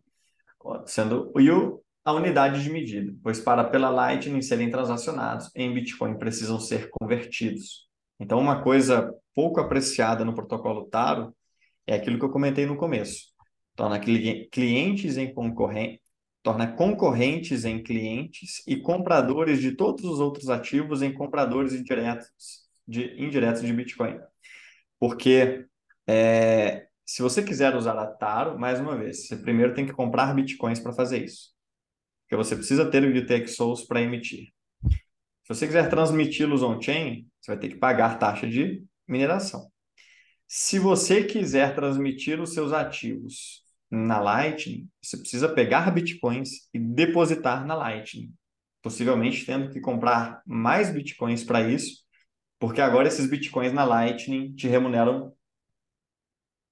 Sendo, e o a unidade de medida, pois para pela Lightning serem transacionados em Bitcoin precisam ser convertidos. Então, uma coisa pouco apreciada no protocolo Taro é aquilo que eu comentei no começo. Torna clientes em concorrência, torna concorrentes em clientes e compradores de todos os outros ativos em compradores indiretos de, indiretos de Bitcoin. Porque é, se você quiser usar a Taro, mais uma vez, você primeiro tem que comprar Bitcoins para fazer isso. Porque você precisa ter o UTXOs para emitir. Se você quiser transmiti-los on-chain, você vai ter que pagar taxa de mineração. Se você quiser transmitir os seus ativos na Lightning, você precisa pegar bitcoins e depositar na Lightning. Possivelmente tendo que comprar mais bitcoins para isso, porque agora esses bitcoins na Lightning te remuneram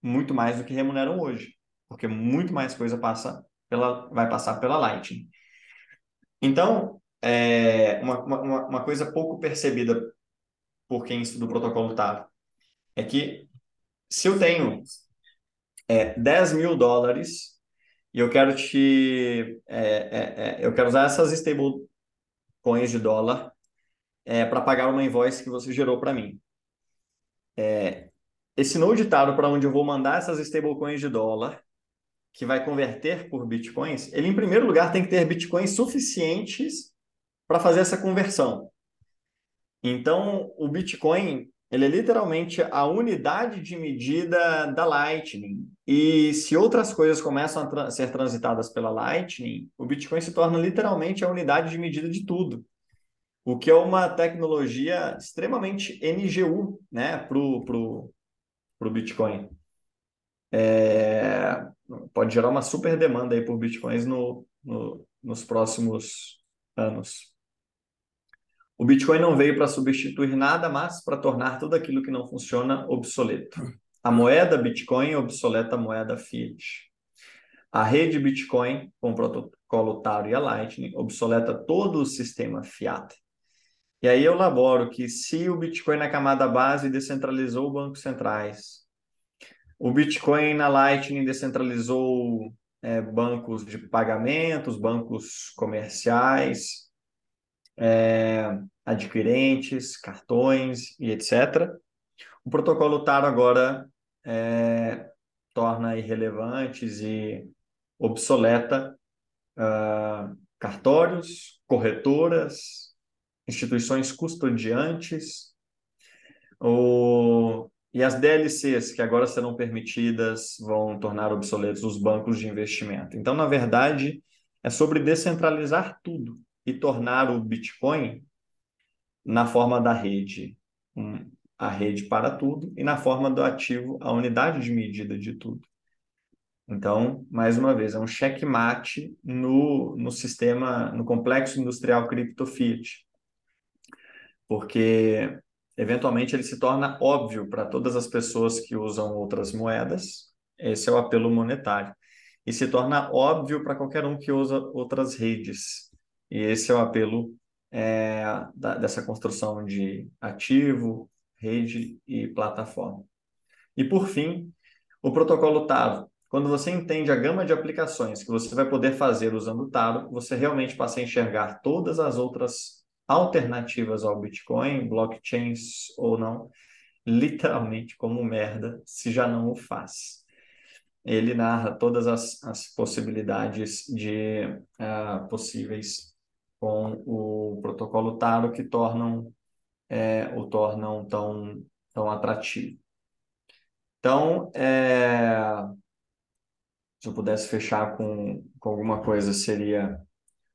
muito mais do que remuneram hoje, porque muito mais coisa passa pela, vai passar pela Lightning. Então, é, uma, uma, uma coisa pouco percebida por quem estuda o protocolo TAV é que se eu tenho é, 10 mil dólares e eu quero te é, é, é eu quero usar essas stable coins de dólar é, para pagar uma invoice que você gerou para mim. É, esse node Taro para onde eu vou mandar essas stablecoins de dólar, que vai converter por bitcoins, ele em primeiro lugar tem que ter bitcoins suficientes para fazer essa conversão. Então, o Bitcoin ele é literalmente a unidade de medida da Lightning. E se outras coisas começam a tra ser transitadas pela Lightning, o Bitcoin se torna literalmente a unidade de medida de tudo. O que é uma tecnologia extremamente NGU né, para o pro, pro Bitcoin. É, pode gerar uma super demanda aí por Bitcoins no, no, nos próximos anos. O Bitcoin não veio para substituir nada, mas para tornar tudo aquilo que não funciona obsoleto. A moeda Bitcoin obsoleta a moeda Fiat. A rede Bitcoin, com o protocolo Taro e a Lightning, obsoleta todo o sistema Fiat. E aí eu laboro que se o Bitcoin na camada base descentralizou bancos centrais, o Bitcoin na Lightning descentralizou é, bancos de pagamentos, bancos comerciais, é, adquirentes, cartões e etc. O protocolo TARO agora é, torna irrelevantes e obsoleta uh, cartórios, corretoras, instituições custodiantes, o, e as DLCs, que agora serão permitidas, vão tornar obsoletos os bancos de investimento. Então, na verdade, é sobre descentralizar tudo e tornar o Bitcoin na forma da rede, a rede para tudo, e na forma do ativo, a unidade de medida de tudo. Então, mais uma vez, é um checkmate no, no sistema, no complexo industrial cripto fiat. Porque, eventualmente, ele se torna óbvio para todas as pessoas que usam outras moedas. Esse é o apelo monetário. E se torna óbvio para qualquer um que usa outras redes. E esse é o apelo é, da, dessa construção de ativo, rede e plataforma. E por fim, o protocolo Taro. Quando você entende a gama de aplicações que você vai poder fazer usando o Taro, você realmente passa a enxergar todas as outras alternativas ao Bitcoin, blockchains ou não, literalmente como merda, se já não o faz. Ele narra todas as, as possibilidades de uh, possíveis com o protocolo Taro que tornam é, o tornam tão, tão atrativo. Então, é, se eu pudesse fechar com, com alguma coisa, seria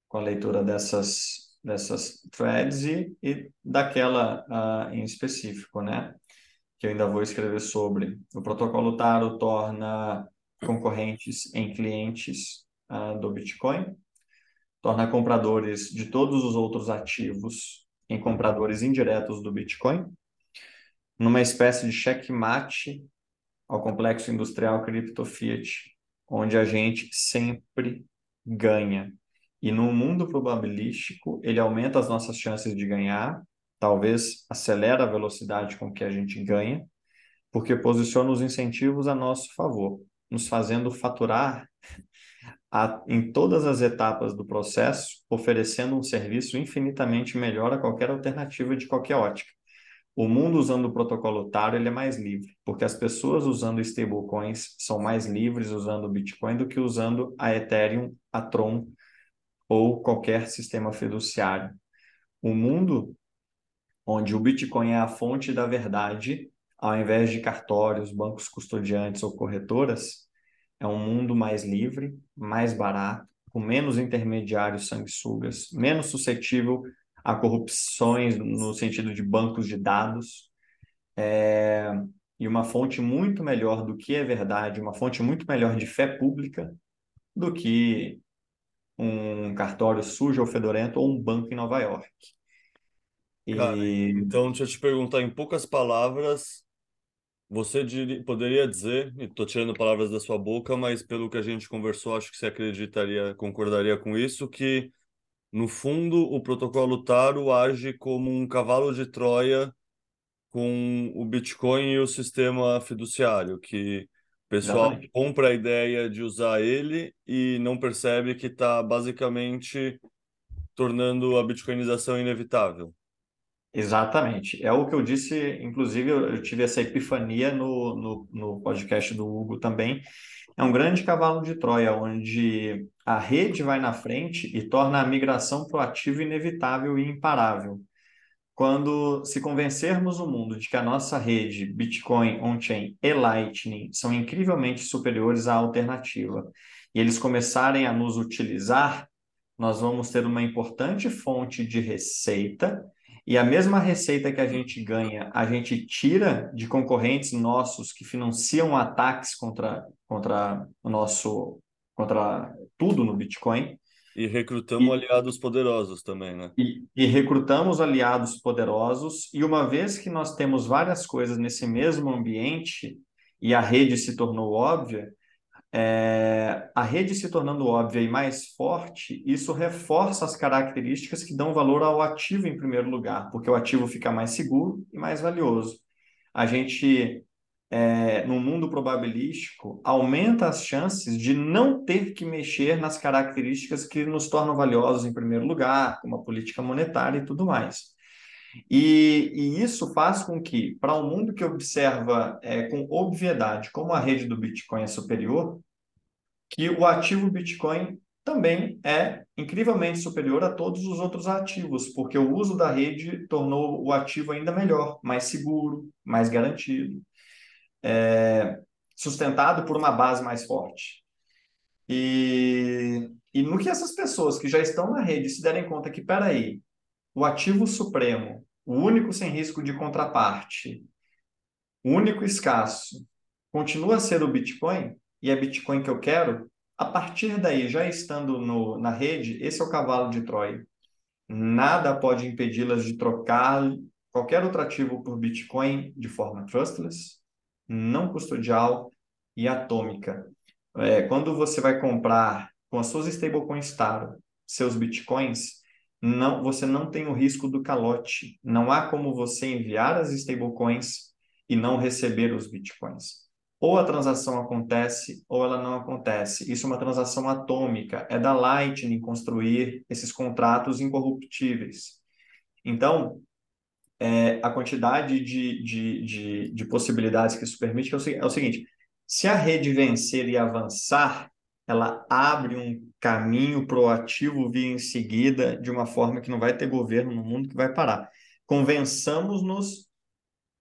com a leitura dessas, dessas threads e, e daquela uh, em específico, né? Que eu ainda vou escrever sobre. O protocolo Taro torna concorrentes em clientes uh, do Bitcoin torna compradores de todos os outros ativos em compradores indiretos do Bitcoin, numa espécie de checkmate ao complexo industrial cripto fiat, onde a gente sempre ganha. E no mundo probabilístico, ele aumenta as nossas chances de ganhar, talvez acelera a velocidade com que a gente ganha, porque posiciona os incentivos a nosso favor, nos fazendo faturar a, em todas as etapas do processo, oferecendo um serviço infinitamente melhor a qualquer alternativa de qualquer ótica. O mundo usando o protocolo TARO ele é mais livre, porque as pessoas usando stablecoins são mais livres usando o Bitcoin do que usando a Ethereum, a Tron ou qualquer sistema fiduciário. O mundo onde o Bitcoin é a fonte da verdade, ao invés de cartórios, bancos custodiantes ou corretoras, é um mundo mais livre, mais barato, com menos intermediários sanguessugas, menos suscetível a corrupções no sentido de bancos de dados, é, e uma fonte muito melhor do que é verdade, uma fonte muito melhor de fé pública do que um cartório sujo ou fedorento ou um banco em Nova York.
Cara,
E
então deixa eu te perguntar em poucas palavras, você poderia dizer, e estou tirando palavras da sua boca, mas pelo que a gente conversou, acho que você acreditaria, concordaria com isso, que no fundo o protocolo Taro age como um cavalo de Troia com o Bitcoin e o sistema fiduciário, que pessoal
exatamente.
compra a ideia de usar ele e não percebe que está basicamente tornando a bitcoinização inevitável.
Exatamente. É o que eu disse, inclusive, eu, tive essa epifania no, no, no podcast do Hugo também. É um grande cavalo de Troia, onde a rede vai na frente e torna a migração para o ativo inevitável e imparável. Quando se convencermos o mundo de que a nossa rede Bitcoin, on-chain e Lightning são incrivelmente superiores à alternativa, e eles começarem a nos utilizar, nós vamos ter uma importante fonte de receita, e a mesma receita que a gente ganha, a gente tira de concorrentes nossos que financiam ataques contra, contra o nosso, contra tudo no Bitcoin,
E recrutamos
e
aliados poderosos também, né?
e, e recrutamos aliados poderosos, e uma vez que nós temos várias coisas nesse mesmo ambiente e a rede se tornou óbvia, é, a rede se tornando óbvia e mais forte, isso reforça as características que dão valor ao ativo em primeiro lugar, porque o ativo fica mais seguro e mais valioso. A gente é, no mundo probabilístico, aumenta as chances de não ter que mexer nas características que nos tornam valiosos em primeiro lugar, como a política monetária e tudo mais. E, e isso faz com que, para um mundo que observa é, com obviedade como a rede do Bitcoin é superior, que o ativo Bitcoin também é incrivelmente superior a todos os outros ativos, porque o uso da rede tornou o ativo ainda melhor, mais seguro, mais garantido é, sustentado por uma base mais forte. E, e no que essas pessoas que já estão na rede se derem conta que, peraí, o ativo supremo, o único sem risco de contraparte, o único escasso, continua a ser o Bitcoin, e é Bitcoin que eu quero, a partir daí, já estando no, na rede, esse é o cavalo de Troia. Nada pode impedi-las de trocar qualquer outro ativo por Bitcoin de forma trustless, não custodial e atômica. É, quando você vai comprar com as suas stablecoins Taro, seus bitcoins, não, você não tem o risco do calote. Não há como você enviar as stablecoins e não receber os bitcoins. Ou a transação acontece ou ela não acontece. Isso é uma transação atômica. É da Lightning construir esses contratos incorruptíveis. Então, é, a quantidade de, de, de, de, possibilidades que isso permite é o, é o seguinte: se a rede vencer e avançar, ela abre um caminho proativo vir em seguida de uma forma que não vai ter governo no mundo que vai parar. Convençamos-nos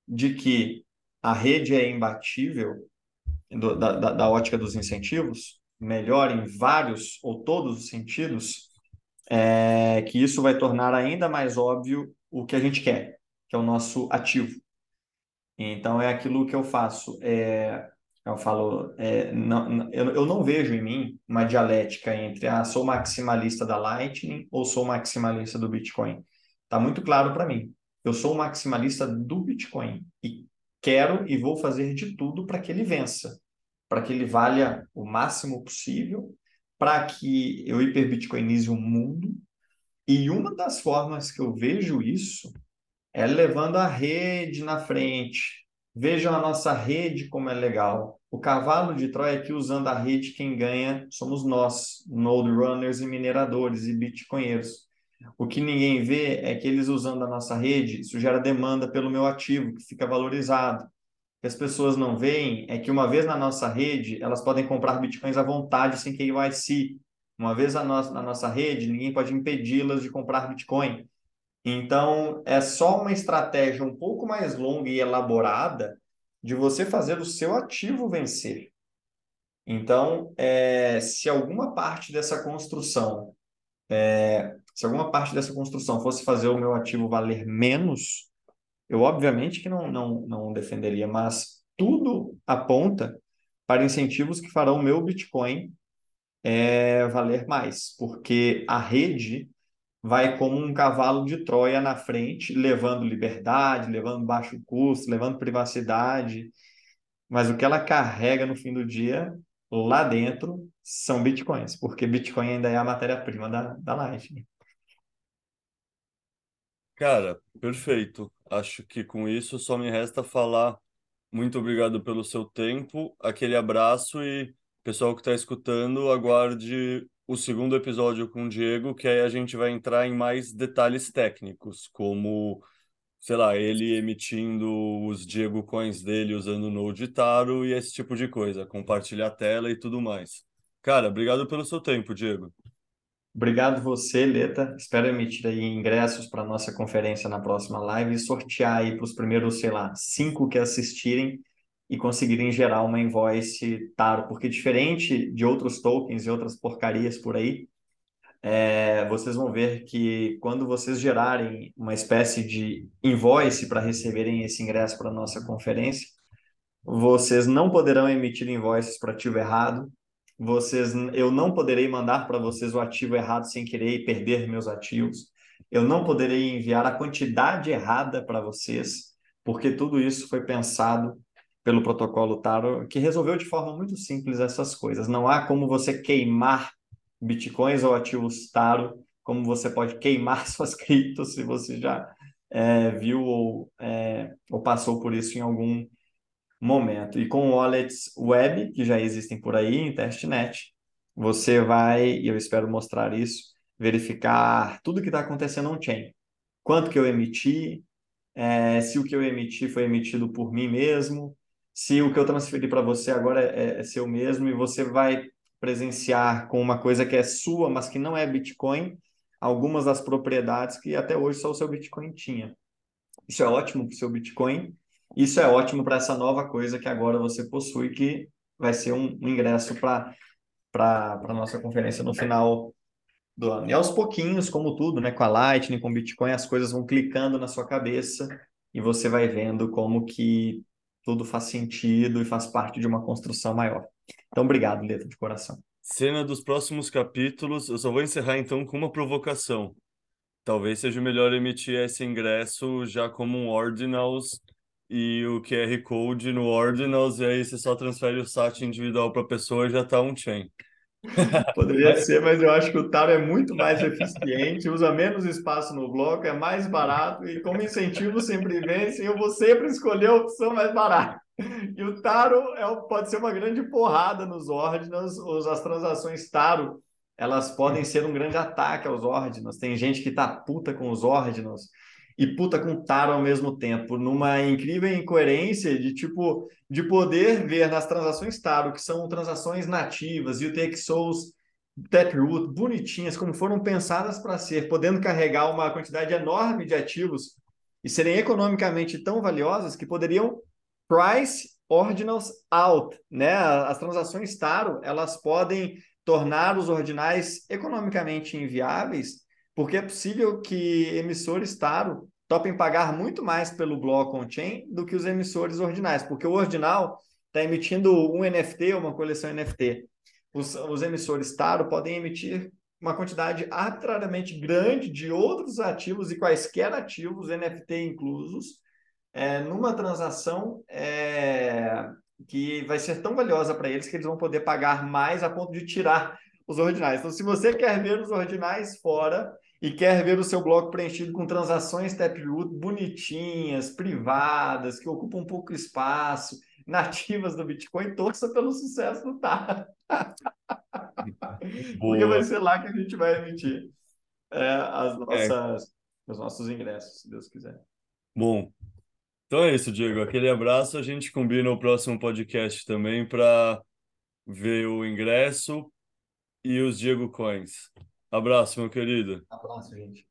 de que a rede é imbatível do, da, da, da ótica dos incentivos, melhor em vários ou todos os sentidos, é, que isso vai tornar ainda mais óbvio o que a gente quer, que é o nosso ativo. Então, é aquilo que eu faço. É, eu falo, é, não, eu, eu não vejo em mim uma dialética entre, ah, sou maximalista da Lightning ou sou maximalista do Bitcoin. Está muito claro para mim. Eu sou maximalista do Bitcoin e quero e vou fazer de tudo para que ele vença, para que ele valha o máximo possível, para que eu hiperbitcoinize o mundo. E uma das formas que eu vejo isso é levando a rede na frente. Vejam a nossa rede como é legal. O cavalo de Troia aqui usando a rede, quem ganha somos nós, node runners e mineradores e bitcoinheiros. O que ninguém vê é que eles usando a nossa rede, isso gera demanda pelo meu ativo, que fica valorizado. O que as pessoas não veem é que uma vez na nossa rede, elas podem comprar bitcoins à vontade sem KYC, Uma vez na nossa rede, ninguém pode impedi-las de comprar Bitcoin. Então, é só uma estratégia um pouco mais longa e elaborada de você fazer o seu ativo vencer. Então, é, se alguma parte dessa construção, é, se alguma parte dessa construção fosse fazer o meu ativo valer menos, eu obviamente que não, não, não defenderia, mas tudo aponta para incentivos que farão o meu Bitcoin é, valer mais, porque a rede vai como um cavalo de Troia na frente, levando liberdade, levando baixo custo, levando privacidade, mas o que ela carrega no fim do dia, lá dentro, são bitcoins, porque Bitcoin ainda é a matéria-prima da, da Lightning.
Cara, perfeito. Acho que com isso só me resta falar muito obrigado pelo seu tempo, aquele abraço e pessoal que está escutando, aguarde o segundo episódio com o Diego, que aí a gente vai entrar em mais detalhes técnicos, como, sei lá, ele emitindo os Diego Coins dele usando o Node Taro e esse tipo de coisa, compartilhar a tela e tudo mais. Cara, obrigado pelo seu tempo, Diego.
Obrigado você, Leta. Espero emitir aí ingressos para nossa conferência na próxima live e sortear aí para os primeiros, sei lá, cinco que assistirem e conseguirem gerar uma invoice Taro, porque diferente de outros tokens e outras porcarias por aí, é, vocês vão ver que quando vocês gerarem uma espécie de invoice para receberem esse ingresso para nossa conferência, vocês não poderão emitir invoices para ativo errado, vocês, eu não poderei mandar para vocês o ativo errado sem querer e perder meus ativos, eu não poderei enviar a quantidade errada para vocês, porque tudo isso foi pensado pelo protocolo Taro, que resolveu de forma muito simples essas coisas. Não há como você queimar bitcoins ou ativos Taro, como você pode queimar [LAUGHS] suas criptos se você já é, viu ou, é, ou passou por isso em algum momento. E com wallets web, que já existem por aí em testnet, você vai, e eu espero mostrar isso, verificar tudo que está acontecendo on-chain. Quanto que eu emiti, é, se o que eu emiti foi emitido por mim mesmo, se o que eu transferi para você agora é, é, seu mesmo e você vai presenciar com uma coisa que é sua, mas que não é Bitcoin, algumas das propriedades que até hoje só o seu Bitcoin tinha. Isso é ótimo para o seu Bitcoin, isso é ótimo para essa nova coisa que agora você possui, que vai ser um, um ingresso para a nossa conferência no final do ano. E aos pouquinhos, como tudo, né, com a Lightning, com o Bitcoin, as coisas vão clicando na sua cabeça e você vai vendo como que tudo faz sentido e faz parte de uma construção maior. Então, obrigado, Letra, de coração.
Cena dos próximos capítulos, eu só vou encerrar então com uma provocação. Talvez seja melhor emitir esse ingresso já como um Ordinals e o QR Code no Ordinals, e aí você só transfere o SAT individual para a pessoa e já está um chain. [LAUGHS]
Poderia ser, mas eu acho que o Taro é muito mais eficiente, usa menos espaço no bloco, é mais barato e como incentivo sempre vence, eu vou sempre escolher a opção mais barata. E o Taro é, pode ser uma grande porrada nos ordinals, as transações Taro, elas podem ser um grande ataque aos ordinals. Tem gente que tá puta com os ordinals e puta com Taro ao mesmo tempo, numa incrível incoerência de tipo de poder ver nas transações Taro, que são transações nativas, e o Take Souls, Taproot, bonitinhas, como foram pensadas para ser, podendo carregar uma quantidade enorme de ativos e serem economicamente tão valiosas que poderiam price ordinals out, né? As transações Taro, elas podem tornar os ordinais economicamente inviáveis porque é possível que emissores Taro topem pagar muito mais pelo bloco on-chain do que os emissores ordinais, porque o ordinal está emitindo um NFT, uma coleção NFT. Os, os emissores Taro podem emitir uma quantidade arbitrariamente grande de outros ativos e quaisquer ativos, NFT inclusos, é, numa transação é, que vai ser tão valiosa para eles que eles vão poder pagar mais a ponto de tirar os ordinais. Então, se você quer ver os ordinais fora, e quer ver o seu bloco preenchido com transações Taproot bonitinhas, privadas, que ocupam um pouco espaço, nativas do Bitcoin, torça pelo sucesso do TAR. [LAUGHS] Porque vai ser lá que a gente vai emitir é, as é. nossas, é. os nossos ingressos, se Deus quiser.
Bom, então é isso, Diego. Aquele abraço. A gente combina o próximo podcast também para ver o ingresso e os Diego Coins. Abraço, meu querido.
Abraço, gente.